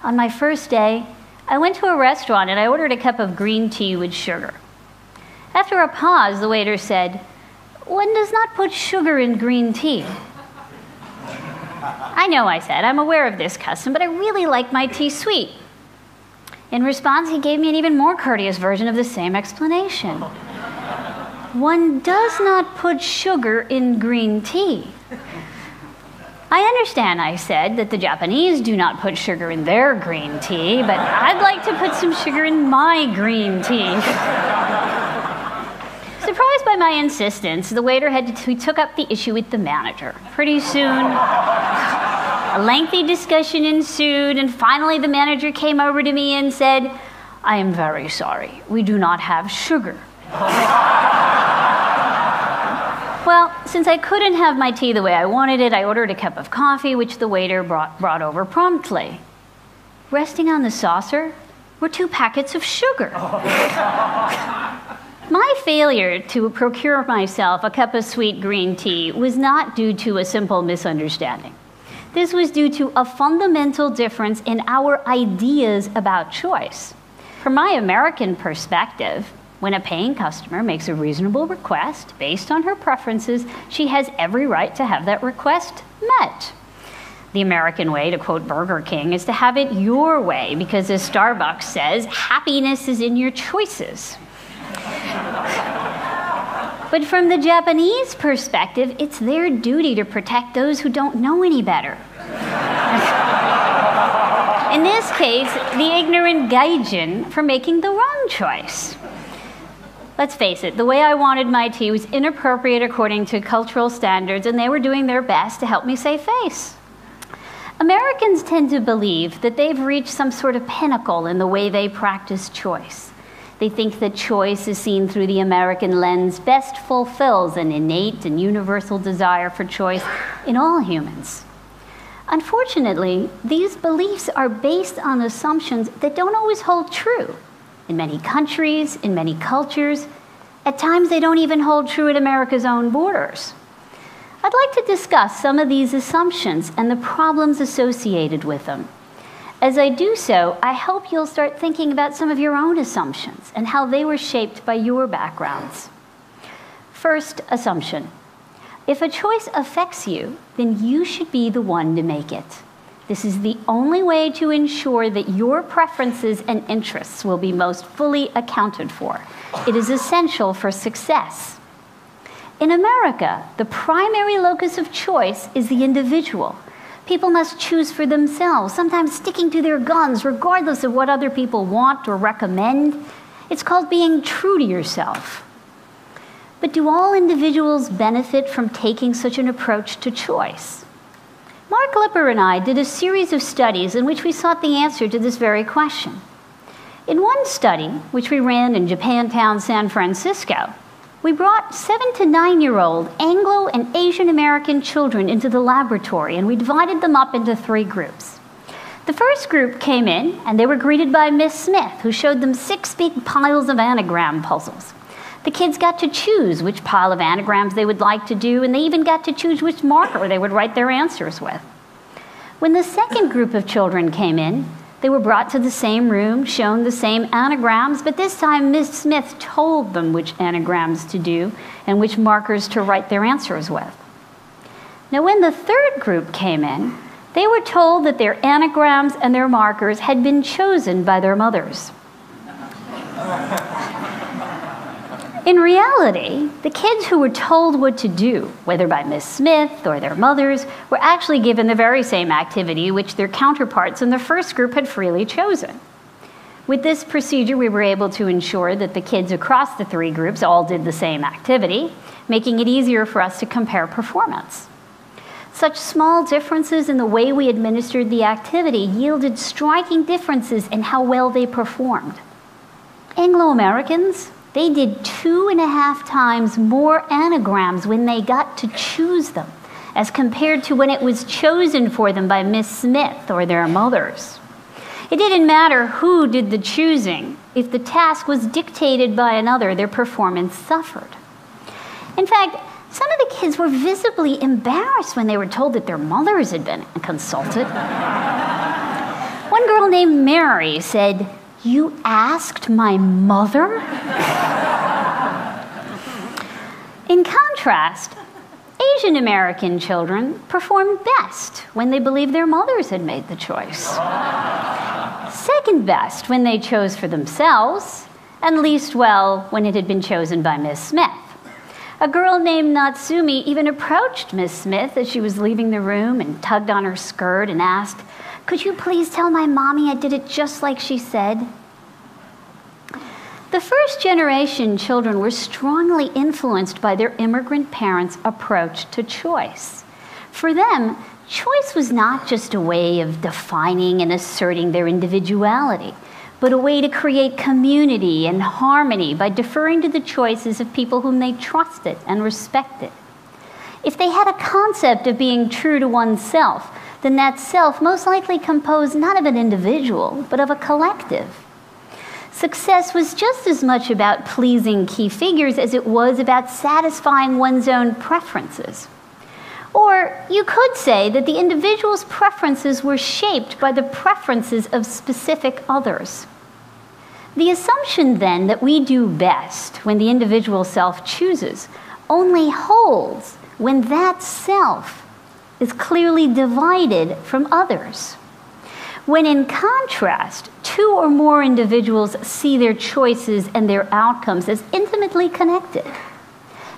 On my first day, I went to a restaurant and I ordered a cup of green tea with sugar. After a pause, the waiter said, One does not put sugar in green tea. I know, I said, I'm aware of this custom, but I really like my tea sweet. In response, he gave me an even more courteous version of the same explanation. One does not put sugar in green tea. I understand, I said, that the Japanese do not put sugar in their green tea, but I'd like to put some sugar in my green tea. Surprised by my insistence, the waiter had to, took up the issue with the manager. Pretty soon, a lengthy discussion ensued, and finally the manager came over to me and said, I am very sorry, we do not have sugar. Well, since I couldn't have my tea the way I wanted it, I ordered a cup of coffee, which the waiter brought, brought over promptly. Resting on the saucer were two packets of sugar. My failure to procure myself a cup of sweet green tea was not due to a simple misunderstanding. This was due to a fundamental difference in our ideas about choice. From my American perspective, when a paying customer makes a reasonable request based on her preferences, she has every right to have that request met. The American way, to quote Burger King, is to have it your way because, as Starbucks says, happiness is in your choices. But from the Japanese perspective, it's their duty to protect those who don't know any better. in this case, the ignorant gaijin for making the wrong choice. Let's face it, the way I wanted my tea was inappropriate according to cultural standards, and they were doing their best to help me save face. Americans tend to believe that they've reached some sort of pinnacle in the way they practice choice. They think that choice is seen through the American lens best fulfills an innate and universal desire for choice in all humans. Unfortunately, these beliefs are based on assumptions that don't always hold true in many countries, in many cultures. At times, they don't even hold true at America's own borders. I'd like to discuss some of these assumptions and the problems associated with them. As I do so, I hope you'll start thinking about some of your own assumptions and how they were shaped by your backgrounds. First assumption if a choice affects you, then you should be the one to make it. This is the only way to ensure that your preferences and interests will be most fully accounted for. It is essential for success. In America, the primary locus of choice is the individual. People must choose for themselves, sometimes sticking to their guns regardless of what other people want or recommend. It's called being true to yourself. But do all individuals benefit from taking such an approach to choice? Mark Lipper and I did a series of studies in which we sought the answer to this very question. In one study, which we ran in Japantown, San Francisco, we brought seven to nine year old Anglo and Asian American children into the laboratory and we divided them up into three groups. The first group came in and they were greeted by Miss Smith, who showed them six big piles of anagram puzzles. The kids got to choose which pile of anagrams they would like to do, and they even got to choose which marker they would write their answers with. When the second group of children came in, they were brought to the same room, shown the same anagrams, but this time Miss Smith told them which anagrams to do and which markers to write their answers with. Now, when the third group came in, they were told that their anagrams and their markers had been chosen by their mothers. In reality, the kids who were told what to do, whether by Miss Smith or their mothers, were actually given the very same activity which their counterparts in the first group had freely chosen. With this procedure, we were able to ensure that the kids across the three groups all did the same activity, making it easier for us to compare performance. Such small differences in the way we administered the activity yielded striking differences in how well they performed. Anglo Americans, they did two and a half times more anagrams when they got to choose them, as compared to when it was chosen for them by Miss Smith or their mothers. It didn't matter who did the choosing. If the task was dictated by another, their performance suffered. In fact, some of the kids were visibly embarrassed when they were told that their mothers had been consulted. One girl named Mary said, you asked my mother? In contrast, Asian American children performed best when they believed their mothers had made the choice. Second best when they chose for themselves, and least well when it had been chosen by Miss Smith. A girl named Natsumi even approached Miss Smith as she was leaving the room and tugged on her skirt and asked, Could you please tell my mommy I did it just like she said? The first generation children were strongly influenced by their immigrant parents' approach to choice. For them, choice was not just a way of defining and asserting their individuality, but a way to create community and harmony by deferring to the choices of people whom they trusted and respected. If they had a concept of being true to oneself, then that self most likely composed not of an individual, but of a collective. Success was just as much about pleasing key figures as it was about satisfying one's own preferences. Or you could say that the individual's preferences were shaped by the preferences of specific others. The assumption then that we do best when the individual self chooses only holds when that self is clearly divided from others. When in contrast, two or more individuals see their choices and their outcomes as intimately connected,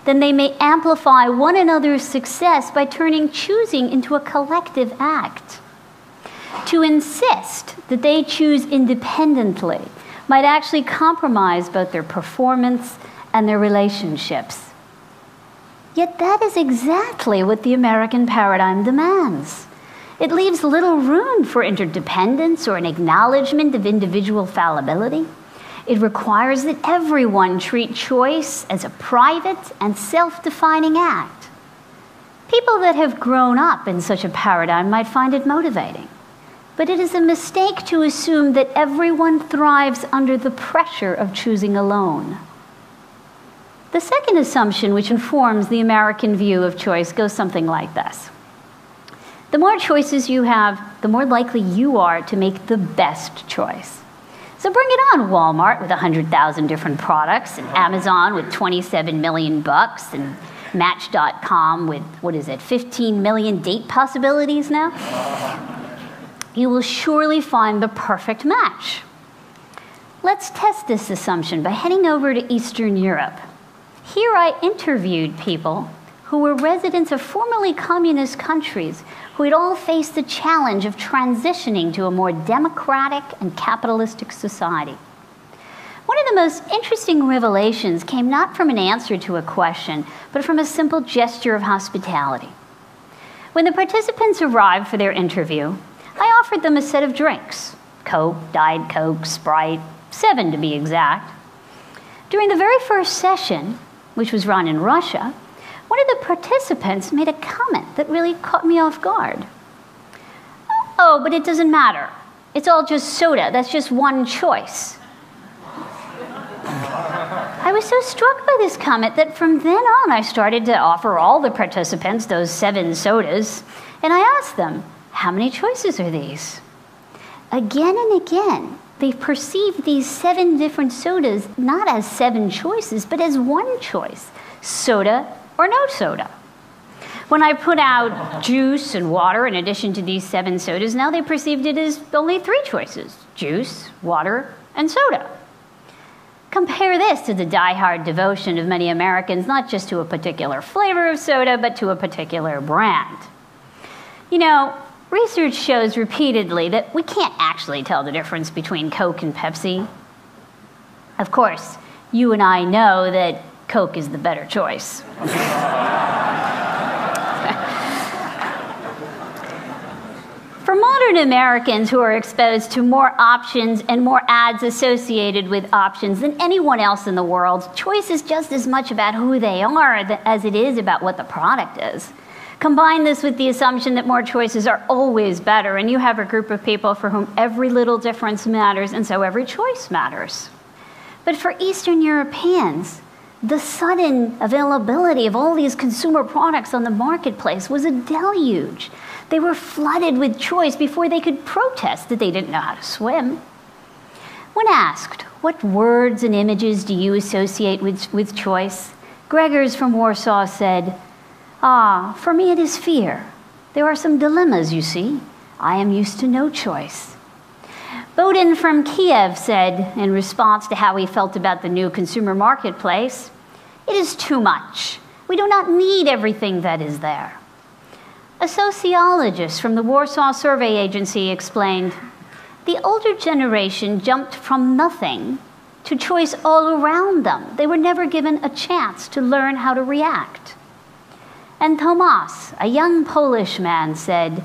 then they may amplify one another's success by turning choosing into a collective act. To insist that they choose independently might actually compromise both their performance and their relationships. Yet that is exactly what the American paradigm demands. It leaves little room for interdependence or an acknowledgement of individual fallibility. It requires that everyone treat choice as a private and self defining act. People that have grown up in such a paradigm might find it motivating. But it is a mistake to assume that everyone thrives under the pressure of choosing alone. The second assumption, which informs the American view of choice, goes something like this the more choices you have, the more likely you are to make the best choice. So bring it on, Walmart with 100,000 different products, and Amazon with 27 million bucks, and Match.com with, what is it, 15 million date possibilities now? You will surely find the perfect match. Let's test this assumption by heading over to Eastern Europe. Here I interviewed people who were residents of formerly communist countries who had all faced the challenge of transitioning to a more democratic and capitalistic society. One of the most interesting revelations came not from an answer to a question, but from a simple gesture of hospitality. When the participants arrived for their interview, I offered them a set of drinks Coke, Diet Coke, Sprite, seven to be exact. During the very first session, which was run in Russia, one of the participants made a comment that really caught me off guard. Oh, but it doesn't matter. It's all just soda. That's just one choice. I was so struck by this comment that from then on I started to offer all the participants those seven sodas, and I asked them, How many choices are these? Again and again, they perceived these seven different sodas not as seven choices, but as one choice soda or no soda. When I put out juice and water in addition to these seven sodas, now they perceived it as only three choices juice, water, and soda. Compare this to the die-hard devotion of many Americans, not just to a particular flavor of soda, but to a particular brand. You know, research shows repeatedly that we can't actually tell the difference between Coke and Pepsi. Of course, you and I know that Coke is the better choice. For modern Americans who are exposed to more options and more ads associated with options than anyone else in the world, choice is just as much about who they are as it is about what the product is. Combine this with the assumption that more choices are always better, and you have a group of people for whom every little difference matters, and so every choice matters. But for Eastern Europeans, the sudden availability of all these consumer products on the marketplace was a deluge. They were flooded with choice before they could protest that they didn't know how to swim. When asked, what words and images do you associate with, with choice? Gregors from Warsaw said, Ah, for me it is fear. There are some dilemmas, you see. I am used to no choice. Bodin from Kiev said, in response to how he felt about the new consumer marketplace, it is too much. We do not need everything that is there. A sociologist from the Warsaw Survey Agency explained the older generation jumped from nothing to choice all around them. They were never given a chance to learn how to react. And Tomas, a young Polish man, said,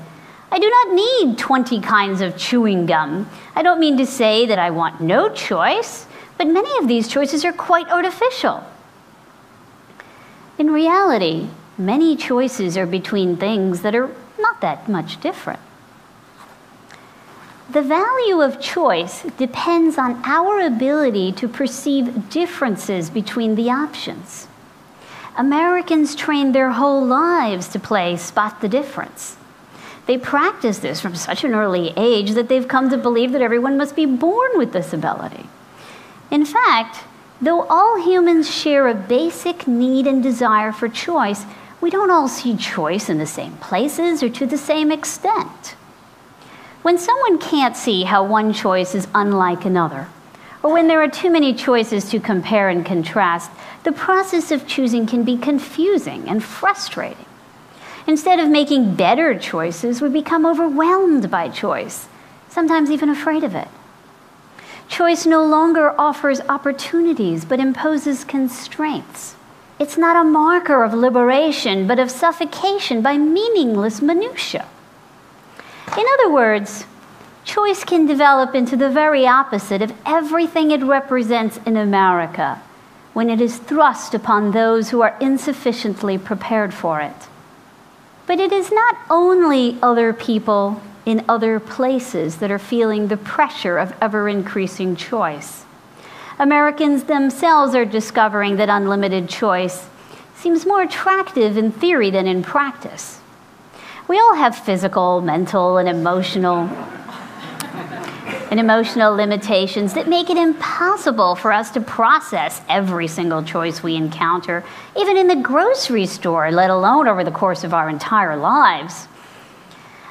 I do not need 20 kinds of chewing gum. I don't mean to say that I want no choice, but many of these choices are quite artificial. In reality, many choices are between things that are not that much different. The value of choice depends on our ability to perceive differences between the options. Americans train their whole lives to play spot the difference. They practice this from such an early age that they've come to believe that everyone must be born with this ability. In fact, though all humans share a basic need and desire for choice, we don't all see choice in the same places or to the same extent. When someone can't see how one choice is unlike another, or when there are too many choices to compare and contrast, the process of choosing can be confusing and frustrating. Instead of making better choices, we become overwhelmed by choice, sometimes even afraid of it. Choice no longer offers opportunities, but imposes constraints. It's not a marker of liberation, but of suffocation by meaningless minutiae. In other words, choice can develop into the very opposite of everything it represents in America when it is thrust upon those who are insufficiently prepared for it. But it is not only other people in other places that are feeling the pressure of ever increasing choice. Americans themselves are discovering that unlimited choice seems more attractive in theory than in practice. We all have physical, mental, and emotional and emotional limitations that make it impossible for us to process every single choice we encounter, even in the grocery store, let alone over the course of our entire lives.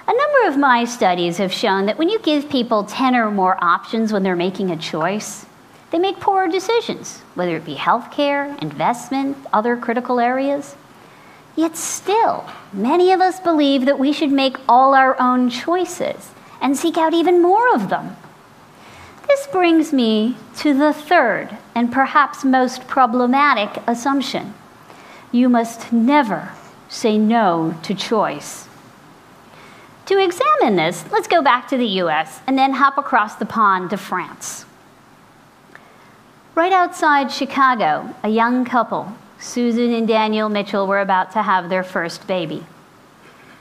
A number of my studies have shown that when you give people 10 or more options when they're making a choice, they make poorer decisions, whether it be healthcare, investment, other critical areas. Yet still, many of us believe that we should make all our own choices and seek out even more of them. This brings me to the third and perhaps most problematic assumption you must never say no to choice. To examine this, let's go back to the US and then hop across the pond to France. Right outside Chicago, a young couple, Susan and Daniel Mitchell, were about to have their first baby.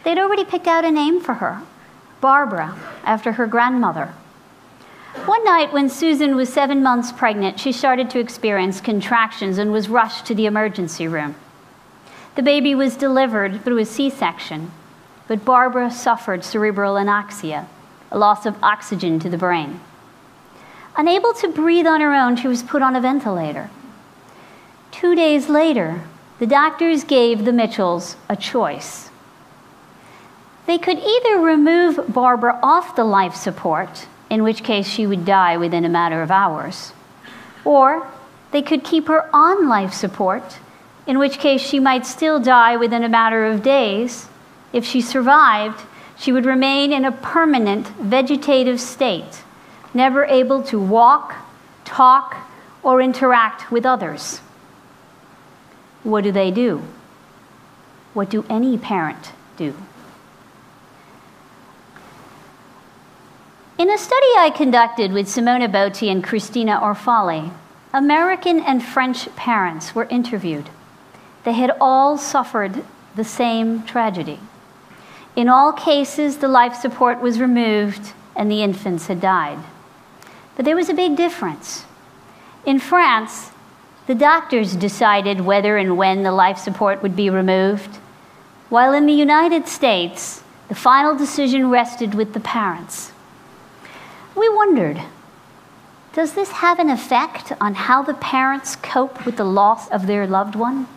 They'd already picked out a name for her Barbara, after her grandmother. One night, when Susan was seven months pregnant, she started to experience contractions and was rushed to the emergency room. The baby was delivered through a C section, but Barbara suffered cerebral anoxia, a loss of oxygen to the brain. Unable to breathe on her own, she was put on a ventilator. Two days later, the doctors gave the Mitchells a choice. They could either remove Barbara off the life support in which case she would die within a matter of hours. Or they could keep her on life support, in which case she might still die within a matter of days. If she survived, she would remain in a permanent vegetative state, never able to walk, talk, or interact with others. What do they do? What do any parent do? In a study I conducted with Simona Botti and Christina Orfali, American and French parents were interviewed. They had all suffered the same tragedy. In all cases, the life support was removed and the infants had died. But there was a big difference. In France, the doctors decided whether and when the life support would be removed, while in the United States, the final decision rested with the parents. We wondered does this have an effect on how the parents cope with the loss of their loved one?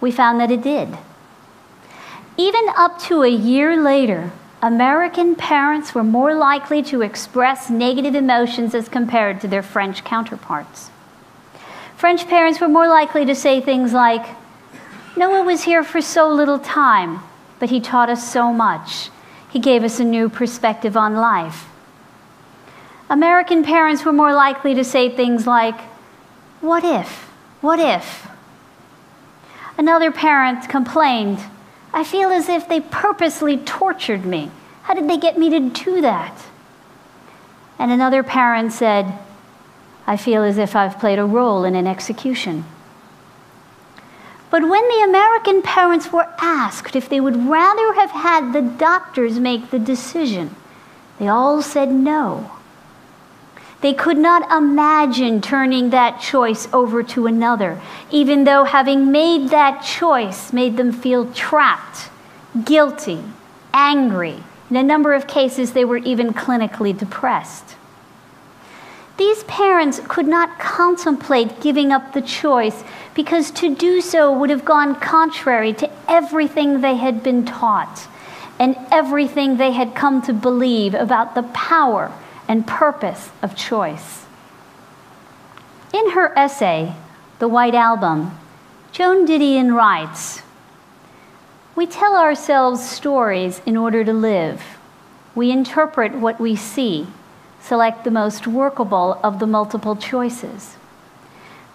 We found that it did. Even up to a year later, American parents were more likely to express negative emotions as compared to their French counterparts. French parents were more likely to say things like, Noah was here for so little time, but he taught us so much. He gave us a new perspective on life. American parents were more likely to say things like, What if? What if? Another parent complained, I feel as if they purposely tortured me. How did they get me to do that? And another parent said, I feel as if I've played a role in an execution. But when the American parents were asked if they would rather have had the doctors make the decision, they all said no. They could not imagine turning that choice over to another, even though having made that choice made them feel trapped, guilty, angry. In a number of cases, they were even clinically depressed. These parents could not contemplate giving up the choice because to do so would have gone contrary to everything they had been taught and everything they had come to believe about the power and purpose of choice. In her essay, The White Album, Joan Didion writes We tell ourselves stories in order to live. We interpret what we see, select the most workable of the multiple choices.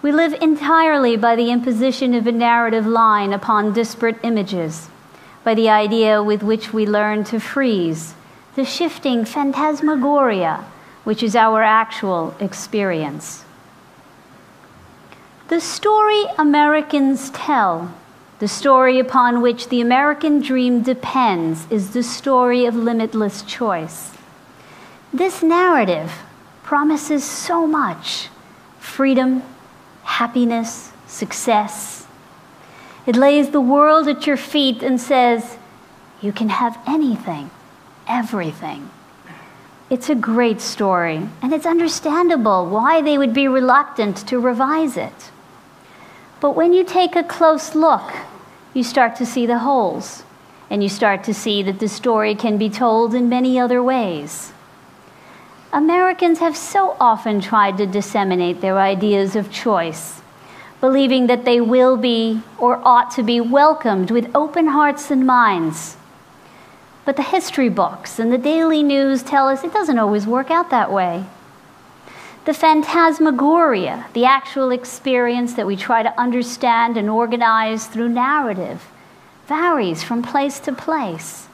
We live entirely by the imposition of a narrative line upon disparate images, by the idea with which we learn to freeze, the shifting phantasmagoria, which is our actual experience. The story Americans tell, the story upon which the American dream depends, is the story of limitless choice. This narrative promises so much freedom, happiness, success. It lays the world at your feet and says, You can have anything, everything. It's a great story, and it's understandable why they would be reluctant to revise it. But when you take a close look, you start to see the holes, and you start to see that the story can be told in many other ways. Americans have so often tried to disseminate their ideas of choice, believing that they will be or ought to be welcomed with open hearts and minds. But the history books and the daily news tell us it doesn't always work out that way. The phantasmagoria, the actual experience that we try to understand and organize through narrative, varies from place to place.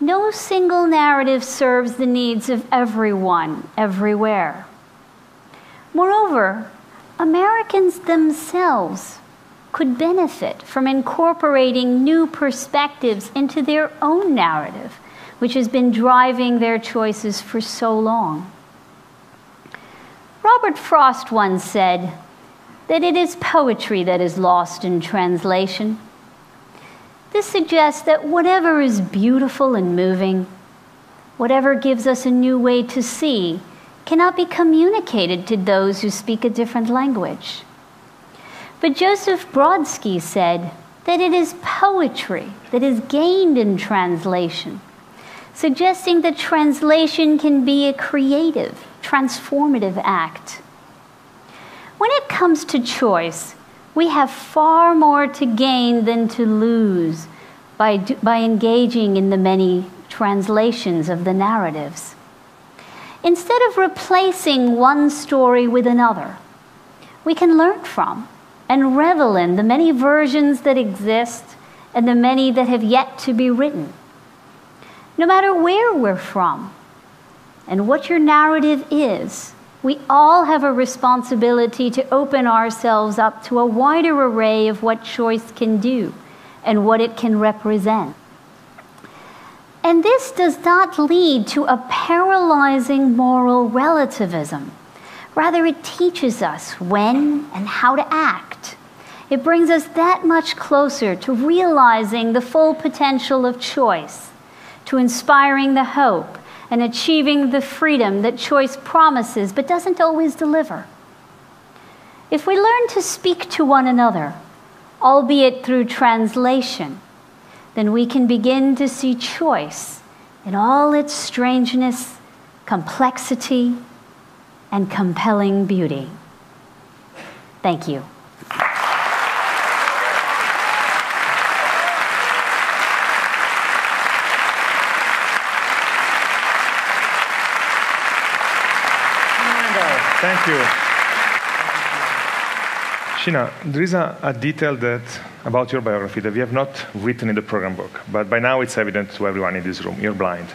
No single narrative serves the needs of everyone, everywhere. Moreover, Americans themselves could benefit from incorporating new perspectives into their own narrative, which has been driving their choices for so long. Robert Frost once said that it is poetry that is lost in translation. This suggests that whatever is beautiful and moving, whatever gives us a new way to see, cannot be communicated to those who speak a different language. But Joseph Brodsky said that it is poetry that is gained in translation, suggesting that translation can be a creative, transformative act. When it comes to choice, we have far more to gain than to lose by, by engaging in the many translations of the narratives. Instead of replacing one story with another, we can learn from and revel in the many versions that exist and the many that have yet to be written. No matter where we're from and what your narrative is, we all have a responsibility to open ourselves up to a wider array of what choice can do and what it can represent. And this does not lead to a paralyzing moral relativism. Rather, it teaches us when and how to act. It brings us that much closer to realizing the full potential of choice, to inspiring the hope and achieving the freedom that choice promises but doesn't always deliver. If we learn to speak to one another, albeit through translation, then we can begin to see choice in all its strangeness, complexity, and compelling beauty. Thank you. Thank you. Sheena, there is a, a detail that about your biography that we have not written in the program book, but by now it's evident to everyone in this room. You're blind.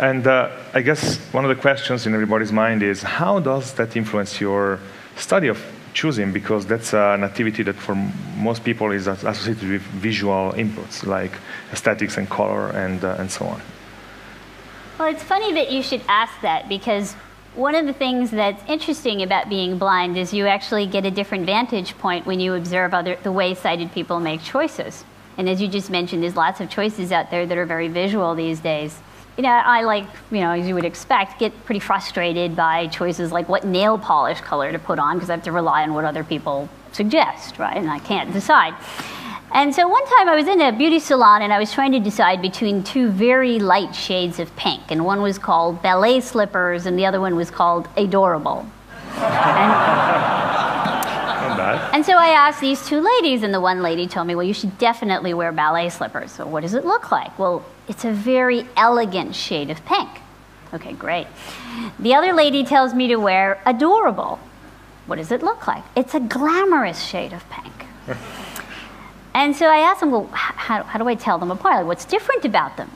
And uh, I guess one of the questions in everybody's mind is how does that influence your study of choosing? Because that's uh, an activity that for most people is as- associated with visual inputs like aesthetics and color and, uh, and so on. Well, it's funny that you should ask that because one of the things that's interesting about being blind is you actually get a different vantage point when you observe other, the way sighted people make choices. And as you just mentioned, there's lots of choices out there that are very visual these days. You know, I like, you know, as you would expect, get pretty frustrated by choices like what nail polish color to put on because I have to rely on what other people suggest, right? And I can't decide. And so one time I was in a beauty salon and I was trying to decide between two very light shades of pink. And one was called ballet slippers and the other one was called adorable. And, and so I asked these two ladies, and the one lady told me, Well, you should definitely wear ballet slippers. So, what does it look like? Well, it's a very elegant shade of pink. Okay, great. The other lady tells me to wear adorable. What does it look like? It's a glamorous shade of pink. And so I asked them, well, how, how do I tell them apart? Like, what's different about them?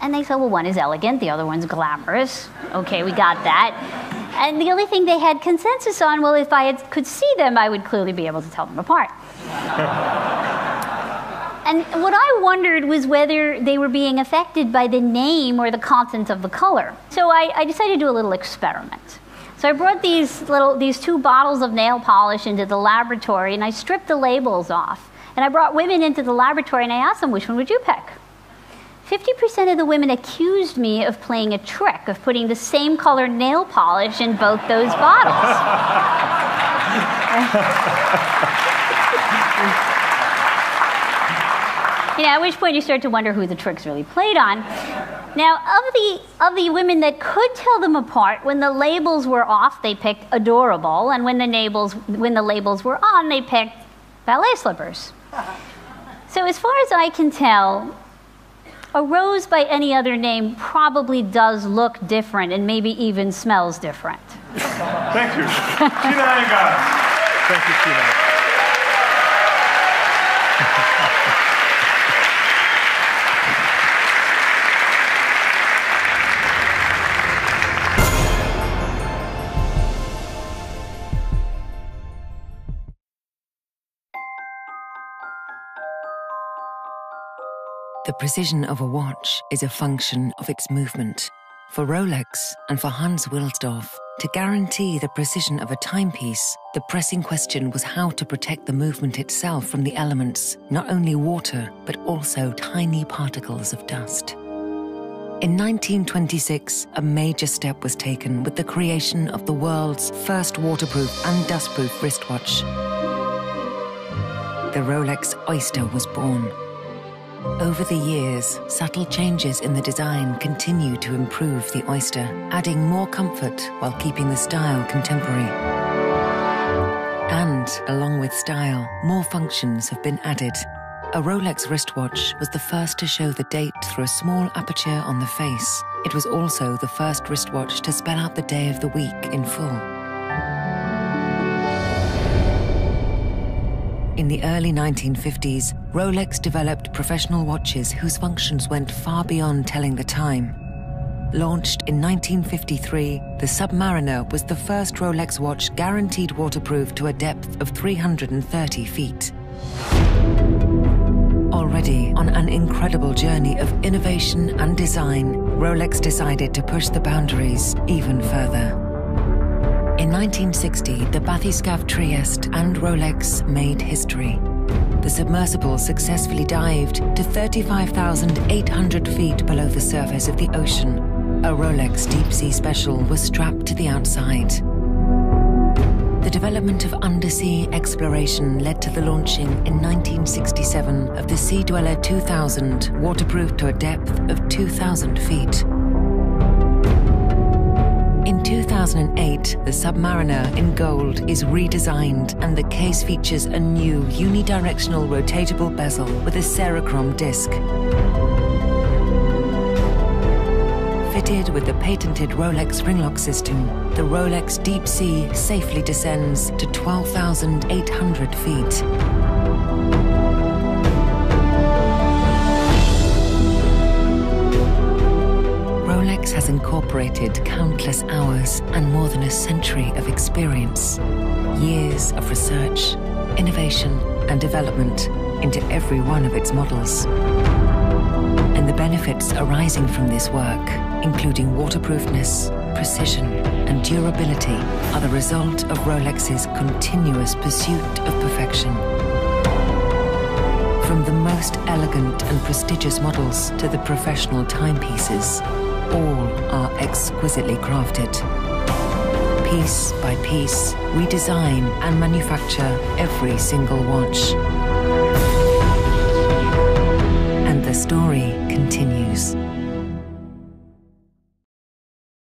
And they said, well, one is elegant, the other one's glamorous. Okay, we got that. And the only thing they had consensus on, well, if I had, could see them, I would clearly be able to tell them apart. and what I wondered was whether they were being affected by the name or the content of the color. So I, I decided to do a little experiment. So I brought these little these two bottles of nail polish into the laboratory and I stripped the labels off. And I brought women into the laboratory and I asked them, which one would you pick? 50% of the women accused me of playing a trick, of putting the same color nail polish in both those bottles. you know, at which point you start to wonder who the tricks really played on. Now, of the of the women that could tell them apart, when the labels were off, they picked adorable, and when the labels when the labels were on, they picked ballet slippers. So, as far as I can tell, a rose by any other name probably does look different and maybe even smells different. Thank you. Sheena Iyengar. Thank you, Sheena. The precision of a watch is a function of its movement. For Rolex and for Hans Wilsdorf, to guarantee the precision of a timepiece, the pressing question was how to protect the movement itself from the elements, not only water, but also tiny particles of dust. In 1926, a major step was taken with the creation of the world's first waterproof and dustproof wristwatch. The Rolex Oyster was born. Over the years, subtle changes in the design continue to improve the Oyster, adding more comfort while keeping the style contemporary. And, along with style, more functions have been added. A Rolex wristwatch was the first to show the date through a small aperture on the face. It was also the first wristwatch to spell out the day of the week in full. In the early 1950s, Rolex developed professional watches whose functions went far beyond telling the time. Launched in 1953, the Submariner was the first Rolex watch guaranteed waterproof to a depth of 330 feet. Already on an incredible journey of innovation and design, Rolex decided to push the boundaries even further. In 1960, the Bathyscaphe Trieste and Rolex made history. The submersible successfully dived to 35,800 feet below the surface of the ocean. A Rolex Deep Sea Special was strapped to the outside. The development of undersea exploration led to the launching in 1967 of the Sea Dweller 2000, waterproof to a depth of 2,000 feet. In 2008, the Submariner in gold is redesigned and the case features a new unidirectional rotatable bezel with a Cerachrom disc. Fitted Fitted with the patented Rolex ringlock system, the Rolex Deep Sea safely descends to 12,800 feet. Has incorporated countless hours and more than a century of experience, years of research, innovation, and development into every one of its models. And the benefits arising from this work, including waterproofness, precision, and durability, are the result of Rolex's continuous pursuit of perfection. From the most elegant and prestigious models to the professional timepieces, all are exquisitely crafted. Piece by piece, we design and manufacture every single watch. And the story continues.